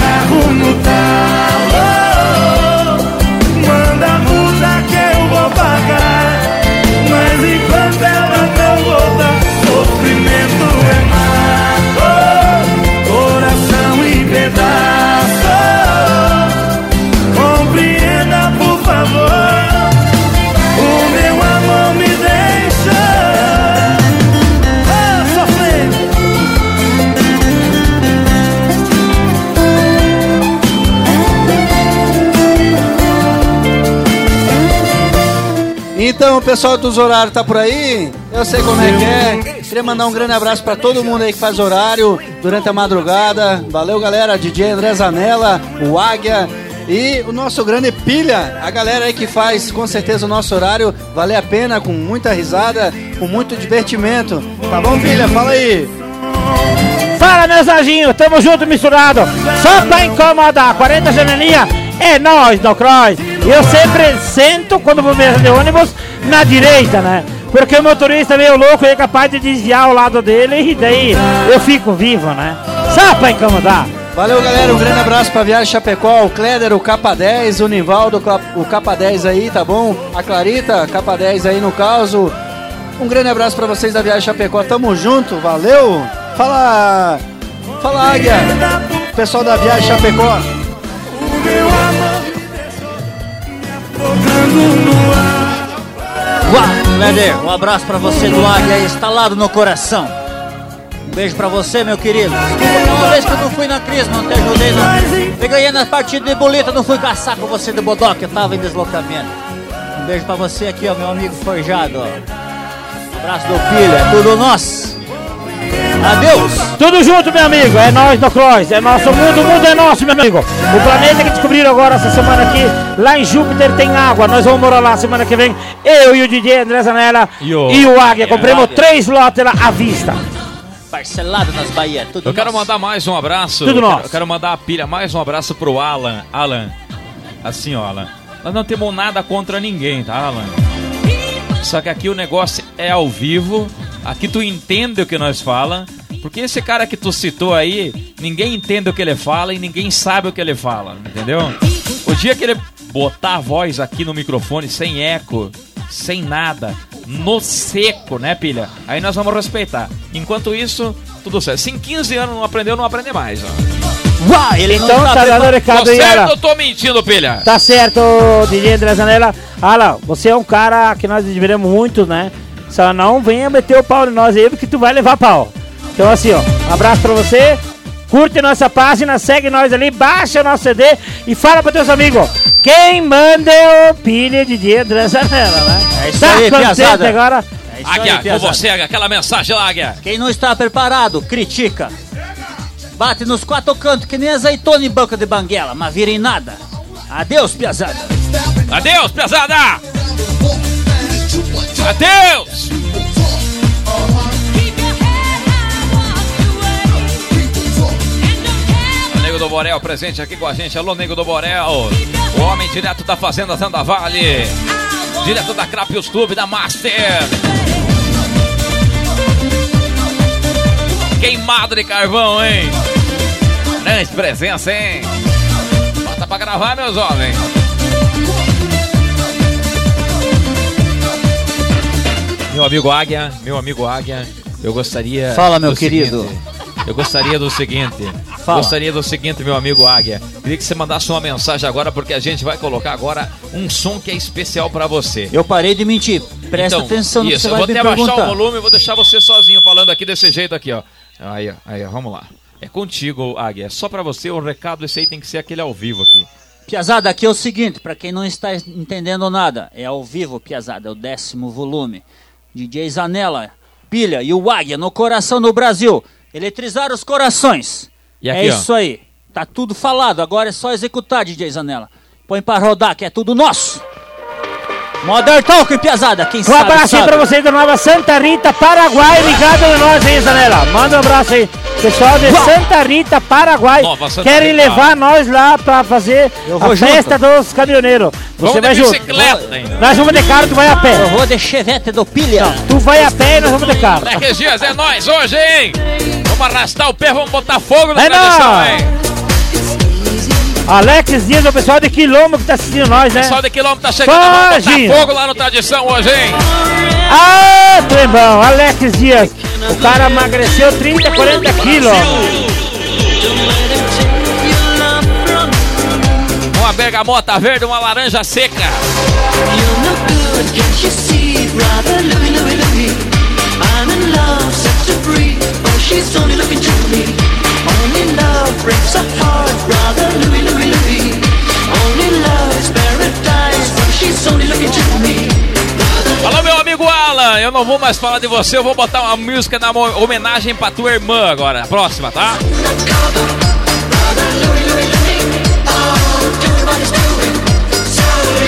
Então, o pessoal dos horários tá por aí? Eu sei como é que é. Queria mandar um grande abraço pra todo mundo aí que faz horário durante a madrugada. Valeu, galera. DJ André Zanella, o Águia e o nosso grande Pilha. A galera aí que faz com certeza o nosso horário. Vale a pena, com muita risada, com muito divertimento. Tá bom, Pilha? Fala aí. Fala, meus anjinhos, tamo junto, misturado. Só pra incomodar, 40 janelinha, é nós, do Cross. Eu sempre sento, quando vou mesmo de ônibus, na direita, né? Porque o motorista é meio louco e é capaz de desviar o lado dele e daí eu fico vivo, né? Só pra incomodar. Valeu, galera. Um grande abraço pra Viagem Chapecó, o Kleder, o Capa 10, o Nivaldo, o Capa 10 aí, tá bom? A Clarita, Capa 10 aí no caso. Um grande abraço pra vocês da Viagem Chapecó. Tamo junto, valeu. Fala, fala Águia. Pessoal da Viagem Chapecó. Uau, Leder, um abraço pra você do Águia aí, instalado no coração. Um beijo pra você, meu querido. Uma vez que eu não fui na Cris, não te ajudei, não. Eu ganhei nas partidas de boleta, não fui caçar com você de bodoque, eu tava em deslocamento. Um beijo pra você aqui, ó, meu amigo forjado, ó. Um abraço do Pilha, é tudo nosso. Adeus. Tudo junto, meu amigo. É nós do Cross. É nosso mundo, o mundo é nosso, meu amigo. O planeta que descobriram agora essa semana aqui, lá em Júpiter tem água. Nós vamos morar lá semana que vem. Eu e o DJ André Zanella E o- e o Águia. Compramos Águia. três lotes lá à vista. Parcelado nas Bahia, tudo Eu quero nosso. mandar mais um abraço. Tudo eu quero, nosso. eu quero mandar a pilha, mais um abraço pro Alan. Alan, assim, ó, Alan. Nós não temos nada contra ninguém, tá, Alan? Só que aqui o negócio é ao vivo. Aqui tu entende o que nós fala. Porque esse cara que tu citou aí, ninguém entende o que ele fala e ninguém sabe o que ele fala, entendeu? O dia que ele botar a voz aqui no microfone sem eco, sem nada, no seco, né, pilha? Aí nós vamos respeitar. Enquanto isso, tudo certo. Se em 15 anos não aprendeu, não aprende mais, ó. Uau, ele não Então tá dando preparado. recado Tô aí, certo Alan. ou tô mentindo, pilha? Tá certo, DJ André Zanella. Alan, você é um cara que nós admiramos muito, né? Só não venha meter o pau em nós aí, porque tu vai levar pau. Então assim, ó, um abraço pra você. Curte nossa página, segue nós ali, baixa o nosso CD e fala pra teus amigos. Quem manda é o pilha DJ André Zanella, né? É isso tá aí, piazada. agora? É isso aí, Águia, com piazada. você, Águia. Aquela mensagem lá, Águia. Quem não está preparado, critica. Bate nos quatro cantos que nem azeitona em banca de banguela, mas vira em nada. Adeus, piazada. Adeus, pesada! Adeus! O Nego do Borel presente aqui com a gente. Alô, Nego do Borel. O homem direto da Fazenda Santa Vale. Direto da Crapios Clube, da Master. Queimado de carvão, hein? Grande presença, hein? Bota pra gravar, meus homens. Meu amigo Águia, meu amigo Águia, eu gostaria. Fala, meu do querido. seguinte, eu gostaria do seguinte. Fala. Gostaria do seguinte, meu amigo Águia. Queria que você mandasse uma mensagem agora, porque a gente vai colocar agora um som que é especial pra você. Eu parei de mentir. Presta Então, atenção no que isso, você eu vai vou me até perguntar. o volume e vou deixar você sozinho falando aqui desse jeito aqui, ó. Aí, ó, aí, vamos lá. É contigo, Águia. É só pra você o recado, esse aí tem que ser aquele ao vivo aqui. Piazada, aqui é o seguinte, pra quem não está entendendo nada, é ao vivo, Piazada, é o décimo volume. DJ Zanella, Pilha e o Águia no coração do Brasil. Eletrizar os corações. E aqui, é ó. isso aí. Tá tudo falado, agora é só executar, DJ Zanella. Põe pra rodar, que é tudo nosso. Modern Talk, Piazada, quem Um sabe, abraço aí sabe. pra vocês da Nova Santa Rita, Paraguai. Ligado em nós aí, Zanella. Manda um abraço aí. Pessoal de Santa Rita, Paraguai. Santa Querem Rita. levar nós lá pra fazer a junto. festa dos caminhoneiros. Você Vamos vai de junto. Nós vamos de carro, tu vai a pé. Eu vou de chevette do Pilha. Tu vai a pé e nós vamos de carro. Moleques Dias, é nós hoje, hein? Vamos arrastar o pé, vamos botar fogo na É tradição, hein? Alex Dias, o pessoal de quilômetro que tá assistindo nós, né? Pessoal de quilômetro tá chegando, Foge. fogo lá no Tradição hoje, hein? Ah, Trembão, Alex Dias. O cara emagreceu 30, 40 quilos. Uma bergamota verde, uma laranja seca. Alô, meu amigo Alan, eu não vou mais falar de você, eu vou botar uma música na homenagem pra tua irmã agora, a próxima, tá?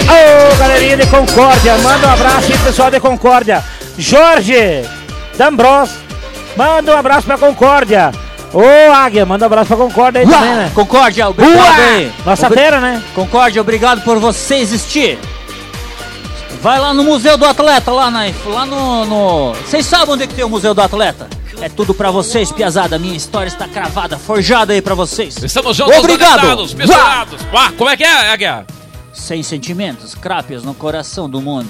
Ô, galerinha de Concórdia, manda um abraço aí, pessoal de Concórdia. Jorge D'Ambros, manda um abraço pra Concórdia. Ô, Águia, manda um abraço pra Concórdia aí Uá, também, né? Concórdia, obrigado Uá! aí. Nossa Obri- fera, né? Concórdia, obrigado por você existir. Vai lá no Museu do Atleta, lá, na, lá no, no- Vocês sabem onde é que tem o Museu do Atleta? É tudo pra vocês, piazada. Minha história está cravada, forjada aí pra vocês. Estamos juntos, Obrigado. conectados, misturados. Ah, como é que é, Águia? Sem sentimentos, crápias no coração do mundo.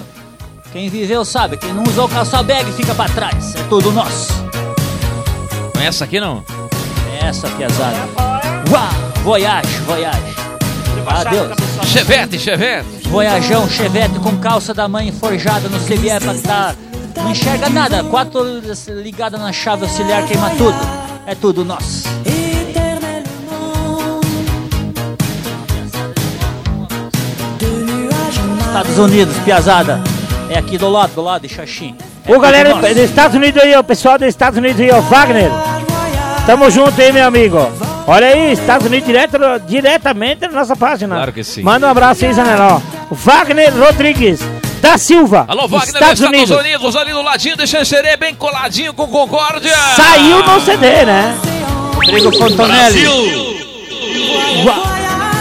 Quem viveu sabe, quem não usou calça bag fica pra trás. É tudo nosso. Não é essa aqui, não? É essa piazada. Uau! Voyage, voyage. Adeus. Chevette, chevette. Voyajão, chevette com calça da mãe forjada no CBR pra tá. Não enxerga nada. Quatro ligadas na chave auxiliar queima tudo. É tudo nosso. Estados Unidos, piazada. É aqui do lado, do lado de Xaxim. É Ô, galera nosso. dos Estados Unidos aí, o pessoal dos Estados Unidos aí, ó, Wagner. Tamo junto aí, meu amigo. Olha aí, Estados Unidos direto, diretamente na nossa página. Claro que sim. Manda um abraço aí, Zanella, ó. O Wagner Rodrigues, da Silva. Alô, Wagner dos Estados Estados Unidos. Unidos. ali do ladinho de Xanxerê, bem coladinho com Concórdia. Saiu no CD, né? Rodrigo Fontonelli.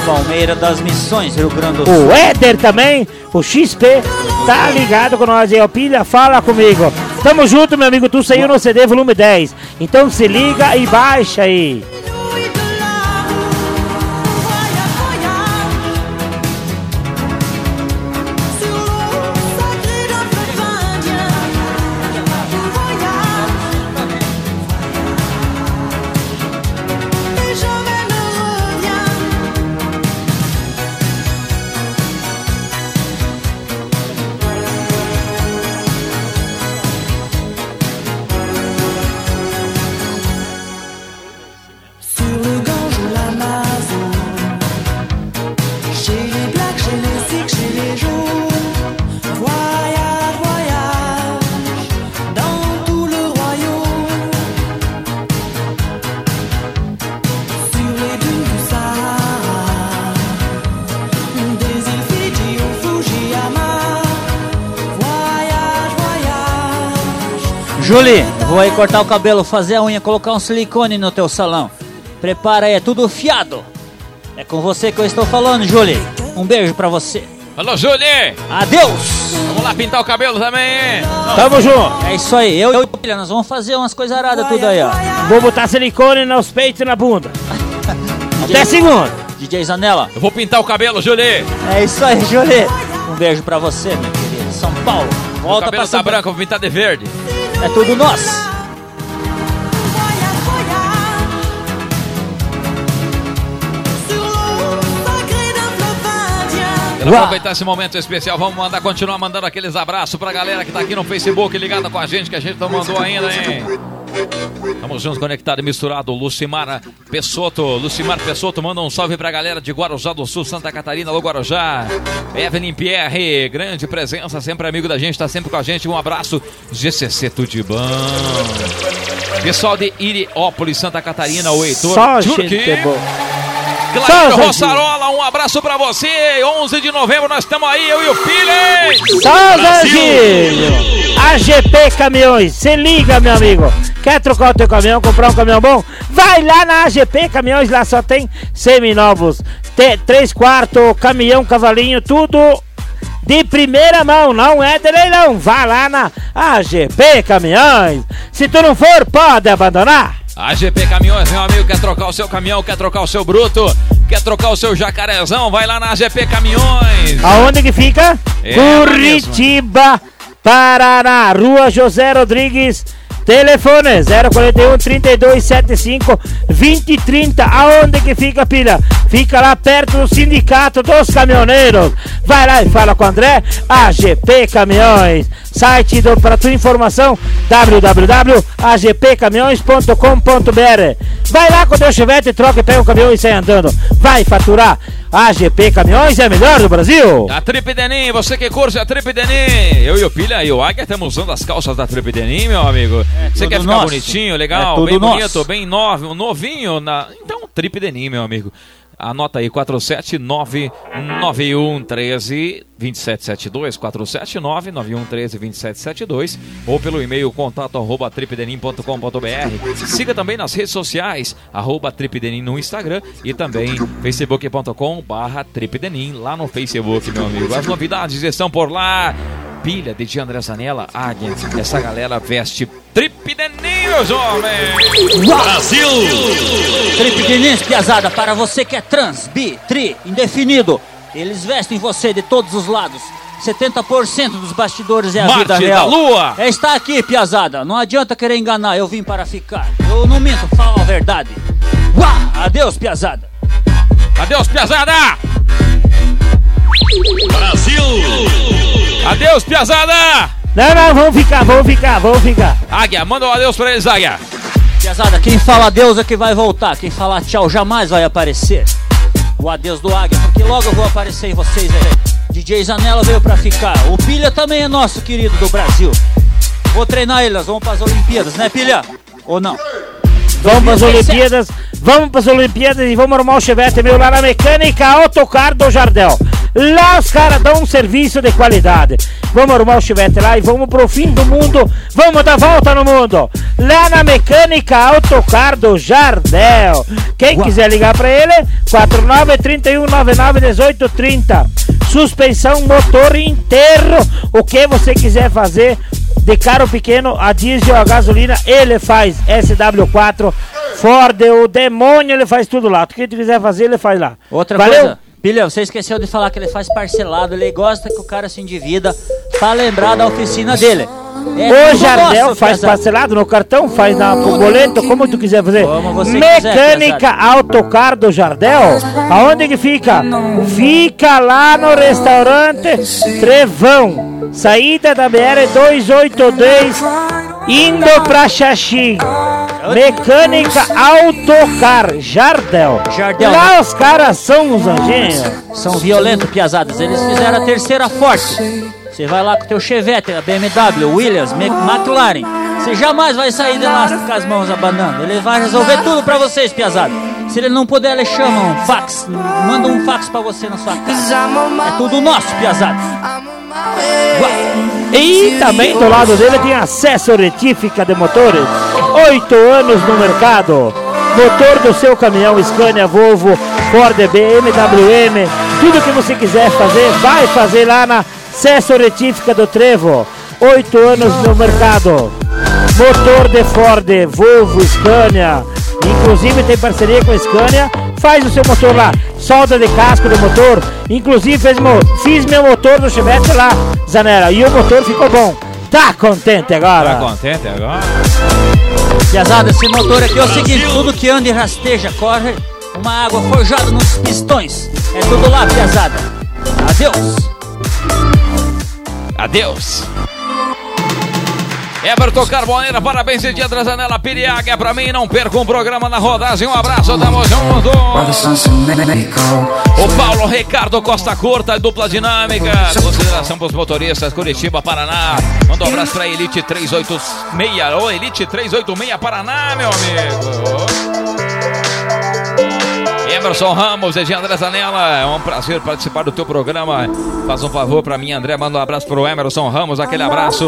Palmeira das Missões, Rio Grande do Sul. O Éder também, o XP, tá ligado com nós aí, ó. Pilha, fala comigo. Tamo junto, meu amigo. Tu saiu no CD volume 10. Então se liga e baixa aí. Julie, vou aí cortar o cabelo, fazer a unha, colocar um silicone no teu salão. Prepara aí, é tudo fiado. É com você que eu estou falando, Julie. Um beijo pra você. Alô, Julie! Adeus! Vamos lá pintar o cabelo também, hein? Tamo junto. É isso aí, eu e o Pilha, nós vamos fazer umas coisas aradas tudo aí, ó. Vou botar silicone nos peitos e na bunda. Até segunda. DJ Zanella. Eu vou pintar o cabelo, Julie! É isso aí, Julie. Um beijo pra você, meu querido. São Paulo. o Volta cabelo pra tá São branco, vou pintar de verde. É tudo nosso. Quero aproveitar esse momento especial, vamos mandar, continuar mandando aqueles abraços pra galera que tá aqui no Facebook ligada com a gente, que a gente não mandou ainda, hein? Estamos juntos, conectado e misturado. Lucimar Pessoto, Lucimar Pessoto, manda um salve pra galera de Guarujá do Sul, Santa Catarina, Alô Guarujá. Evelyn Pierre, grande presença, sempre amigo da gente, tá sempre com a gente. Um abraço, GCC bom. Pessoal de Iriópolis, Santa Catarina, o Heitor. Só Turque. gente boa. Gente. Rossarola, um abraço pra você. 11 de novembro nós estamos aí, eu e o Pires. Só Zanzinho! AGP Caminhões, se liga, meu amigo. Quer trocar o teu caminhão, comprar um caminhão bom? Vai lá na AGP Caminhões, lá só tem seminovos. T 3 quartos, caminhão, cavalinho, tudo de primeira mão, não é de leilão. Vá lá na AGP Caminhões. Se tu não for, pode abandonar. AGP Caminhões, meu amigo, quer trocar o seu caminhão, quer trocar o seu bruto, quer trocar o seu jacarezão, vai lá na AGP Caminhões. Aonde que fica? É, Curitiba, Paraná, Rua José Rodrigues. Telefone 041 3275 2030. Aonde que fica, pilha? Fica lá perto do sindicato dos caminhoneiros. Vai lá e fala com o André, AGP Caminhões. Site para tua informação www.agpcaminhões.com.br. Vai lá com o teu chevette, troca e pega o caminhão e sai andando. Vai faturar. AGP Caminhões é a melhor do Brasil. A Trip Denim, você que curte a Trip Denim. Eu e o Pilha e o Águia estamos usando as calças da Trip Denim, meu amigo. você tudo quer ficar nosso. bonitinho, É legal, tudo bem nosso. bonito, bem novo, novinho. Na... Então, Trip Denim, meu amigo. Anota aí, 4799113 2772, 4799113 2772 ou pelo e-mail contato arroba tripdenim.com.br. Siga também nas redes sociais, arroba tripdenim no Instagram e também facebook.com barra tripdenim lá no Facebook, meu amigo. As novidades estão por lá. Pilha de André Zanella, Águia, essa galera veste tripdenim, meus homens! Brasil! Trip Diniz, piazada, para você que é trans, bi, tri, indefinido. Eles vestem você de todos os lados. 70% dos bastidores é a Marte vida da real. Lua. É está aqui, piazada. Não adianta querer enganar, eu vim para ficar. Eu não minto, falo a verdade. Uá! Adeus, piazada. Adeus, piazada! Brasil! Adeus, piazada! Não, não, vamos ficar, vamos ficar, vamos ficar. Águia, manda um adeus pra eles, Águia. Piazada, quem fala adeus é que vai voltar. Quem fala tchau jamais vai aparecer. O adeus do Águia, porque logo eu vou aparecer em vocês aí. DJ Zanella veio pra ficar. O Pilha também é nosso querido do Brasil. Vou treinar eles, vamos pras Olimpíadas, né, Pilha? Ou não? Vamos para as 2017. Olimpíadas, vamos para as Olimpíadas e vamos arrumar o chevette meu lá na mecânica Autocar do Jardel. Lá os caras dão um serviço de qualidade. Vamos arrumar o chevette lá e vamos pro fim do mundo. Vamos dar volta no mundo. Lá na mecânica Autocar do Jardel. Quem quiser ligar para ele, 49 31 99 18 30. Suspensão, motor inteiro. O que você quiser fazer de carro pequeno, a diesel, a gasolina, ele faz SW4, Ford, o demônio, ele faz tudo lá. O que tu quiser fazer, ele faz lá. Outra Valeu? coisa, Pilha, você esqueceu de falar que ele faz parcelado, ele gosta que o cara se endivida pra lembrar da oficina dele. É o Jardel faz piazada. parcelado no cartão, faz na no boleto, como tu quiser fazer. Mecânica quiser, Autocar do Jardel, aonde que fica? Fica lá no restaurante Trevão, saída da BR 282, indo pra Xaxim. Mecânica Autocar Jardel. Jardel, Lá os caras são os anjinhos. São violentos, piazadas. Eles fizeram a terceira forte. Você vai lá com o teu Chevette, a BMW, Williams, McLaren. Você jamais vai sair de lá com as mãos abanando. Ele vai resolver tudo pra vocês, piazada. Se ele não puder, ele chama um fax. Manda um fax pra você na sua casa. É tudo nosso, piazada. E também do lado dele tem acesso retífica de motores. Oito anos no mercado. Motor do seu caminhão Scania, Volvo, Ford BMW, tudo que você quiser fazer, vai fazer lá na Cesso Retífica do Trevo. Oito anos no mercado. Motor de Ford, Volvo, Scania. Inclusive tem parceria com a Scania. Faz o seu motor lá. Solda de casco do motor. Inclusive fez mo- fiz meu motor do Chevette lá, Zanera. E o motor ficou bom. Tá contente agora? Tá contente agora? Piazada, esse motor aqui é o seguinte, tudo que anda e rasteja, corre uma água forjada nos pistões. É tudo lá, piazada. Adeus. Adeus. Everton Carboneira, parabéns dia da janela Piriaga pra mim, não perca um programa na rodagem, um abraço, tamo junto. O Paulo Ricardo Costa Curta, dupla dinâmica, consideração pros motoristas, Curitiba, Paraná, manda um abraço pra Elite 386, ô Elite 386 Paraná, meu amigo. Emerson Ramos, de André Zanella, é um prazer participar do teu programa. Faz um favor pra mim, André, manda um abraço pro Emerson Ramos, aquele abraço.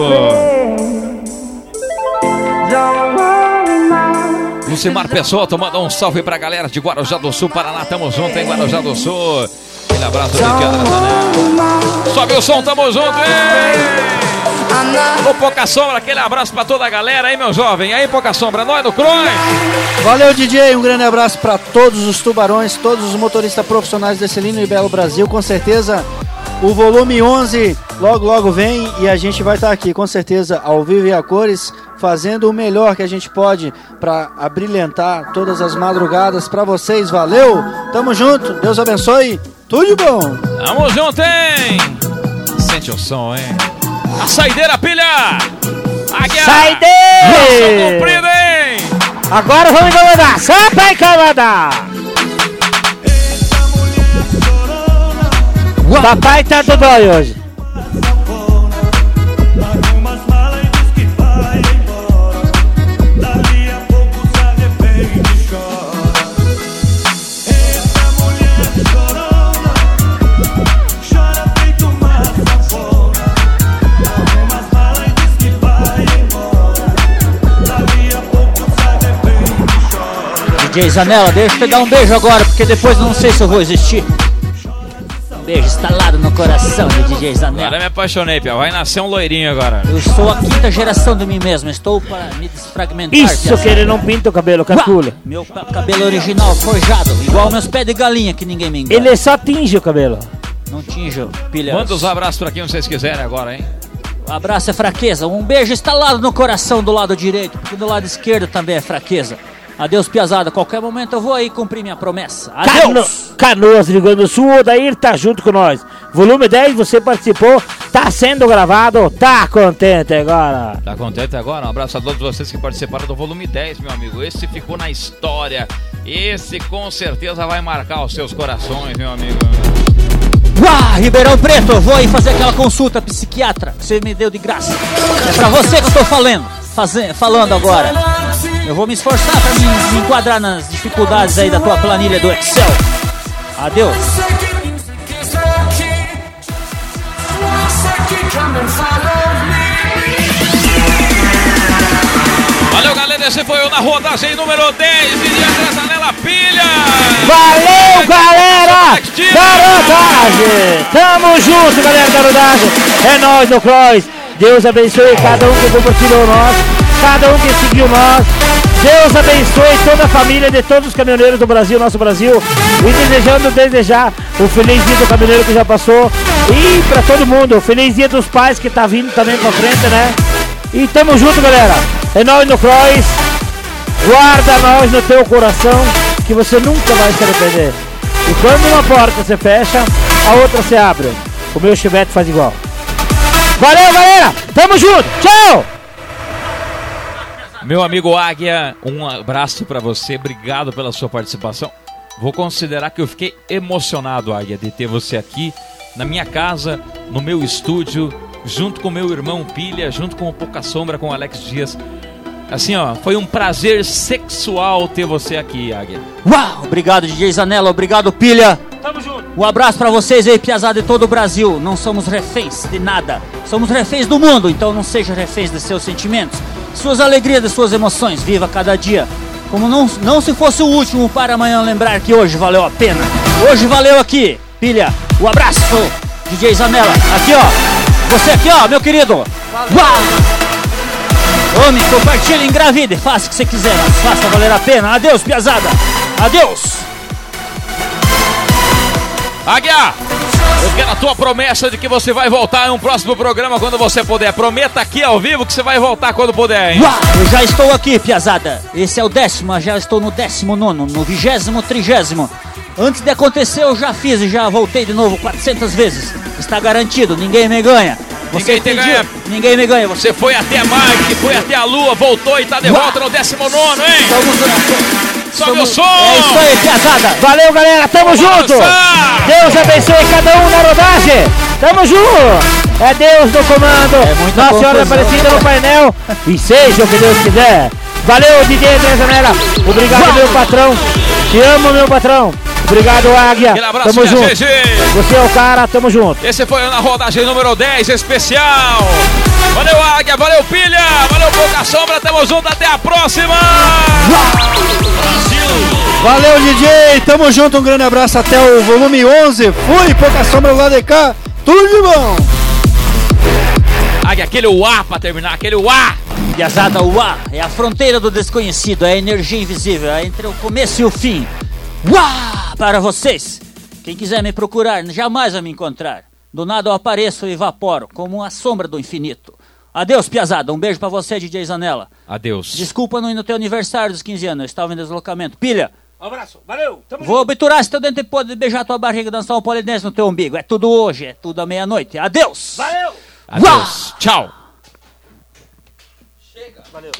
Lucimar Pessoa, manda um salve pra galera de Guarujá do Sul, Paraná, tamo junto em Guarujá do Sul. Aquele abraço André Zanella. Sobe o som, tamo junto, hein? Ô, Pouca Sombra, aquele abraço pra toda a galera, hein, meu jovem? Aí, Pouca Sombra, nós do Cross. Valeu, DJ. Um grande abraço para todos os tubarões, todos os motoristas profissionais desse lindo e belo Brasil. Com certeza, o volume 11 logo, logo vem e a gente vai estar aqui, com certeza, ao vivo e a cores, fazendo o melhor que a gente pode para abrilhantar todas as madrugadas para vocês. Valeu, tamo junto, Deus abençoe, tudo de bom. Tamo junto, hein? Sente o som, hein? A saideira, pilha! Águia! Saideira! Braço comprido, hein? Agora vamos incomodar. Samba incomodar. Papai tá do dói hoje. DJ Zanella, deixa eu te dar um beijo agora, porque depois eu não sei se eu vou existir. Um beijo instalado no coração de DJ Zanella. Agora me apaixonei, Pia. Vai nascer um loirinho agora. Eu sou a quinta geração de mim mesmo, estou para me desfragmentar. Isso que ele não pinta o cabelo, calcula. Meu ca- cabelo original, forjado, igual meus pés de galinha que ninguém me engana. Ele só tinge o cabelo. Não tinjo, pilha. Manda os abraços pra quem vocês quiserem agora, hein? Um abraço é fraqueza, um beijo instalado no coração do lado direito, porque do lado esquerdo também é fraqueza. Adeus, piazada. Qualquer momento eu vou aí cumprir minha promessa. Cano Adeus! Canoas, Rio Grande do Sul, o Odair tá junto com nós. Volume 10, você participou, tá sendo gravado, tá contente agora. Tá contente agora? Um abraço a todos vocês que participaram do volume 10, meu amigo. Esse ficou na história. Esse com certeza vai marcar os seus corações, meu amigo. Uá, Ribeirão Preto, vou aí fazer aquela consulta psiquiatra que você me deu de graça. É pra você que eu tô falando, faze- falando agora. Eu vou me esforçar pra me, me enquadrar nas dificuldades aí da tua planilha do Excel. Adeus. Valeu, galera. Esse foi o Na Rodagem número 10 de André Zanella Pilha. Valeu, galera da Rodagem! Tamo junto, galera da Rodagem! É nóis do Cross! Deus abençoe cada um que compartilhou nós, cada um que seguiu nós. Deus abençoe toda a família de todos os caminhoneiros do Brasil, nosso Brasil. E desejando desejar o feliz dia do caminhoneiro que já passou. E pra todo mundo, feliz dia dos pais que tá vindo também pra frente, né? E tamo junto, galera! É nóis no Cross! Guarda nós no teu coração, que você nunca vai se arrepender. E quando uma porta se fecha, a outra se abre. O meu chivete faz igual. Valeu, galera! Tamo junto! Tchau! Meu amigo Águia, um abraço pra você. Obrigado pela sua participação. Vou considerar que eu fiquei emocionado, Águia, de ter você aqui na minha casa, no meu estúdio, junto com meu irmão Pilha, junto com o Pouca Sombra, com o Alex Dias. Assim, ó, foi um prazer sexual ter você aqui, Águia. Uau! Obrigado, DJ Zanella. Obrigado, Pilha. Tamo junto. Um abraço pra vocês aí, piazada de todo o Brasil. Não somos reféns de nada. Somos reféns do mundo, então não seja reféns de seus sentimentos, suas alegrias, suas emoções. Viva cada dia Como não, não se fosse o último para amanhã lembrar que hoje valeu a pena. Hoje valeu aqui. Pilha, o abraço, DJ Zanella. Aqui, ó. Você aqui, ó, meu querido. Uau! Homem, compartilhe, engravide, faça o que você quiser, mas faça valer a pena. Adeus, piazada. Adeus. Águia, eu quero a tua promessa de que você vai voltar em um próximo programa quando você puder. Prometa aqui ao vivo que você vai voltar quando puder, hein? Uau, eu já estou aqui, piazada. Esse é o décimo, já estou no décimo nono, no vigésimo, trigésimo. Antes de acontecer, eu já fiz e já voltei de novo 400 vezes. Está garantido, ninguém me ganha. Você Ninguém pediu, ganha. Ninguém me ganha. Você Você foi até Marte, foi até a Lua, voltou e tá de volta no 19, hein? Sobe o som! É isso aí, piazada. Valeu, galera, tamo junto! Deus abençoe cada um na rodagem! Tamo junto! É Deus no comando! muita Nossa Senhora. Aparecida no painel! E seja o que Deus quiser! Valeu, DJ André Zanella! Obrigado, meu patrão! Te amo, meu patrão! Obrigado, Águia! Aquele abraço, Tamo junto! GG. Você é o cara, tamo junto! Esse foi na rodagem número 10 especial. Valeu, Águia, valeu, Pilha, valeu, Pouca Sombra, tamo junto, até a próxima! Valeu, DJ. Tamo junto. Um grande abraço até o volume 11. Fui, pouca sombra lá de cá. Tudo de bom. Águia, aquele uá pra terminar, aquele uá! Piazada, A é a fronteira do desconhecido, é a energia invisível, é entre o começo e o fim. Uá! Para vocês! Quem quiser me procurar, jamais vai me encontrar. Do nada eu apareço e evaporo, como a sombra do infinito. Adeus, Piazada. Um beijo pra você, DJ Zanella. Adeus. Desculpa não ir no teu aniversário dos 15 anos, eu estava em deslocamento. Pilha, Um abraço, valeu! Tamo vou obturar se teu dente pode beijar tua barriga e dançar um polidense no teu umbigo. É tudo hoje, é tudo à meia-noite. Adeus! Valeu! Adeus. Tchau. Valeu!